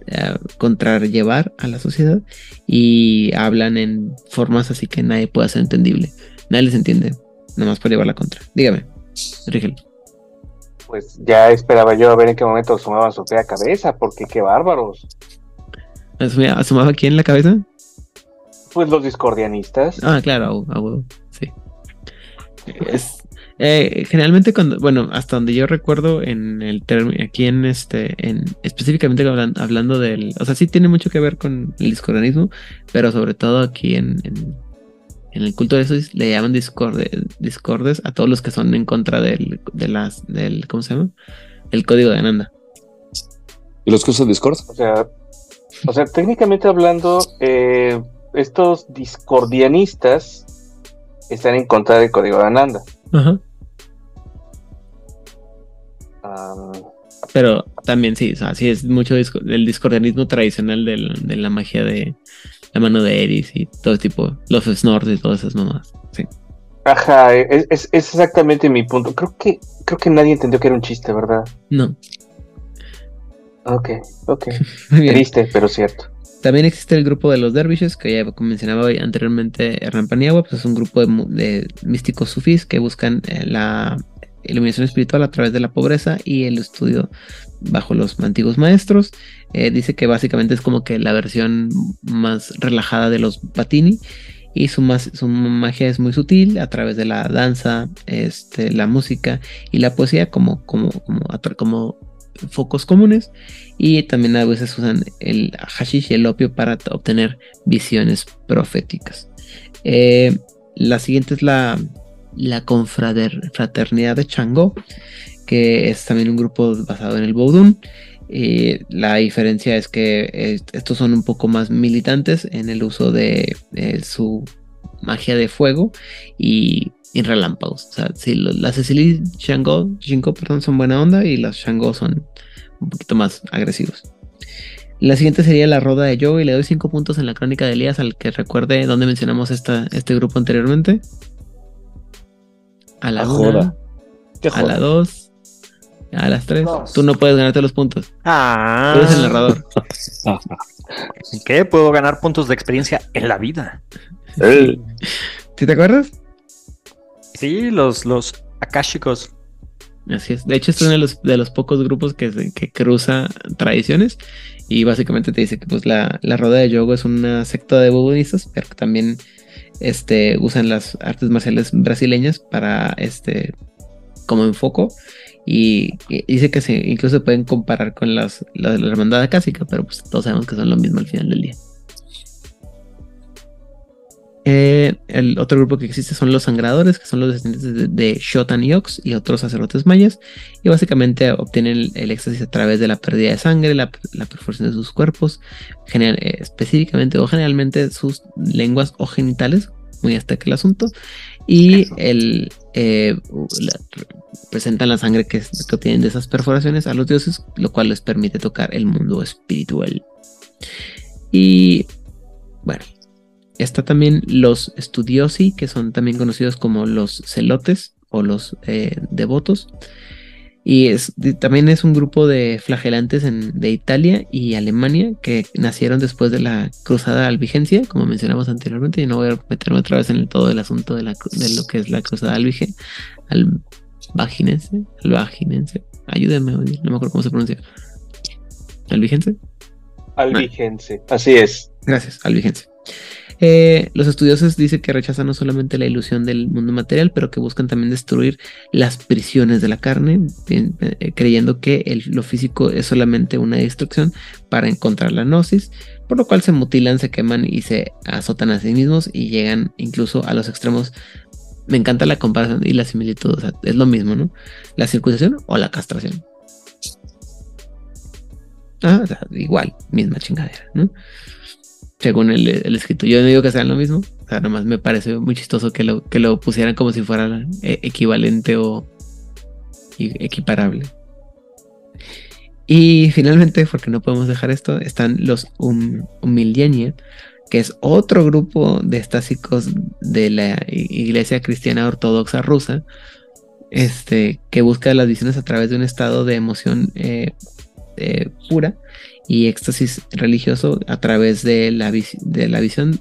eh, contrarrevar a la sociedad y hablan en formas así que nadie puede ser entendible. Nadie les entiende, nada más por llevar la contra. Dígame, Rigel. Pues ya esperaba yo a ver en qué momento asomaban su fea cabeza, porque qué bárbaros. ¿Asumaba asomaba aquí en la cabeza? Pues los discordianistas. Ah, claro, a hu- a huevo, sí. Es, eh, generalmente cuando, bueno, hasta donde yo recuerdo en el término, aquí en este, en específicamente hablan- hablando del, o sea, sí tiene mucho que ver con el discordianismo, pero sobre todo aquí en, en, en el culto de eso le llaman discorde, discordes a todos los que son en contra del, de las, del, ¿cómo se llama? El código de Ananda. ¿Y los que usan Discord? O sea, o sea, técnicamente hablando, eh, estos discordianistas están en contra del código de Ananda. Ajá. Pero también sí, o sea, sí es mucho disco- el discordianismo tradicional del- de la magia de la mano de Eris y todo tipo, los snorts y todas esas mamás. Sí. Ajá, es, es- es exactamente mi punto. Creo que, creo que nadie entendió que era un chiste, ¿verdad? No. Ok, ok. *laughs* Triste, pero cierto. También existe el grupo de los dervishes, que ya mencionaba anteriormente Hernán Paniagua, pues es un grupo de, de místicos sufís que buscan eh, la iluminación espiritual a través de la pobreza y el estudio bajo los antiguos maestros. Eh, dice que básicamente es como que la versión más relajada de los Batini y su, mas- su magia es muy sutil a través de la danza, este, la música y la poesía como, como, como, como focos comunes y también a veces usan el hashish y el opio para obtener visiones proféticas. Eh, la siguiente es la, la confraternidad de Changó, que es también un grupo basado en el Vodun. Eh, la diferencia es que estos son un poco más militantes en el uso de su magia de fuego y, y relámpagos. O sea, si lo- las Cecily Shango, Shinko, perdón, son buena onda y las Shango son un poquito más agresivos. La siguiente sería la roda de Joe y le doy 5 puntos en la crónica de Elías al que recuerde dónde mencionamos esta, este grupo anteriormente. A la Ah, una, joda. Qué a la joda. 2, a las 3. Tú no puedes ganarte los puntos. Ah. Tú eres el narrador. ¿En *laughs* qué? Puedo ganar puntos de experiencia en la vida. ¿Sí te acuerdas? Sí, los, los akashicos. Así es. De hecho, es uno de los, de los pocos grupos que, que cruza tradiciones. Y básicamente te dice que pues la, la Roda de Yogo es una secta de budistas, pero que también este, usan las artes marciales brasileñas para este como enfoco. Y, dice que se, incluso se pueden comparar con las, la de la hermandad acásica, pero pues todos sabemos que son lo mismo al final del día. Eh, el otro grupo que existe son los sangradores, que son los descendientes de, de Shotan y Ox y otros sacerdotes mayas. Y básicamente obtienen el, el éxtasis a través de la pérdida de sangre, la, la perforación de sus cuerpos, general- eh, específicamente o generalmente sus lenguas o genitales, muy hasta que el asunto. Y el, eh, la- presentan la sangre que, que obtienen de esas perforaciones a los dioses, lo cual les permite tocar el mundo espiritual. Y bueno, Está también los estudiosi, que son también conocidos como los celotes o los eh, devotos. Y es, también es un grupo de flagelantes en- de Italia y Alemania que nacieron después de la cruzada albigencia, como mencionamos anteriormente. Y no voy a meterme otra vez en el- todo el asunto de, la, de lo que es la cruzada albige, albaginense, albaginense. Ayúdenme, no me acuerdo cómo se pronuncia. ¿Albigense? Albigense. Así es. Gracias, albigense. Eh, los estudiosos dicen que rechazan no solamente la ilusión del mundo material, pero que buscan también destruir las prisiones de la carne, eh, creyendo que el- lo físico es solamente una distracción para encontrar la gnosis, por lo cual se mutilan, se queman y se azotan a sí mismos y llegan incluso a los extremos. Me encanta la comparación y la similitud, o sea, es lo mismo, ¿no? La circuncisión o la castración. Ah, o sea, igual, misma chingadera, ¿no? Según el, el escrito. Yo no digo que sean lo mismo. O sea, nomás me parece muy chistoso que lo, que lo pusieran como si fuera eh, equivalente o equiparable. Y finalmente, porque no podemos dejar esto, están los um, Humilienia, que es otro grupo de estásicos de la Iglesia Cristiana Ortodoxa rusa, este, que busca las visiones a través de un estado de emoción eh, eh, pura y éxtasis religioso a través de la, vis- de la visión,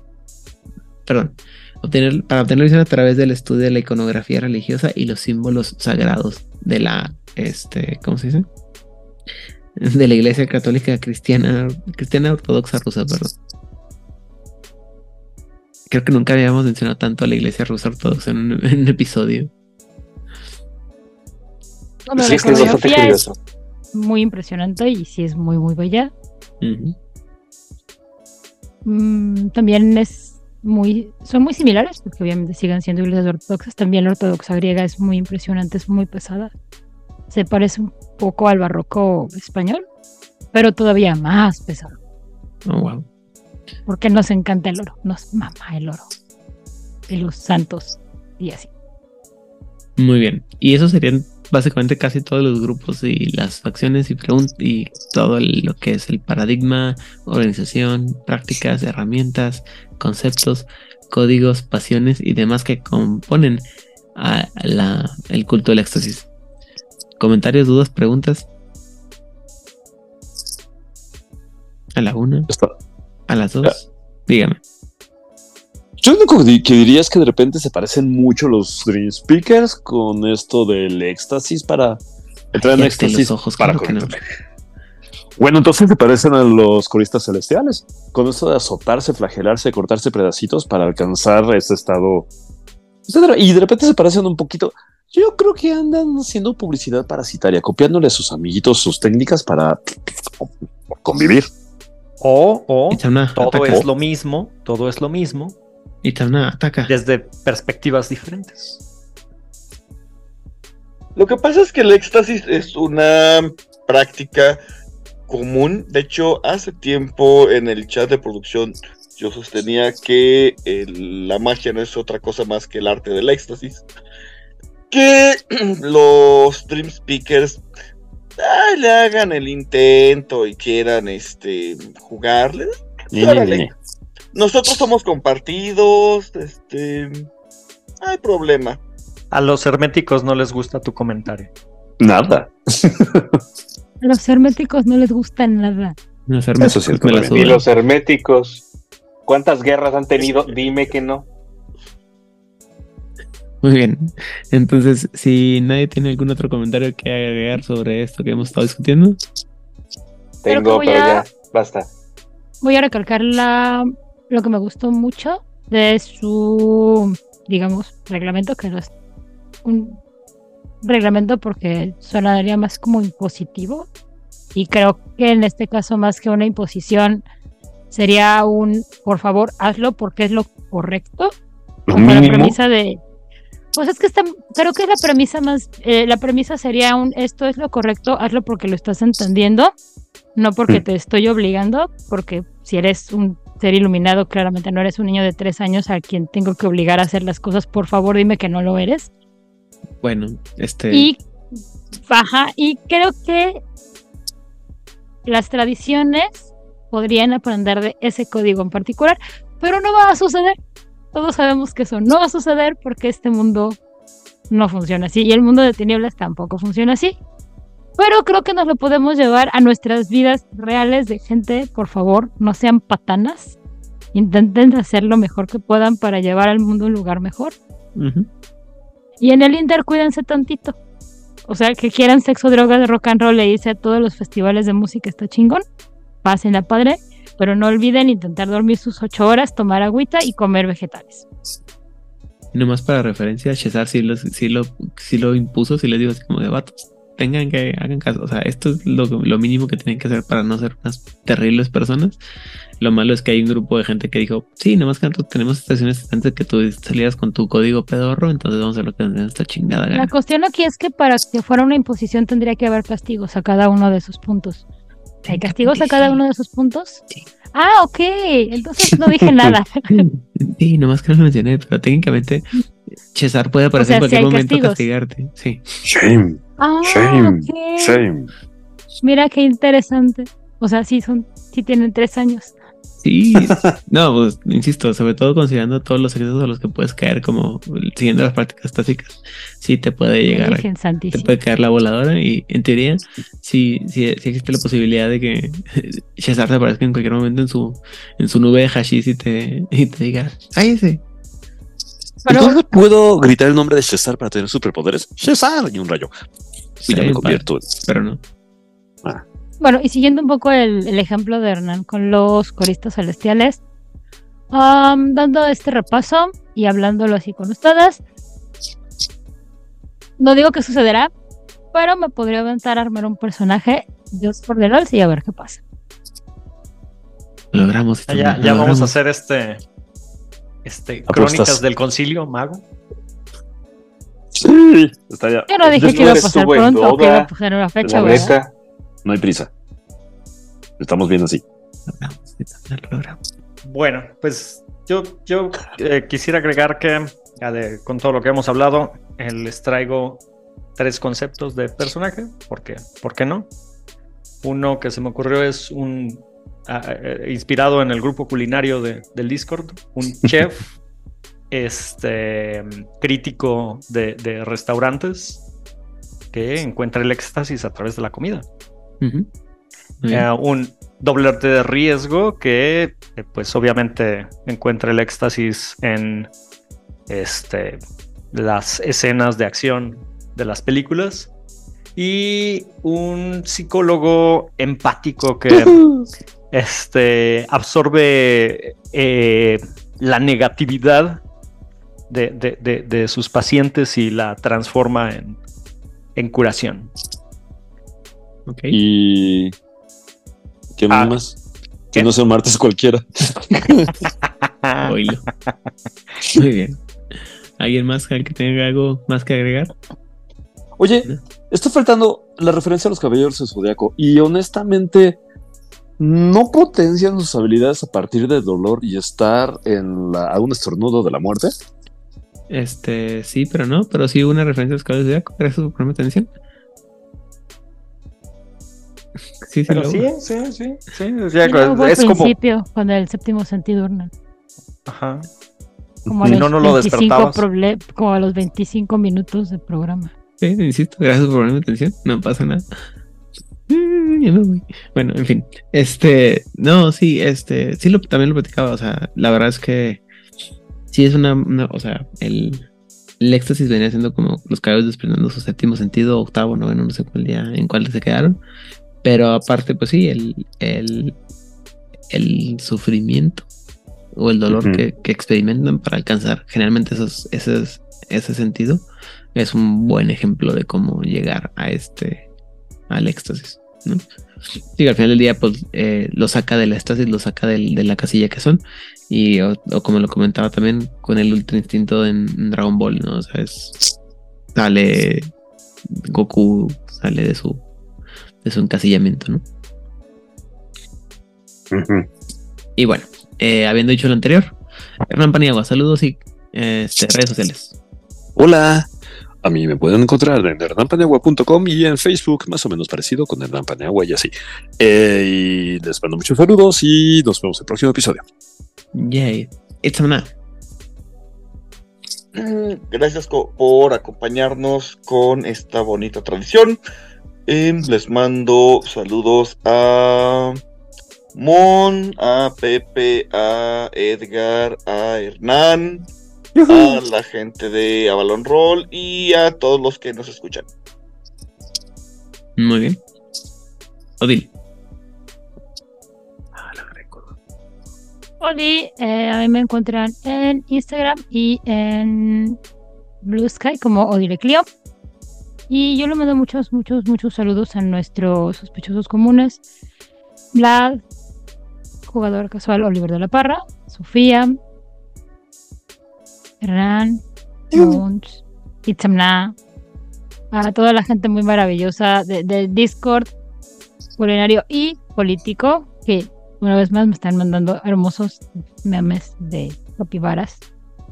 perdón, obtener, para obtener visión a través del estudio de la iconografía religiosa y los símbolos sagrados de la, este, ¿cómo se dice? De la Iglesia Católica Cristiana, Cristiana Ortodoxa Rusa, perdón. Creo que nunca habíamos mencionado tanto a la Iglesia Rusa Ortodoxa en un, en un episodio. Bueno, Sí, la es que es bastante curioso. Muy impresionante y sí es muy, muy bella. Mm, también es muy, son muy similares, porque obviamente siguen siendo iglesias ortodoxas. También la ortodoxa griega es muy impresionante, es muy pesada. Se parece un poco al barroco español, pero todavía más pesado, Oh, wow. porque nos encanta el oro, nos mama el oro. Y los santos y así. Muy bien. Y eso serían básicamente casi todos los grupos y las facciones y y todo el- lo que es el paradigma, organización, prácticas, herramientas, conceptos. códigos, pasiones y demás que componen a la, el culto del éxtasis. ¿Comentarios, dudas, preguntas? A la una. A las dos. Dígame. Yo lo único que di- que diría es que de repente se parecen mucho los Dream Speakers con esto del éxtasis para entrar en éxtasis. los ojos, para claro que no. Bueno, entonces se parecen a los coristas celestiales, con esto de azotarse, flagelarse, cortarse pedacitos para alcanzar ese estado. Y de repente se parecen un poquito. Yo creo que andan haciendo publicidad parasitaria, copiándole a sus amiguitos sus técnicas para convivir. O, o todo es lo mismo, todo es lo mismo, Itzamna, ataca. desde perspectivas diferentes. Lo que pasa es que el éxtasis es una práctica común. De hecho, hace tiempo en el chat de producción yo sostenía que el- la magia no es otra cosa más que el arte del éxtasis. Que *clears throat* los Dream Speakers ah, le hagan el intento y quieran este jugarle. Órale. Nosotros somos compartidos, este, no hay problema. A los herméticos no les gusta tu comentario. Nada. A los herméticos no les gusta nada. Los sí es correcto. Y los herméticos, ¿cuántas guerras han tenido? Dime que no. Muy bien. Entonces, si nadie tiene algún otro comentario que agregar sobre esto que hemos estado discutiendo, Tengo, pero a- ya, basta. Voy a recalcar la, lo que me gustó mucho de su, digamos, reglamento, que no es un reglamento porque sonaría más como impositivo. Y creo que en este caso, más que una imposición, sería un, por favor, hazlo porque es lo correcto. Lo Como la premisa de. Pues es que está, creo que es la premisa más. eh, la premisa sería un esto es lo correcto, hazlo porque lo estás entendiendo, no porque Mm. te estoy obligando, porque si eres un ser iluminado, claramente no eres un niño de tres años a quien tengo que obligar a hacer las cosas, por favor dime que no lo eres. bueno, este. Y baja, y creo que las tradiciones podrían aprender de ese código en particular, pero no va a suceder. Todos sabemos que eso no va a suceder porque este mundo no funciona así y el mundo de tinieblas tampoco funciona así. Pero creo que nos lo podemos llevar a nuestras vidas reales de gente, por favor, no sean patanas. Intenten hacer lo mejor que puedan para llevar al mundo a un lugar mejor. Y en el Inter cuídense tantito. O sea, que quieran sexo, drogas, rock and roll e irse a todos los festivales de música está chingón. Pásenla padre. Pero no olviden intentar dormir sus ocho horas, tomar agüita y comer vegetales. Y nomás para referencia, César sí, los- sí lo, sí lo impuso, sí les digo así como de vatos. Tengan que, hagan caso. O sea, esto es lo, lo mínimo que tienen que hacer para no ser unas terribles personas. Lo malo es que hay un grupo de gente que dijo, sí, nomás que nosotros tenemos estaciones antes de que tú salieras con tu código pedorro, entonces vamos a hacer lo que nos dé esta chingada La cuestión aquí es que para que fuera una imposición tendría que haber castigos a cada uno de esos puntos. ¿Hay castigos a cada uno de esos puntos? Ah, ok. Entonces no dije *laughs* nada. *laughs* Sí, nomás que no lo mencioné, pero técnicamente César puede aparecer sea, en sí cualquier momento castigos. castigarte. Sí. Shame, Ah, shame. Mira qué interesante. O sea, sí son, sí tienen tres años. Sí, *laughs* no, pues insisto, sobre todo considerando todos los secretos a los que puedes caer, como siguiendo las prácticas tácticas, sí te puede llegar, Virgen te puede caer la voladora y en teoría sí, sí, sí existe la posibilidad de que *laughs* César te aparezca en cualquier momento en su, en su nube de hashish y te, y te diga, cállese. Pero- Entonces puedo gritar el nombre de César para tener superpoderes. César y un rayo. Y ya me convierto. Pero no. Bueno, y siguiendo un poco el, el ejemplo de Hernán con los coristas celestiales, dando este repaso y hablándolo así con ustedes, no digo que sucederá, pero me podría aventar a armar un personaje Dios por the LOL y a ver qué pasa. Lo logramos. Ah, ya lo ya vamos a logramos. hacer este. Este. Crónicas del concilio, mago. Sí, está ya. Yo no dije que iba a pasar pronto, que iba a pasar una fecha, neta. No hay prisa. Estamos bien así. Bueno, pues yo, yo eh, quisiera agregar que, de- con todo lo que hemos hablado, eh, les traigo tres conceptos de personaje, porque, ¿por qué no? Uno que se me ocurrió es un, eh, inspirado en el grupo culinario de- del Discord, un *laughs* chef este crítico de, de restaurantes que encuentra el éxtasis a través de la comida. Eh, un doble de riesgo que, eh, pues obviamente, encuentra el éxtasis en este, las escenas de acción de las películas. Y un psicólogo empático que este, absorbe eh, la negatividad de, de- de- de sus pacientes y la transforma en, en curación. Y. ¿Qué Ah. más? Que no sea un martes cualquiera. *laughs* Oílo. Muy bien. ¿Alguien más que tenga algo más que agregar? Oye, está faltando la referencia a los caballeros del zodiaco y honestamente no potencian sus habilidades a partir del dolor y estar en la, a un estornudo de la muerte. Este, sí, pero no, pero sí hubo una referencia a los caballos de Zodiaco. Gracias por ponerme atención. Sí, sí, Pero sí, sí, sí, sí. o sea, es como. principio, con el séptimo sentido Hernán. Ajá. Como a los no, no lo 25 despertabas. proble- como a los 25 minutos de programa. Sí, insisto, gracias por ponerme atención. No pasa nada. Bueno, en fin. Este, no, sí, este, sí lo, también lo platicaba. O sea, la verdad es que sí es una, una- o sea, el, el éxtasis venía siendo como los caballos desprendiendo su séptimo sentido, octavo, noveno, no sé cuál día, en cuál se quedaron. Pero aparte, pues sí, el, el, el sufrimiento o el dolor que, que experimentan para alcanzar generalmente esos, esos, ese sentido es un buen ejemplo de cómo llegar a este al éxtasis ¿no? Sí, al final del día pues eh, lo saca del éxtasis lo saca del- de la casilla que son. Y o, o como lo comentaba también con el ultra instinto en, en Dragon Ball no o sea es sale Goku sale de su de su encasillamiento no y bueno eh, habiendo dicho lo anterior Hernán Paniagua saludos y eh, este, redes sociales. Hola. A mí me pueden encontrar en hernampaniagua.com y en Facebook, más o menos parecido con Hernán y así. Eh, y les mando muchos saludos y nos vemos en el próximo episodio. Yay. It's a Mm, Gracias co- por acompañarnos con esta bonita tradición. Em, les mando saludos a Mon, a Pepe, a Edgar, a Hernán, a la gente de Avalon Roll y a todos los que nos escuchan. Muy bien. Odil. Oli, eh, a mí me encuentran en Instagram y en Blue Sky como Odile Clio. Y yo le mando muchos, muchos, muchos saludos a nuestros sospechosos comunes. Vlad, jugador casual Oliver de la Parra, Sofía, Hernán, Mons, Itzamna, a toda la gente muy maravillosa de, de Discord, culinario y político, que una vez más me están mandando hermosos memes de capibaras.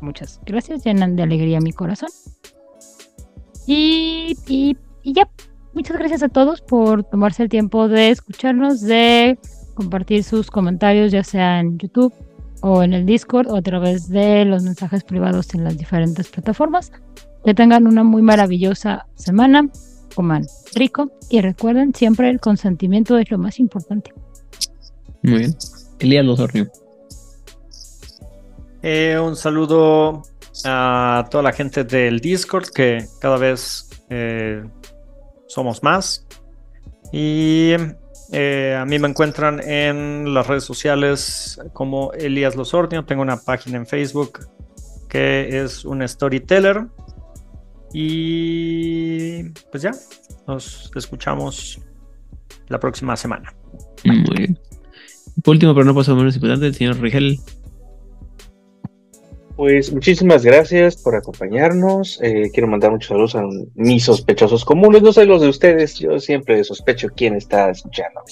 Muchas gracias, llenan de alegría mi corazón. Y, y, y ya, muchas gracias a todos por tomarse el tiempo de escucharnos, de compartir sus comentarios, ya sea en YouTube o en el Discord o a través de los mensajes privados en las diferentes plataformas. Que tengan una muy maravillosa semana, coman rico y recuerden siempre el consentimiento es lo más importante. Muy bien. Elías Losornio. Eh, un saludo a toda la gente del Discord, que cada vez eh, somos más. Y eh, a mí me encuentran en las redes sociales como Elías Losornio. Tengo una página en Facebook que es un storyteller. Y pues ya, nos escuchamos la próxima semana. Muy bien. Por último, pero no por menos importante, el señor Rigel. Pues muchísimas gracias por acompañarnos. Eh, quiero mandar muchos saludos a mis sospechosos comunes. No sé los de ustedes, yo siempre sospecho quién está escuchando.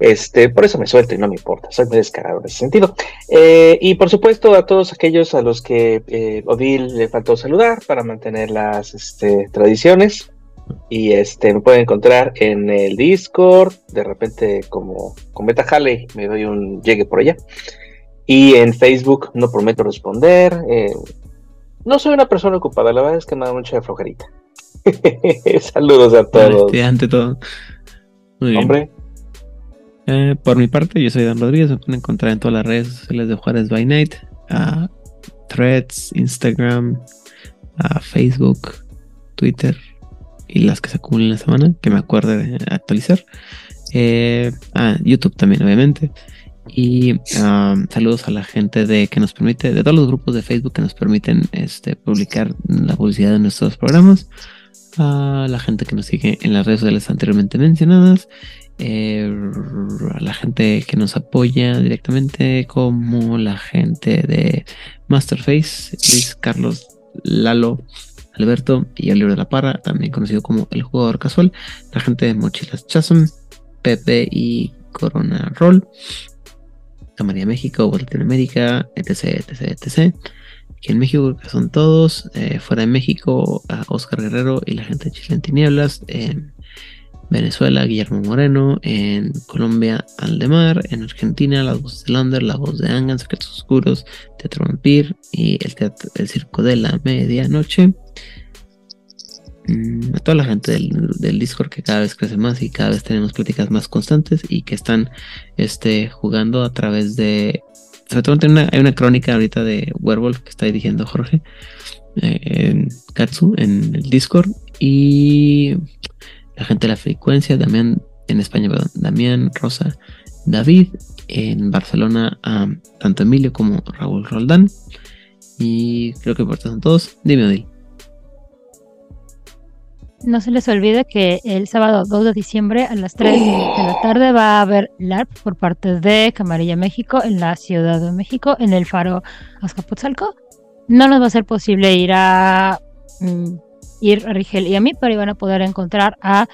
Este, por eso me suelto y no me importa, soy muy descarado en ese sentido. Eh, y por supuesto a todos aquellos a los que eh, Odil le faltó saludar para mantener las este, tradiciones. Y este me pueden encontrar en el Discord, de repente como con Beta Halley me doy un llegue por allá. Y en Facebook no prometo responder. eh, no soy una persona ocupada, la verdad es que me da mucha flojerita. *laughs* Saludos a todos. Este, ante todo. Muy bien. Hombre, Eh, por mi parte, yo soy Dan Rodríguez. Me pueden encontrar en todas las redes sociales de Juárez by Night: a Threads, Instagram, a Facebook, Twitter y las que se acumulen la semana, que me acuerde de actualizar. Eh, ah, YouTube también, obviamente. Y um, saludos a la gente de que nos permite, de todos los grupos de Facebook que nos permiten este, publicar la publicidad de nuestros programas. A la gente que nos sigue en las redes sociales anteriormente mencionadas. eh, a la gente que nos apoya directamente, como la gente de Masterface, Luis Carlos Lalo. Alberto y Oliver de la Parra, también conocido como el jugador casual, la gente de Mochilas Chasm, Pepe y Corona Roll, Camaría México, Latinoamérica, etc, etc, etc. Aquí en México son todos, eh, fuera de México, Oscar Guerrero y la gente de Chile en Tinieblas, en Venezuela, Guillermo Moreno, en Colombia, Aldemar, en Argentina, La Voz de Lander, La Voz de Angan, Secretos Oscuros, Teatro Vampir y el, teatro, el Circo de la Medianoche. Mm, a toda la gente del, del Discord que cada vez crece más y cada vez tenemos pláticas más constantes y que están este, jugando a través de. Sobre todo hay una, crónica ahorita de Werewolf que está dirigiendo Jorge eh, en Katsu en el Discord y la gente de la frecuencia, Damián en España, perdón, Damián, Rosa, David, en Barcelona, tanto Emilio como Raúl Roldán. Y creo que por son todos. Dime, Odil. No se les olvide que el sábado 2 de diciembre a las 3 de la tarde va a haber LARP por parte de Camarilla México en la Ciudad de México, en el Faro Azcapotzalco. No nos va a ser posible ir a mm, ir a Rigel y a mí, pero iban a poder encontrar a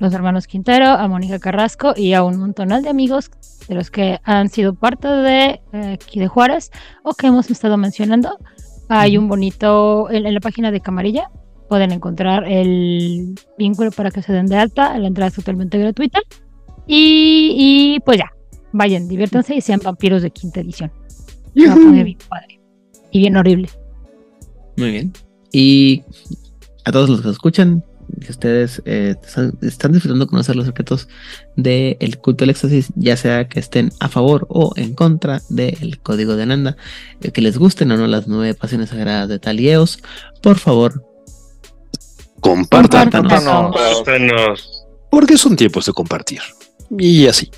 los hermanos Quintero, a Mónica Carrasco y a un montonal de amigos de los que han sido parte de eh, aquí de Juárez o que hemos estado mencionando. Hay un bonito en, en la página de Camarilla pueden encontrar el vínculo para que se den de alta. La entrada es totalmente gratuita. Y, y, pues ya, vayan, diviértanse y sean vampiros de quinta edición. Bien padre. Y bien horrible. Muy bien. Y a todos los que escuchan, que ustedes eh, están, disfrutando conocer los secretos del culto del éxtasis, ya sea que estén a favor o en contra del código de Ananda, eh, que les gusten o no las nueve pasiones sagradas de Talieos, por favor. Compártanos. Compártanos. Porque son tiempos de compartir. Y así.